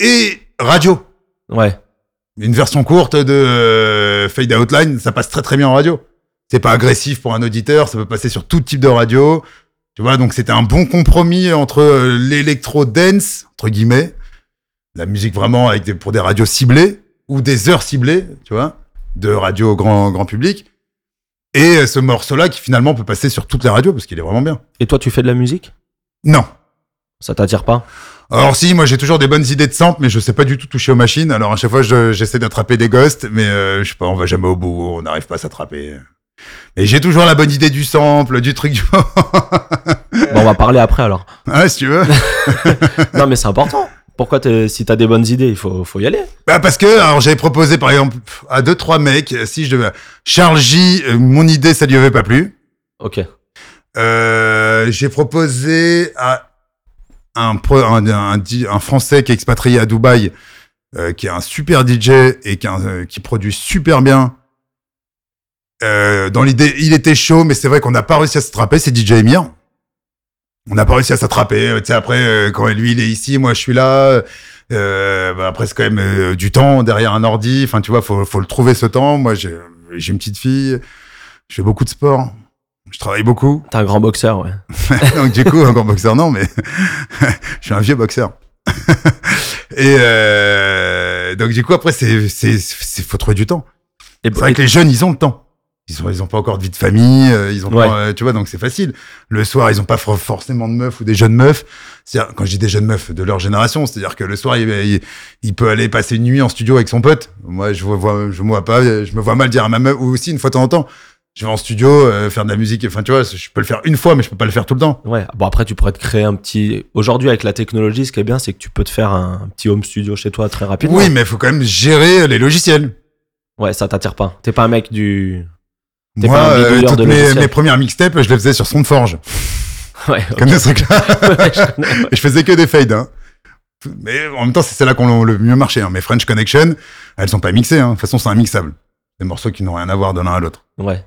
B: et radio.
A: ouais.
B: Une version courte de euh, Fade Outline, ça passe très très bien en radio. C'est pas agressif pour un auditeur, ça peut passer sur tout type de radio. Tu vois, donc c'était un bon compromis entre euh, l'électro dance entre guillemets, la musique vraiment avec des, pour des radios ciblées ou des heures ciblées, tu vois, de radio grand grand public. Et euh, ce morceau-là qui finalement peut passer sur toutes les radios parce qu'il est vraiment bien.
A: Et toi tu fais de la musique?
B: Non.
A: Ça t'attire pas?
B: Alors si, moi j'ai toujours des bonnes idées de sample, mais je sais pas du tout toucher aux machines. Alors à chaque fois, je- j'essaie d'attraper des ghosts, mais euh, je sais pas, on va jamais au bout, on n'arrive pas à s'attraper. Et j'ai toujours la bonne idée du sample, du truc. du- (laughs)
A: Bon, on va parler après alors.
B: ah, si tu veux. (laughs)
A: non mais c'est important. Pourquoi si t'as des bonnes idées, il faut, faut y aller.
B: Bah parce que alors j'avais proposé par exemple à deux trois mecs, si je devais Charles J, euh, mon idée ça lui avait pas plu.
A: Ok.
B: Euh, j'ai proposé à un, un, Français qui est expatrié à Dubaï, euh, qui est un super DJ et euh, qui produit super bien. Euh, dans l'idée, il était chaud, mais c'est vrai qu'on n'a pas réussi à s'attraper. C'est DJ Emir. On n'a pas réussi à s'attraper. Tu sais, après, quand lui il est ici, moi je suis là. Bah, après, c'est quand même du temps derrière un ordi. Enfin, tu vois, faut, faut le trouver ce temps. Moi, j'ai une petite fille. Je fais beaucoup de sport. Je travaille beaucoup.
A: T'es un grand boxeur, ouais. (laughs)
B: Donc du coup, un grand boxeur, non, mais (laughs) je suis un vieux boxeur. (laughs) Et euh, donc du coup, après, c'est c'est faut trouver du temps. C'est vrai que les jeunes, ils ont le temps. Ils ont ils ont pas encore de vie de famille, euh, ils ont
A: Ouais.
B: pas, euh, tu vois, donc c'est facile. Le soir, ils ont pas for- forcément de meufs ou des jeunes meufs. C'est quand je dis des jeunes meufs de leur génération, c'est-à-dire que le soir, il, il, il peut aller passer une nuit en studio avec son pote. Moi, je vois, vois- je me vois pas, je me vois mal dire à ma meuf ou aussi une fois de temps en temps. Je vais en studio euh, faire de la musique. Enfin, tu vois, je peux le faire une fois, mais je peux pas le faire tout le temps.
A: Ouais. Bon, après, tu pourrais te créer un petit. Aujourd'hui, avec la technologie, ce qui est bien, c'est que tu peux te faire un, un petit home studio chez toi très rapidement.
B: Oui, mais il faut quand même gérer les logiciels.
A: Ouais, ça t'attire pas. T'es pas un mec du. T'es
B: Moi,
A: pas un
B: euh, toutes
A: de
B: mes, mes premières mixtapes, je les faisais sur Soundforge. (laughs)
A: Ouais.
B: Tu (laughs) connais ce truc-là
A: Ouais, je
B: faisais que des fades. Hein. Mais en même temps, c'est celles-là qu'on le mieux marché. Hein. Mes French Connection, elles sont pas mixées. Hein. De toute façon, c'est immixable. Des morceaux qui n'ont rien à voir de l'un à l'autre.
A: Ouais.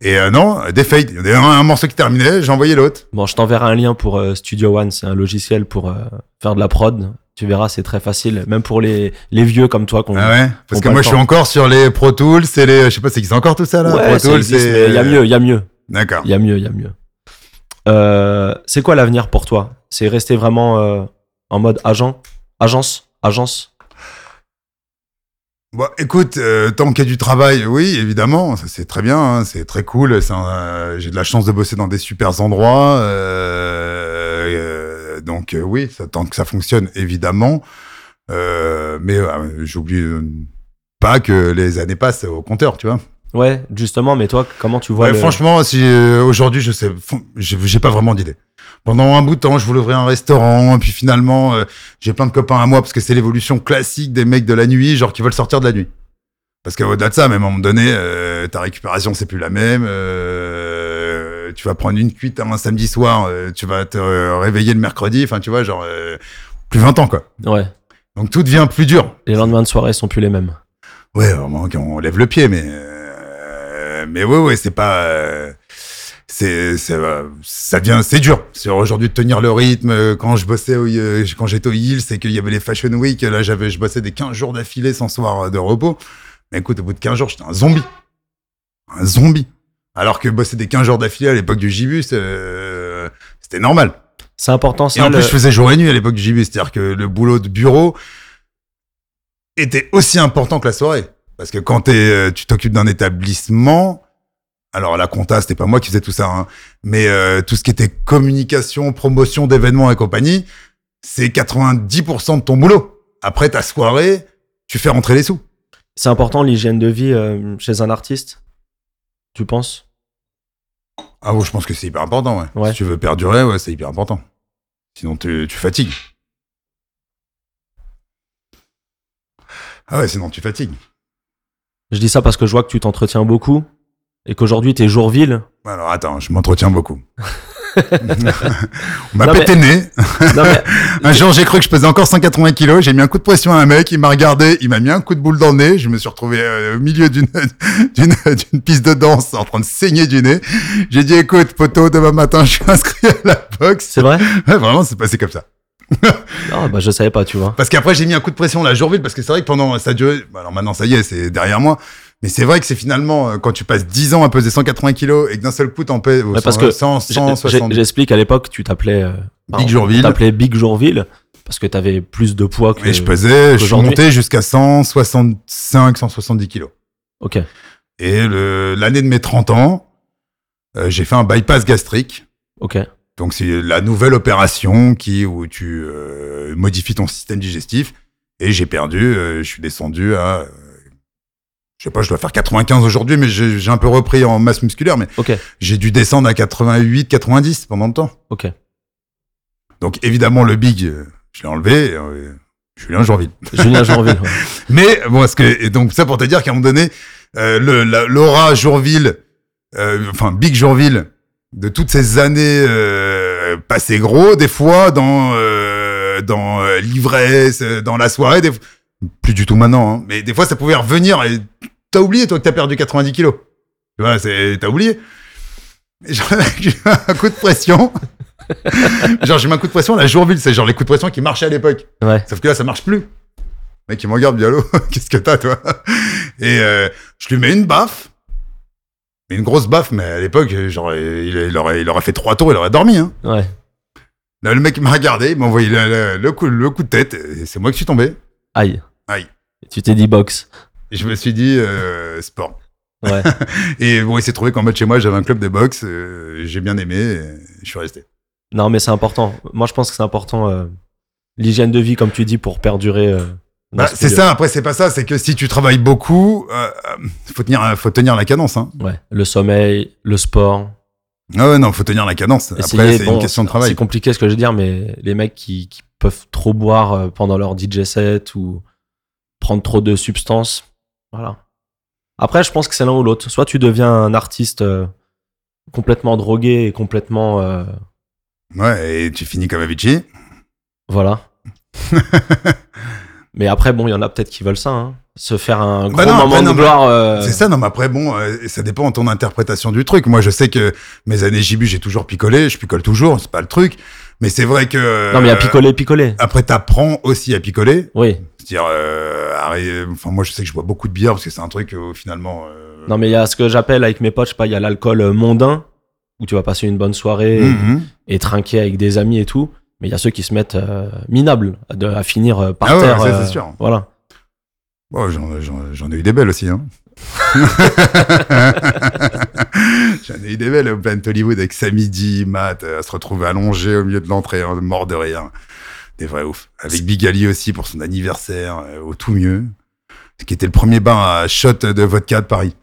B: Et euh, non, des fades. Il y avait un, un morceau qui terminait, j'envoyais l'autre.
A: Bon, je t'enverrai un lien pour euh, Studio One. C'est un logiciel pour euh, faire de la prod. Tu verras, c'est très facile. Même pour les, les vieux comme toi.
B: Ah ouais? Parce que moi, je suis encore sur les Pro Tools et les... Je sais pas, c'est qu'ils ont encore tout ça, là?
A: Ouais,
B: Pro Tools
A: existe, il y a mieux, il y a mieux.
B: D'accord.
A: Il y a mieux, il y a mieux. C'est quoi l'avenir pour toi? C'est rester vraiment en mode agent? Agence? Agence?
B: Bon, écoute, euh, tant qu'il y a du travail, oui, évidemment, ça c'est très bien, hein, c'est très cool. euh, J'ai de la chance de bosser dans des super endroits, euh, donc oui, ça, tant que ça fonctionne, évidemment. Mais j'oublie pas que les années passent au compteur, tu vois.
A: Ouais, justement, mais toi, comment tu vois
B: Ouais,
A: le-
B: Franchement, si aujourd'hui, je sais, j'ai pas vraiment d'idée. Pendant un bout de temps, je voulais ouvrir un restaurant, et puis finalement, euh, j'ai plein de copains à moi parce que c'est l'évolution classique des mecs de la nuit, genre qui veulent sortir de la nuit. Parce qu'au-delà de ça, même à un moment donné, euh, ta récupération c'est plus la même. euh, tu vas prendre une cuite un samedi soir, tu vas te réveiller le mercredi. Enfin, tu vois, genre plus 20 ans quoi.
A: Ouais,
B: Donc tout devient plus dur.
A: les lendemains de soirée sont plus les mêmes.
B: Ouais, vraiment, on lève le pied, mais mais ouais, ouais, c'est pas. Euh, c'est, c'est, euh, ça devient, c'est dur. C'est aujourd'hui de tenir le rythme. Quand je bossais, au, euh, quand j'étais au Hill, c'est qu'il y avait les Fashion Week. Là, j'avais, je bossais des 15 jours d'affilée sans soir de repos. Mais écoute, au bout de 15 jours, j'étais un zombie. Un zombie. Alors que bosser des 15 jours d'affilée à l'époque du Gibus, euh, c'était normal.
A: C'est important ça.
B: Et en
A: le-
B: plus, je faisais jour et nuit à l'époque du JB. C'est-à-dire que le boulot de bureau était aussi important que la soirée. Parce que quand euh, tu t'occupes d'un établissement, alors la compta, c'était pas moi qui faisais tout ça, hein, mais euh, tout ce qui était communication, promotion d'événements et compagnie, c'est 90% de ton boulot. Après ta soirée, tu fais rentrer les sous.
A: C'est important l'hygiène de vie euh, chez un artiste Tu penses?
B: Ah ouais, je pense que c'est hyper important, ouais.
A: Ouais.
B: Si tu veux perdurer, ouais, c'est hyper important. Sinon, tu, tu fatigues. Ah ouais, sinon tu fatigues.
A: Je dis ça parce que je vois que tu t'entretiens beaucoup et qu'aujourd'hui t'es Jourville.
B: Alors attends, je m'entretiens beaucoup. (laughs) On m'a pété le nez.
A: Non, mais (laughs)
B: Un jour, j'ai cru que je pesais encore 180 kilos. J'ai mis un coup de pression à un mec. Il m'a regardé. Il m'a mis un coup de boule dans le nez. Je me suis retrouvé euh, au milieu d'une (laughs) d'une d'une piste de danse en train de saigner du nez. J'ai dit, écoute, poteau, demain matin, je suis inscrit à la boxe.
A: c'est vrai?
B: Ouais, vraiment, c'est passé comme ça.
A: Non, bah je savais pas, tu vois.
B: Parce qu'après, j'ai mis un coup de pression la journée parce que c'est vrai que pendant ça a duré. bah, alors maintenant, ça y est, c'est derrière moi. Mais c'est vrai que c'est finalement euh, quand tu passes 10 ans à peser 180 kilos et que d'un seul coup t'en pèses
A: Ouais, parce que
B: 100,
A: J'ai-
B: 160.
A: j'ai- J'explique à l'époque, tu t'appelais euh,
B: Big Jourville.
A: Tu t'appelais Big Jourville parce que t'avais plus de poids que.
B: Mais je pesais, je suis monté jusqu'à 165, 170 kilos.
A: Ok.
B: Et l'année de mes 30 ans, euh, j'ai fait un bypass gastrique.
A: Ok.
B: Donc c'est la nouvelle opération qui où tu euh, modifies ton système digestif. Et j'ai perdu, euh, je suis descendu à, euh, je sais pas, je dois faire 95 aujourd'hui, mais j'ai un peu repris en masse musculaire, mais
A: Ok.
B: j'ai dû descendre à 88, 90 pendant le temps.
A: Ok.
B: Donc évidemment le big, euh, je l'ai enlevé. Euh, Julien Jourville. (laughs)
A: Julien Jourville. ouais. (laughs)
B: Mais bon, parce que et donc ça pour te dire qu'à un moment donné, euh, la- Laura Jourville, euh, enfin Big Jourville, de toutes ces années euh, passées gros, des fois dans euh, dans l'ivresse, dans la soirée, des... plus du tout maintenant, hein, mais des fois ça pouvait revenir et t'as oublié toi que t'as perdu 90 kilos. Tu vois, c'est t'as oublié. Genre, (laughs) J'ai un coup de pression. (laughs) genre j'ai mis un coup de pression la Jourville, c'est genre les coups de pression qui marchaient à l'époque.
A: Ouais.
B: Sauf que là, ça marche plus. Le mec, il me regarde, Bialo, (laughs) qu'est-ce que t'as, toi? Et euh, je lui mets une baffe. Une grosse baffe, mais à l'époque, genre, il, il aurait, il aurait fait trois tours, il aurait dormi. Hein.
A: Ouais.
B: Là, le mec il m'a regardé, il m'a envoyé le, le- le coup, le coup de tête, et c'est moi qui suis tombé.
A: Aïe.
B: Aïe.
A: Et tu t'es dit boxe.
B: Et je me suis dit, euh, sport.
A: Ouais. (laughs)
B: Et bon, il s'est trouvé qu'en bas de chez moi, j'avais un club de boxe, euh, j'ai bien aimé, et je suis resté.
A: non, mais c'est important. Moi, je pense que c'est important euh, l'hygiène de vie, comme tu dis, pour perdurer
B: Bah,
A: ce
B: c'est ça. Après, c'est pas ça. C'est que si tu travailles beaucoup, faut tenir, faut tenir la cadence. Hein.
A: Ouais, le sommeil, le sport.
B: Ah ouais, non, faut tenir la cadence. Après, c'est
A: bon,
B: une question de
A: C'est
B: travail.
A: compliqué ce que je veux dire, mais les mecs qui, qui peuvent trop boire euh, pendant leur DJ set ou prendre trop de substances, voilà. Après, je pense que c'est l'un ou l'autre. Soit tu deviens un artiste euh, complètement drogué et complètement, euh,
B: Ouais, et tu finis comme Avicii.
A: voilà. (laughs) mais après, bon, il y en a peut-être qui veulent ça, hein. se faire un gros
B: Bah non,
A: moment de
B: mais
A: gloire. euh,
B: C'est ça, non, mais après, bon, euh, ça dépend de ton interprétation du truc. Moi, je sais que mes années JB, j'ai toujours picolé, je picole toujours, c'est pas le truc. Mais c'est vrai que.
A: Non, mais il y a
B: euh,
A: picoler, picoler.
B: Après, t'apprends aussi à picoler.
A: Oui.
B: C'est-à-dire, euh, arrête- enfin, moi, je sais que je bois beaucoup de bière parce que c'est un truc, euh, finalement. euh,
A: Non, mais il y a ce que j'appelle avec mes potes, je sais pas, il y a l'alcool euh, mondain, où tu vas passer une bonne soirée
B: mhm.
A: et trinquer avec des amis et tout. Mais il y a ceux qui se mettent euh, minables de- à finir euh, par
B: Ah ouais,
A: terre.
B: c'est
A: euh,
B: sûr.
A: Voilà.
B: Bon, j'en- j'en ai eu des belles aussi, hein. (laughs) j'en ai eu des belles au Planet Hollywood avec Samidi, Matt, euh, à se retrouver allongé au milieu de l'entrée, hein, mort de rire. Des vrais ouf. Avec Big Ali aussi pour son anniversaire, euh, au tout mieux. Ce qui était le premier bain à shot de vodka de Paris.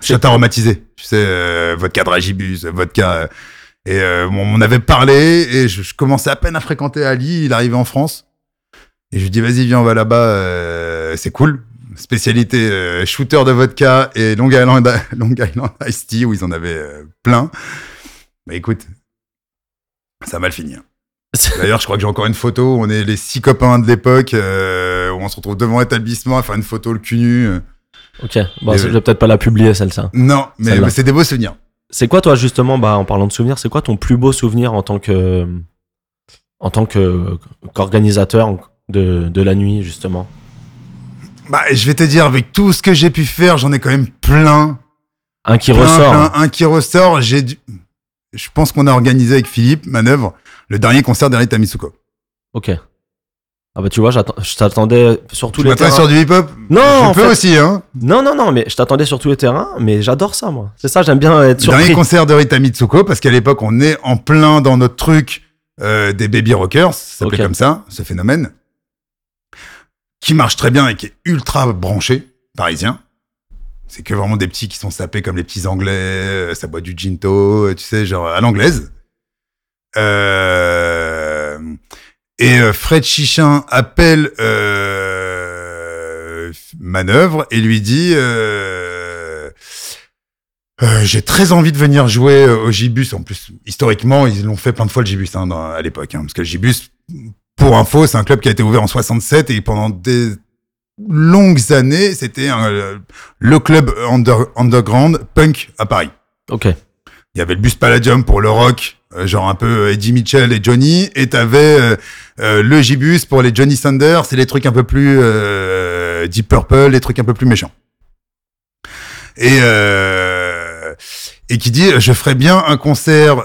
B: Shot aromatisé. Tu sais, euh, vodka Dragibus, vodka. euh, et on on avait parlé et je, je commençais à peine à fréquenter Ali. Il arrivait en France. Et je lui dis, vas-y, viens, on va là-bas, c'est cool. Spécialité euh, shooter de vodka et Long Island, (laughs) Long Island Iced Tea, où ils en avaient euh, plein. Mais écoute, ça a mal fini. hein. (laughs) D'ailleurs, je crois que j'ai encore une photo. où On est les six copains de l'époque, euh, où on se retrouve devant l'établissement à faire une photo le cul nu.
A: Ok. Bon, je vais peut-être pas la publier, celle-ci.
B: Non, mais,
A: Celle-là.
B: mais c'est des beaux souvenirs.
A: C'est quoi, toi, justement, bah, en parlant de souvenirs, c'est quoi ton plus beau souvenir en tant que. en tant que qu'organisateur de, de la nuit, justement?
B: Bah, je vais te dire, avec tout ce que j'ai pu faire, j'en ai quand même plein.
A: Un qui
B: Plein,
A: ressort.
B: plein. Un qui ressort. J'ai dû... Je pense qu'on a organisé avec Philippe Manœuvre le dernier concert d'Erita Mitsuko.
A: Ok. Ah bah tu vois, je t'attendais sur tous
B: Tu
A: les terrains.
B: sur du hip-hop
A: Non,
B: Je
A: en
B: peux
A: fait-
B: aussi, hein.
A: Non, non, non, mais je t'attendais sur tous les terrains, mais j'adore ça, moi. C'est ça, j'aime bien être
B: Le dernier
A: surpris.
B: concert de Rita Mitsuko, parce qu'à l'époque, on est en plein dans notre truc euh, des baby rockers, ça s'appelait comme ça, ce phénomène, qui marche très bien et qui est ultra branché, parisien. C'est que vraiment des petits qui sont sapés comme les petits anglais, euh, ça boit du ginto, euh, tu sais, genre à l'anglaise. Euh, et Fred Chichin appelle Manœuvre et lui dit J'ai très envie de venir jouer au Gibus. En plus, historiquement, ils l'ont fait plein de fois le Gibus hein, à l'époque. hein, parce que le Gibus, pour info, c'est un club qui a été ouvert en 67 et pendant des longues années, c'était euh, le club under- underground punk à Paris.
A: Ok.
B: Il y avait le bus Palladium pour le rock, euh, genre un peu euh, Eddie Mitchell et Johnny, et t'avais euh, euh, le Gibus pour les Johnny Sanders, c'est les trucs un peu plus euh, Deep Purple, les trucs un peu plus méchants. Et et qui dit je ferais bien un concert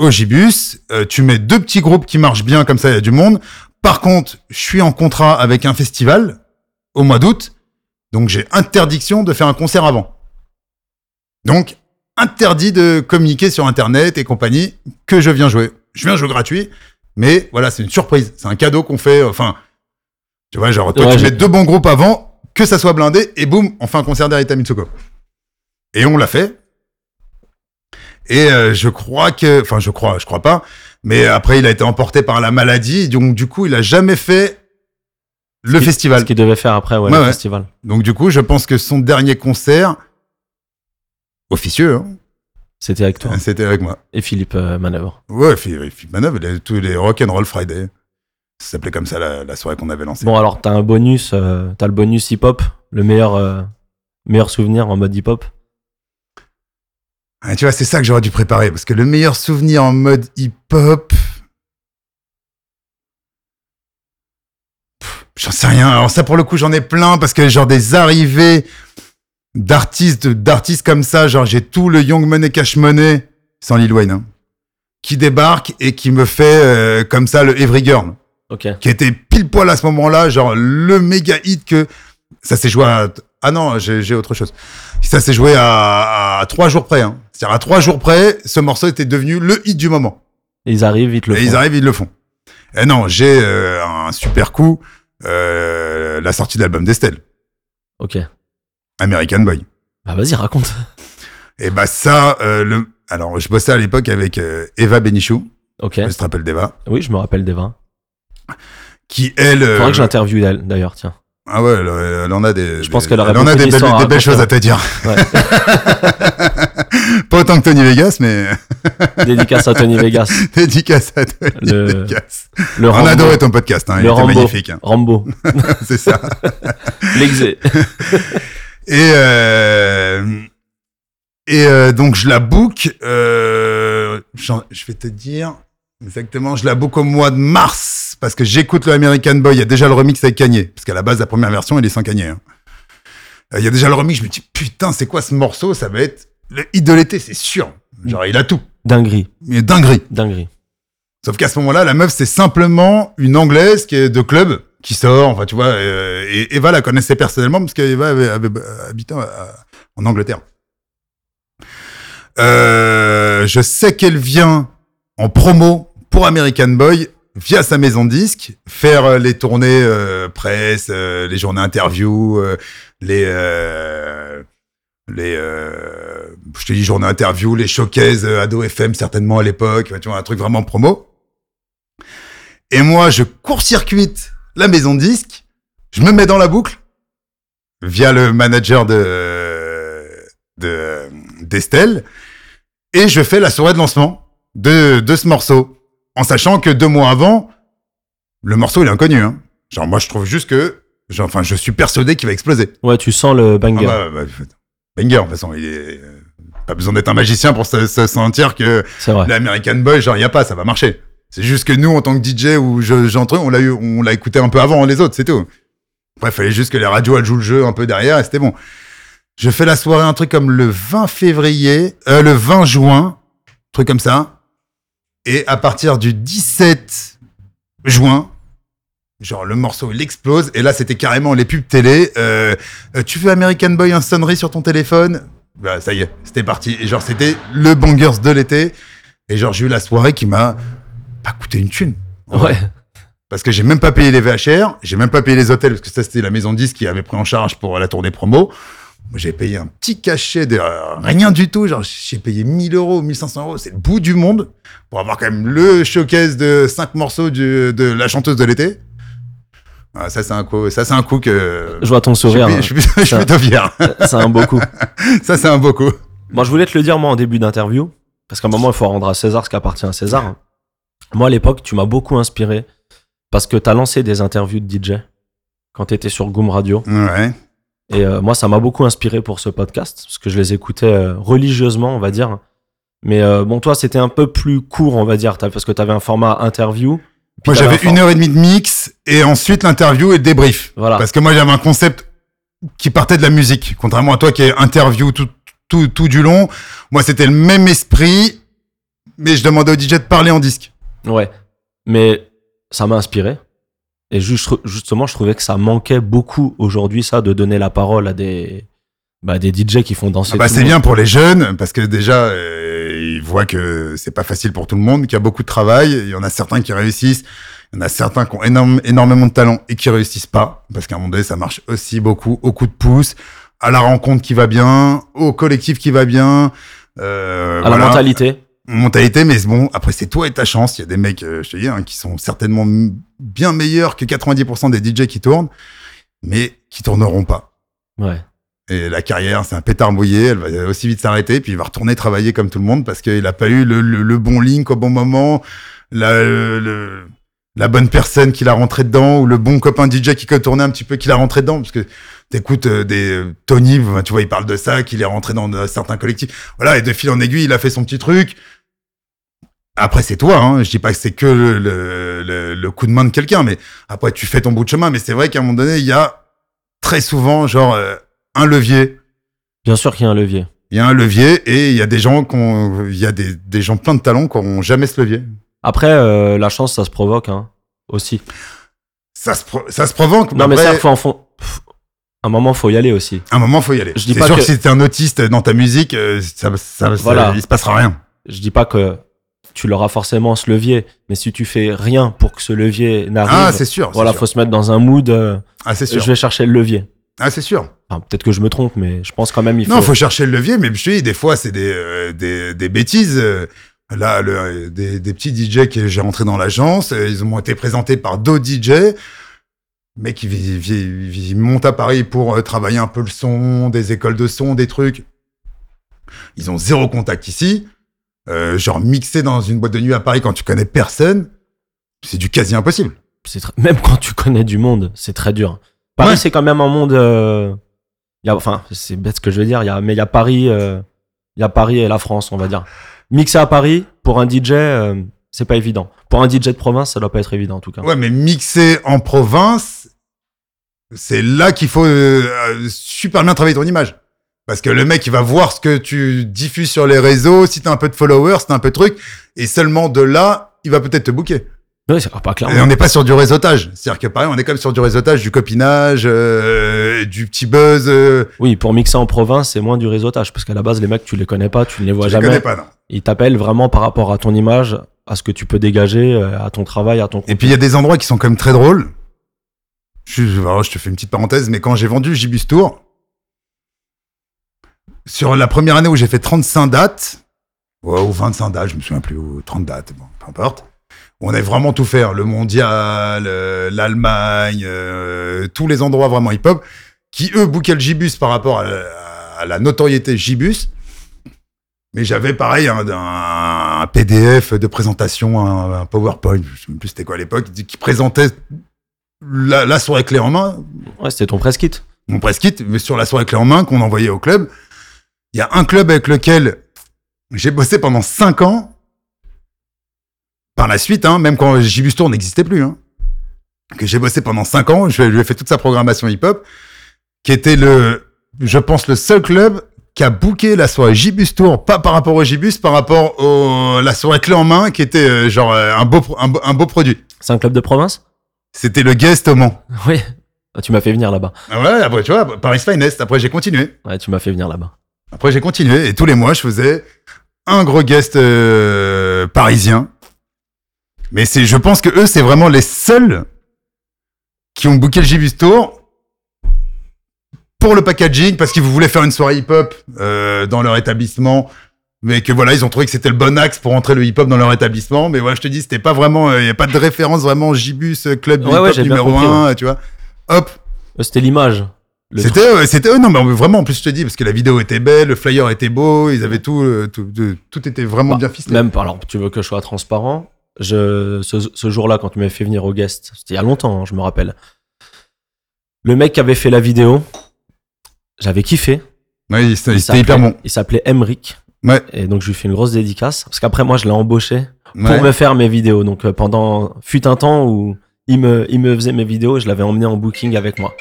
B: euh, au Gibus, euh, tu mets deux petits groupes qui marchent bien comme ça, il y a du monde. Par contre, je suis en contrat avec un festival au mois d'août, donc j'ai interdiction de faire un concert avant. Donc, interdit de communiquer sur Internet et compagnie que je viens jouer. Je viens jouer gratuit, mais voilà, c'est une surprise. C'est un cadeau qu'on fait. Enfin, tu vois, genre, toi,
A: Ouais,
B: tu mets deux bons groupes avant, que ça soit blindé, et boum, on fait un concert d'Arita Mitsuko. Et on l'a fait. Et euh, je crois que, enfin, je crois, je crois pas, mais après, il a été emporté par la maladie, donc du coup, il a jamais fait le festival.
A: Ce qu'il devait faire après, ouais,
B: Ouais,
A: le
B: ouais.
A: festival.
B: Donc du coup, je pense que son dernier concert officieux, hein,
A: C'était avec toi
B: c'était avec moi.
A: et Philippe euh, Manœuvre.
B: Ouais, Philippe Manœuvre, a tous les Rock and Roll Friday. Ça s'appelait comme ça la, la soirée qu'on avait lancée.
A: Bon, alors, t'as un bonus, euh, t'as le bonus hip-hop, le meilleur, meilleur souvenir en mode hip-hop?
B: Ah, tu vois, c'est ça que j'aurais dû préparer, parce que le meilleur souvenir en mode hip-hop... J'en sais rien. Alors ça, pour le coup, j'en ai plein, parce que genre des arrivées d'artistes d'artistes comme ça, genre j'ai tout le Young Money Cash Money, sans Lil Wayne, hein, qui débarque et qui me fait euh, comme ça le Every Girl.
A: Ok.
B: qui était pile poil à ce moment-là, genre le méga hit que ça s'est joué à ah non j'ai autre chose. Ça s'est joué à, à trois jours près. Hein. C'est-à-dire à trois jours près, ce morceau était devenu le hit du moment.
A: Et ils arrivent, ils te le
B: et
A: font.
B: ils arrivent, ils le font. Eh non, j'ai euh, un super coup, euh, la sortie de l'album d'Estelle,
A: Ok.
B: American Boy.
A: Bah vas-y, raconte.
B: Et bah ça, euh, le, alors je bossais à l'époque avec Eva Benichou,
A: Ok.
B: je te rappelle d'Eva,
A: Oui, je me rappelle vins.
B: qui elle,
A: Faudrait que j'interviewe elle, d'ailleurs, tiens.
B: Ah ouais, elle, elle en a des,
A: Je pense
B: des-
A: qu'elle aurait
B: elle en a des belles,
A: à
B: des belles choses à
A: raconter.
B: te dire.
A: Ouais. (laughs) (laughs)
B: Pas autant que Tony Vegas, mais (laughs)
A: Dédicace à Tony Vegas.
B: dédicace à Tony
A: Le-
B: Vegas.
A: Le
B: On
A: Rambo.
B: a adoré ton podcast, hein, il
A: Le
B: était
A: Rambo.
B: magnifique. hein.
A: Rambo.
B: C'est ça.
A: L'exé.
B: Et euh, et euh, donc je la book. Euh, je vais te dire exactement. Je la book au mois de mars parce que j'écoute le American Boy. Il y a déjà le remix avec Kanye parce qu'à la base la première version il est sans Kanye. hein. Euh, Il y a déjà le remix. Je me dis putain c'est quoi ce morceau? Ça va être le hit de l'été c'est sûr. Genre il a tout.
A: Dinguerie.
B: Est dinguerie.
A: Dinguerie.
B: Sauf qu'à ce moment-là, la meuf, c'est simplement une anglaise qui est de club, qui sort, enfin, tu vois, euh, et Eva la connaissait personnellement parce qu'Eva avait, avait habité euh, en Angleterre. Euh, je sais qu'elle vient en promo pour American Boy via sa maison de disques, faire euh, les tournées euh, presse, euh, les journées interview, les les je te dis journées interview, les showcases Ado FM certainement à l'époque, tu vois un truc vraiment promo. Et moi, je court-circuite la maison de disques, je me mets dans la boucle via le manager de de d'Estelle et je fais la soirée de lancement de de ce morceau en sachant que deux mois avant le morceau il est inconnu hein. Genre moi je trouve juste que genre, enfin je suis persuadé qu'il va exploser.
A: Ouais, tu sens le
B: Ah
A: banger.
B: bah, bah, banger de toute façon, il est euh, pas besoin d'être un magicien pour se, se sentir que l'American Boy genre il y a pas ça va marcher. C'est juste que nous en tant que DJ ou je j'entre on l'a eu on l'a écouté un peu avant les autres, c'est tout. Bref, fallait juste que les radios elles jouent le jeu un peu derrière et c'était bon. Je fais la soirée un truc comme le 20 février, euh, le 20 juin, truc comme ça. Et à partir du 17 juin, genre le morceau il explose et là c'était carrément les pubs télé. Euh, euh, tu veux American Boy un sonnerie sur ton téléphone? Bah ça y est, c'était parti. Et genre c'était le bangers de l'été. Et genre j'ai eu la soirée qui m'a pas coûté une thune.
A: Ouais.
B: Parce que j'ai même pas payé les VHR, j'ai même pas payé les hôtels, parce que ça c'était la maison de disques qui avait pris en charge pour la tournée promo. Moi j'ai payé un petit cachet de euh, rien du tout, genre j'ai payé 1000 euros, 1500 euros, c'est le bout du monde, pour avoir quand même le showcase de 5 morceaux du- de la chanteuse de l'été. Ah, ça c'est un coup, ça c'est un coup que...
A: Je vois ton sourire.
B: je suis- (laughs) je suis
A: Ça-
B: plutôt fier.
A: hein. C'est un beau coup.
B: ça c'est un beau coup. (laughs)
A: Moi, je voulais te le dire, moi, en début d'interview, parce qu'à un moment, il faut rendre à César ce qui appartient à César. hein. Moi, à l'époque, tu m'as beaucoup inspiré parce que tu as lancé des interviews de DJ quand tu étais sur Goom Radio.
B: Ouais.
A: Et euh, moi, ça m'a beaucoup inspiré pour ce podcast, parce que je les écoutais euh, religieusement, on va dire. Mais euh, bon, toi, c'était un peu plus court, on va dire, parce que tu avais un format interview.
B: Moi j'avais
A: un
B: une heure et demie de mix et ensuite l'interview et le débrief.
A: Voilà.
B: Parce que moi j'avais un concept qui partait de la musique, contrairement à toi qui est interview tout, tout, tout du long. Moi c'était le même esprit, mais je demandais au DJ de parler en disque.
A: Ouais. Mais ça m'a inspiré. Et juste, justement, je trouvais que ça manquait beaucoup aujourd'hui, ça, de donner la parole à des, bah, des DJ qui font danser.
B: Ah bah, c'est bien pour les jeunes parce que déjà euh, ils voient que c'est pas facile pour tout le monde, qu'il y a beaucoup de travail. Il y en a certains qui réussissent, il y en a certains qui ont énorme, énormément de talent et qui réussissent pas parce qu'à un moment donné ça marche aussi beaucoup au coup de pouce, à la rencontre qui va bien, au collectif qui va bien. Euh,
A: À
B: voilà.
A: la mentalité.
B: Mentalité, mais bon, après c'est toi et ta chance. Il y a des mecs, euh, je te dis, hein, qui sont certainement bien meilleurs que 90% des DJ qui tournent, mais qui tourneront pas.
A: Ouais.
B: Et la carrière, c'est un pétard mouillé, elle va aussi vite s'arrêter, puis il va retourner travailler comme tout le monde parce qu'il a pas eu le, le- le bon link au bon moment, la, le- la bonne personne qui l'a rentré dedans, ou le bon copain DJ qui peut tourner un petit peu qui l'a rentré dedans, parce que t'écoutes euh, des euh, Tony, tu vois, il parle de ça, qu'il est rentré dans certains collectifs. Voilà, et de fil en aiguille, il a fait son petit truc. Après, c'est toi, hein. Je dis pas que c'est que le, le, coup de main de quelqu'un, mais après, tu fais ton bout de chemin. Mais c'est vrai qu'à un moment donné, il y a très souvent, genre, euh, un levier.
A: Bien sûr qu'il y a un levier.
B: Il y a un levier et il y a des gens qui ont, il y a des, des gens plein de talents qui n'auront jamais ce levier.
A: Après, euh, la chance, ça se provoque, hein, aussi.
B: Ça se, pro- ça se provoque.
A: Non, mais ça, faut en fond. Un moment, faut y aller aussi.
B: un moment, faut y aller.
A: Je dis
B: C'est
A: pas
B: sûr
A: que-
B: que si t'es un autiste dans ta musique, euh, ça, ça, ça- il se passera rien.
A: Je dis pas que tu l'auras forcément ce levier. Mais si tu fais rien pour que ce levier n'arrive,
B: Ah, c'est sûr.
A: voilà,
B: sûr.
A: faut se mettre dans un mood. euh,
B: Ah, c'est
A: je
B: sûr.
A: vais chercher le levier.
B: Ah, c'est sûr.
A: Enfin, peut-être que je me trompe, mais je pense quand même il faut.
B: Non, faut chercher le levier, mais je te dis, des fois, c'est des, euh, des, des bêtises. euh, Là, le, des, des petits DJ que j'ai rentrés dans l'agence, euh, ils m'ont été présentés par d'autres DJ. Mais qui montent à Paris pour euh, travailler un peu le son, des écoles de son, des trucs. Ils ont zéro contact ici. Euh, genre mixer dans une boîte de nuit à Paris quand tu connais personne, c'est du quasi impossible.
A: C'est tr- Même quand tu connais du monde, c'est très dur. Paris,
B: Ouais.
A: c'est quand même un monde. euh, y a, enfin, c'est bête ce que je veux dire. Il y a, mais il y a Paris, euh, il y a Paris et la France, on va dire. Mixer à Paris pour un DJ, euh, c'est pas évident. Pour un DJ de province, ça doit pas être évident en tout cas.
B: Ouais, mais mixer en province, c'est là qu'il faut euh, euh, super bien travailler ton image. Parce que le mec, il va voir ce que tu diffuses sur les réseaux, si t'as un peu de followers, si t'as un peu de trucs, et seulement de là, il va peut-être te booker.
A: Ouais, c'est pas clairement.
B: Et on n'est pas sur du réseautage. C'est-à-dire que pareil, on est quand même sur du réseautage, du copinage, euh, du petit buzz. Euh,
A: Oui, pour mixer en province, c'est moins du réseautage parce qu'à la base, les mecs, tu les connais pas, tu ne les vois
B: je les
A: jamais.
B: connais pas, non.
A: Ils t'appellent vraiment par rapport à ton image, à ce que tu peux dégager, euh, à ton travail, à ton.
B: Et puis il y a des endroits qui sont quand même très drôles. Je, je- alors, je te fais une petite parenthèse, mais quand j'ai vendu Gibus Tour, sur la première année où j'ai fait 35 dates, ou 25 dates, je me souviens plus, ou 30 dates, bon, peu importe. On avait vraiment tout fait, hein, le mondial, euh, l'Allemagne, euh, tous les endroits vraiment hip-hop, qui eux bouquaient le Gibus par rapport à, à la notoriété Gibus. Mais j'avais pareil un, un- un PDF de présentation, un, un PowerPoint, je sais plus c'était quoi à l'époque, qui présentait la, la soirée clé en main,
A: Ouais, c'était ton press kit.
B: mon press kit, mais sur la soirée clé en main qu'on envoyait au club. Il y a un club avec lequel j'ai bossé pendant 5 ans. Par la suite, hein, même quand Gibus Tour n'existait plus, hein, que j'ai bossé pendant 5 ans, je lui ai fait toute sa programmation hip-hop, qui était le, je pense, le seul club qui a booké la soirée Gibus Tour, pas par rapport au Gibus, par rapport au, la soirée clé en main, qui était euh, genre euh, un beau, pro- un, beau- un beau produit.
A: C'est un club de province?
B: C'était le guest au Mans.
A: Oui. Ah, tu m'as fait venir là-bas.
B: Ah ouais, après, tu vois, Paris Finest. Après, j'ai continué.
A: Ouais, tu m'as fait venir là-bas.
B: Après, j'ai continué et tous les mois, je faisais un gros guest euh, parisien. Mais c'est, je pense que eux, c'est vraiment les seuls qui ont booké le Gibus Tour pour le packaging parce qu'ils voulaient faire une soirée hip-hop euh, dans leur établissement. Mais que voilà, ils ont trouvé que c'était le bon axe pour entrer le hip-hop dans leur établissement. Mais voilà, je te dis, c'était pas vraiment, il y a pas de référence vraiment Gibus euh, club
A: Ouais,
B: hip-hop numéro
A: compris,
B: un, tu vois. Hop,
A: Euh, C'était l'image.
B: C'était, c'était, non, mais vraiment, en plus, je te dis, parce que la vidéo était belle, le flyer était beau, ils avaient tout, euh, tout, tout était vraiment
A: Bah,
B: bien ficelé.
A: Même, alors, tu veux que je sois transparent? Je, Ce, ce jour-là, quand tu m'avais fait venir au guest, c'était il y a longtemps, hein, je me rappelle. Le mec qui avait fait la vidéo, j'avais kiffé.
B: Il c'était
A: s'appelait-
B: hyper bon.
A: Il s'appelait Emric.
B: Ouais.
A: Et donc, je lui fais une grosse dédicace. Parce qu'après, moi, je l'ai embauché
B: Ouais.
A: pour me faire mes vidéos. Donc, euh, pendant, fut un temps où il me, il me faisait mes vidéos et je l'avais emmené en booking avec moi.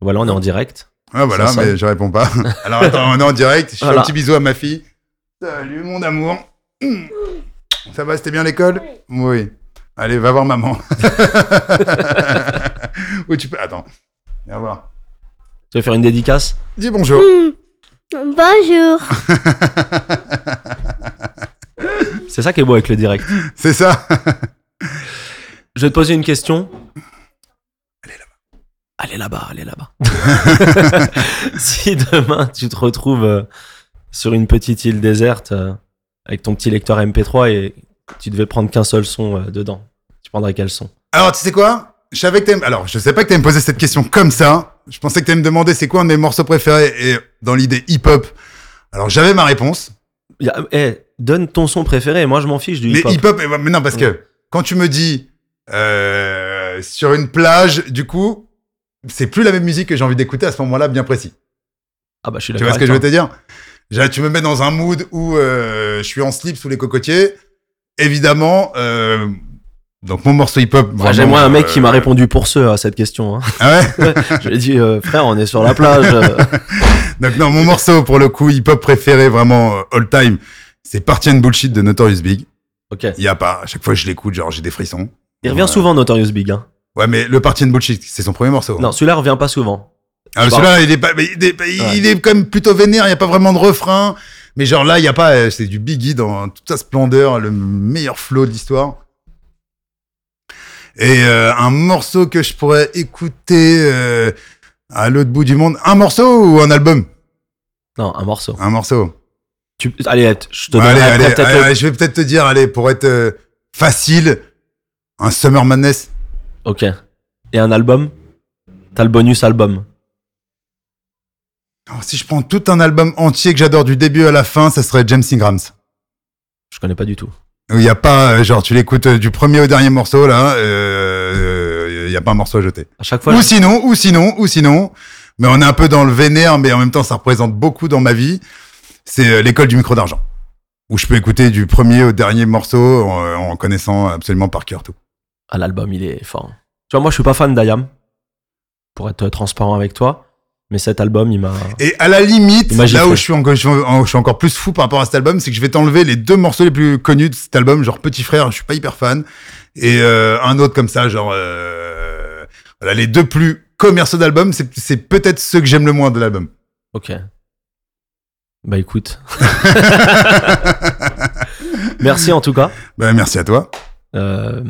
A: Voilà, on est en direct.
B: Ah, voilà,
A: Ça sonne.
B: mais je réponds pas. (laughs) Alors, attends, on est en direct, je fais
A: Voilà.
B: un petit bisou à ma fille. Salut, mon amour. (clears throat) Ça va, c'était bien l'école? Oui. Allez, va voir maman. (laughs) Où tu peux. Attends. Viens voir.
A: Tu veux faire une dédicace?
B: Dis bonjour.
D: Bonjour. (laughs)
A: C'est ça qui est beau avec le direct.
B: C'est ça.
A: Je vais te poser une question. Allez là-bas, allez là-bas. (laughs) (laughs) si demain tu te retrouves euh, sur une petite île déserte euh, avec ton petit lecteur MP3 et tu devais prendre qu'un seul son euh, dedans, tu prendrais quel son?
B: Alors, tu sais quoi? Je savais que t'aimes. Alors, je sais pas que t'aimes me poser cette question comme ça. Je pensais que t'allais me demander c'est quoi un de mes morceaux préférés et dans l'idée hip-hop. Alors, j'avais ma réponse.
A: Y a- eh, Donne ton son préféré, moi je m'en fiche du
B: Mais
A: hip-hop.
B: hip-hop, eh mais non, parce que quand tu me dis euh, sur une plage, du coup, c'est plus la même musique que j'ai envie d'écouter à ce moment-là, bien précis.
A: Ah bah je suis
B: Tu vois ce que je veux te dire? Tu me mets dans un mood où euh, je suis en slip sous les cocotiers. Évidemment, euh, donc mon morceau hip-hop. vraiment,
A: J'aimerais un mec
B: euh,
A: qui m'a répondu pour ceux à cette question. hein.
B: Ah ouais? (laughs)
A: Je lui ai dit, euh, frère, on est sur la plage. euh. (laughs)
B: Donc non, mon morceau pour le coup hip-hop préféré vraiment euh, all time, c'est Party and Bullshit de Notorious Big.
A: Ok.
B: Il y a pas, à chaque fois que je l'écoute, genre j'ai des frissons.
A: Il revient souvent, Notorious Big. Hein.
B: Ouais, mais le Party and Bullshit, c'est son premier morceau.
A: Non, celui-là revient pas souvent.
B: Ah,
A: Je
B: celui-là, il est pas, il est, il
A: Ouais.
B: est quand même plutôt vénère, il n'y a pas vraiment de refrain. Mais genre là, il y a pas, euh, c'est du Biggie dans toute sa splendeur, le meilleur flow de l'histoire. Et euh, un morceau que je pourrais écouter euh, à l'autre bout du monde. Un morceau ou un album?
A: Non, un morceau.
B: Un morceau.
A: Tu... Allez, je te donnerai
B: allez, allez, allez,
A: le-
B: allez, je vais peut-être te dire, allez, pour être euh, facile, un Summer Madness.
A: Ok. Et un album? T'as le bonus album.
B: Alors, si je prends tout un album entier que j'adore du début à la fin, ça serait James Ingrams.
A: Je connais pas du tout.
B: Il n'y a pas, euh, genre, tu l'écoutes euh, du premier au dernier morceau, là, euh, il n'y a pas un morceau à jeter.
A: À chaque fois,
B: Ou
A: je-
B: sinon, ou sinon, ou sinon, mais on est un peu dans le vénère, mais en même temps, ça représente beaucoup dans ma vie. C'est l'école du micro d'argent. Où je peux écouter du premier au dernier morceau en, en connaissant absolument par cœur tout.
A: L'album, il est fort. Tu vois, moi, je suis pas fan d'Ayam. Pour être transparent avec toi. Mais cet album, il m'a.
B: Et à la limite, là où je suis, encore, je, suis plus fou par rapport à cet album, c'est que je vais t'enlever les deux morceaux les plus connus de cet album, genre Petit Frère, je suis pas hyper fan, et euh, un autre comme ça, genre euh, voilà, les deux plus commerciaux d'album, c'est c'est peut-être ceux que j'aime le moins de l'album.
A: Ok. Bah écoute. (laughs) Merci en tout cas.
B: Bah, merci à toi.
A: Euh,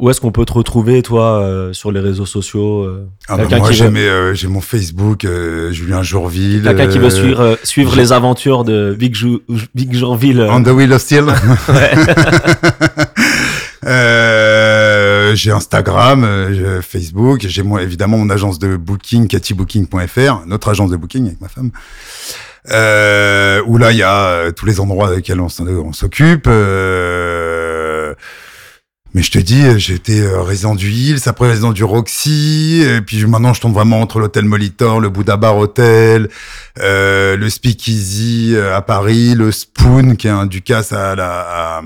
A: où est-ce qu'on peut te retrouver, toi, euh, sur les réseaux sociaux euh,
B: Ah bah, moi j'ai euh, mon Facebook, Julien Jourville.
A: Quelqu'un qui veut suivre, les aventures de Big, Jou- Big Jourville.
B: On the Wheel of Steel. (laughs) (laughs) j'ai Instagram, Facebook, j'ai évidemment mon agence de booking, kattybooking.fr, notre agence de booking avec ma femme. Où là il y a tous les endroits desquels on s'occupe. euh, mais je te dis, euh, j'étais euh, résident du Hills, après résident du Roxy, et puis maintenant je tombe vraiment entre l'hôtel Molitor, le Bouddha Bar Hotel, euh, le Speakeasy à Paris, le Spoon qui est un Ducasse à la à-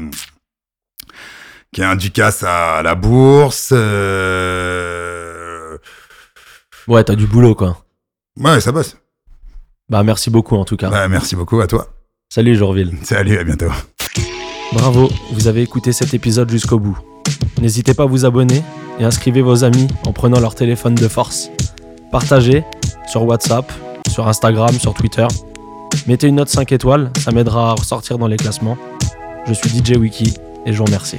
B: qui est un Ducasse à la bourse. euh,
A: ouais, t'as du boulot, quoi.
B: Ouais, ça bosse.
A: Bah merci beaucoup en tout cas.
B: Bah, merci beaucoup à toi.
A: Salut Jourville.
B: Salut, à bientôt.
A: Bravo, vous avez écouté cet épisode jusqu'au bout. N'hésitez pas à vous abonner et inscrivez vos amis en prenant leur téléphone de force. Partagez sur WhatsApp, sur Instagram, sur Twitter. Mettez une note 5 étoiles, ça m'aidera à ressortir dans les classements. Je suis DJ Wiki et je vous remercie.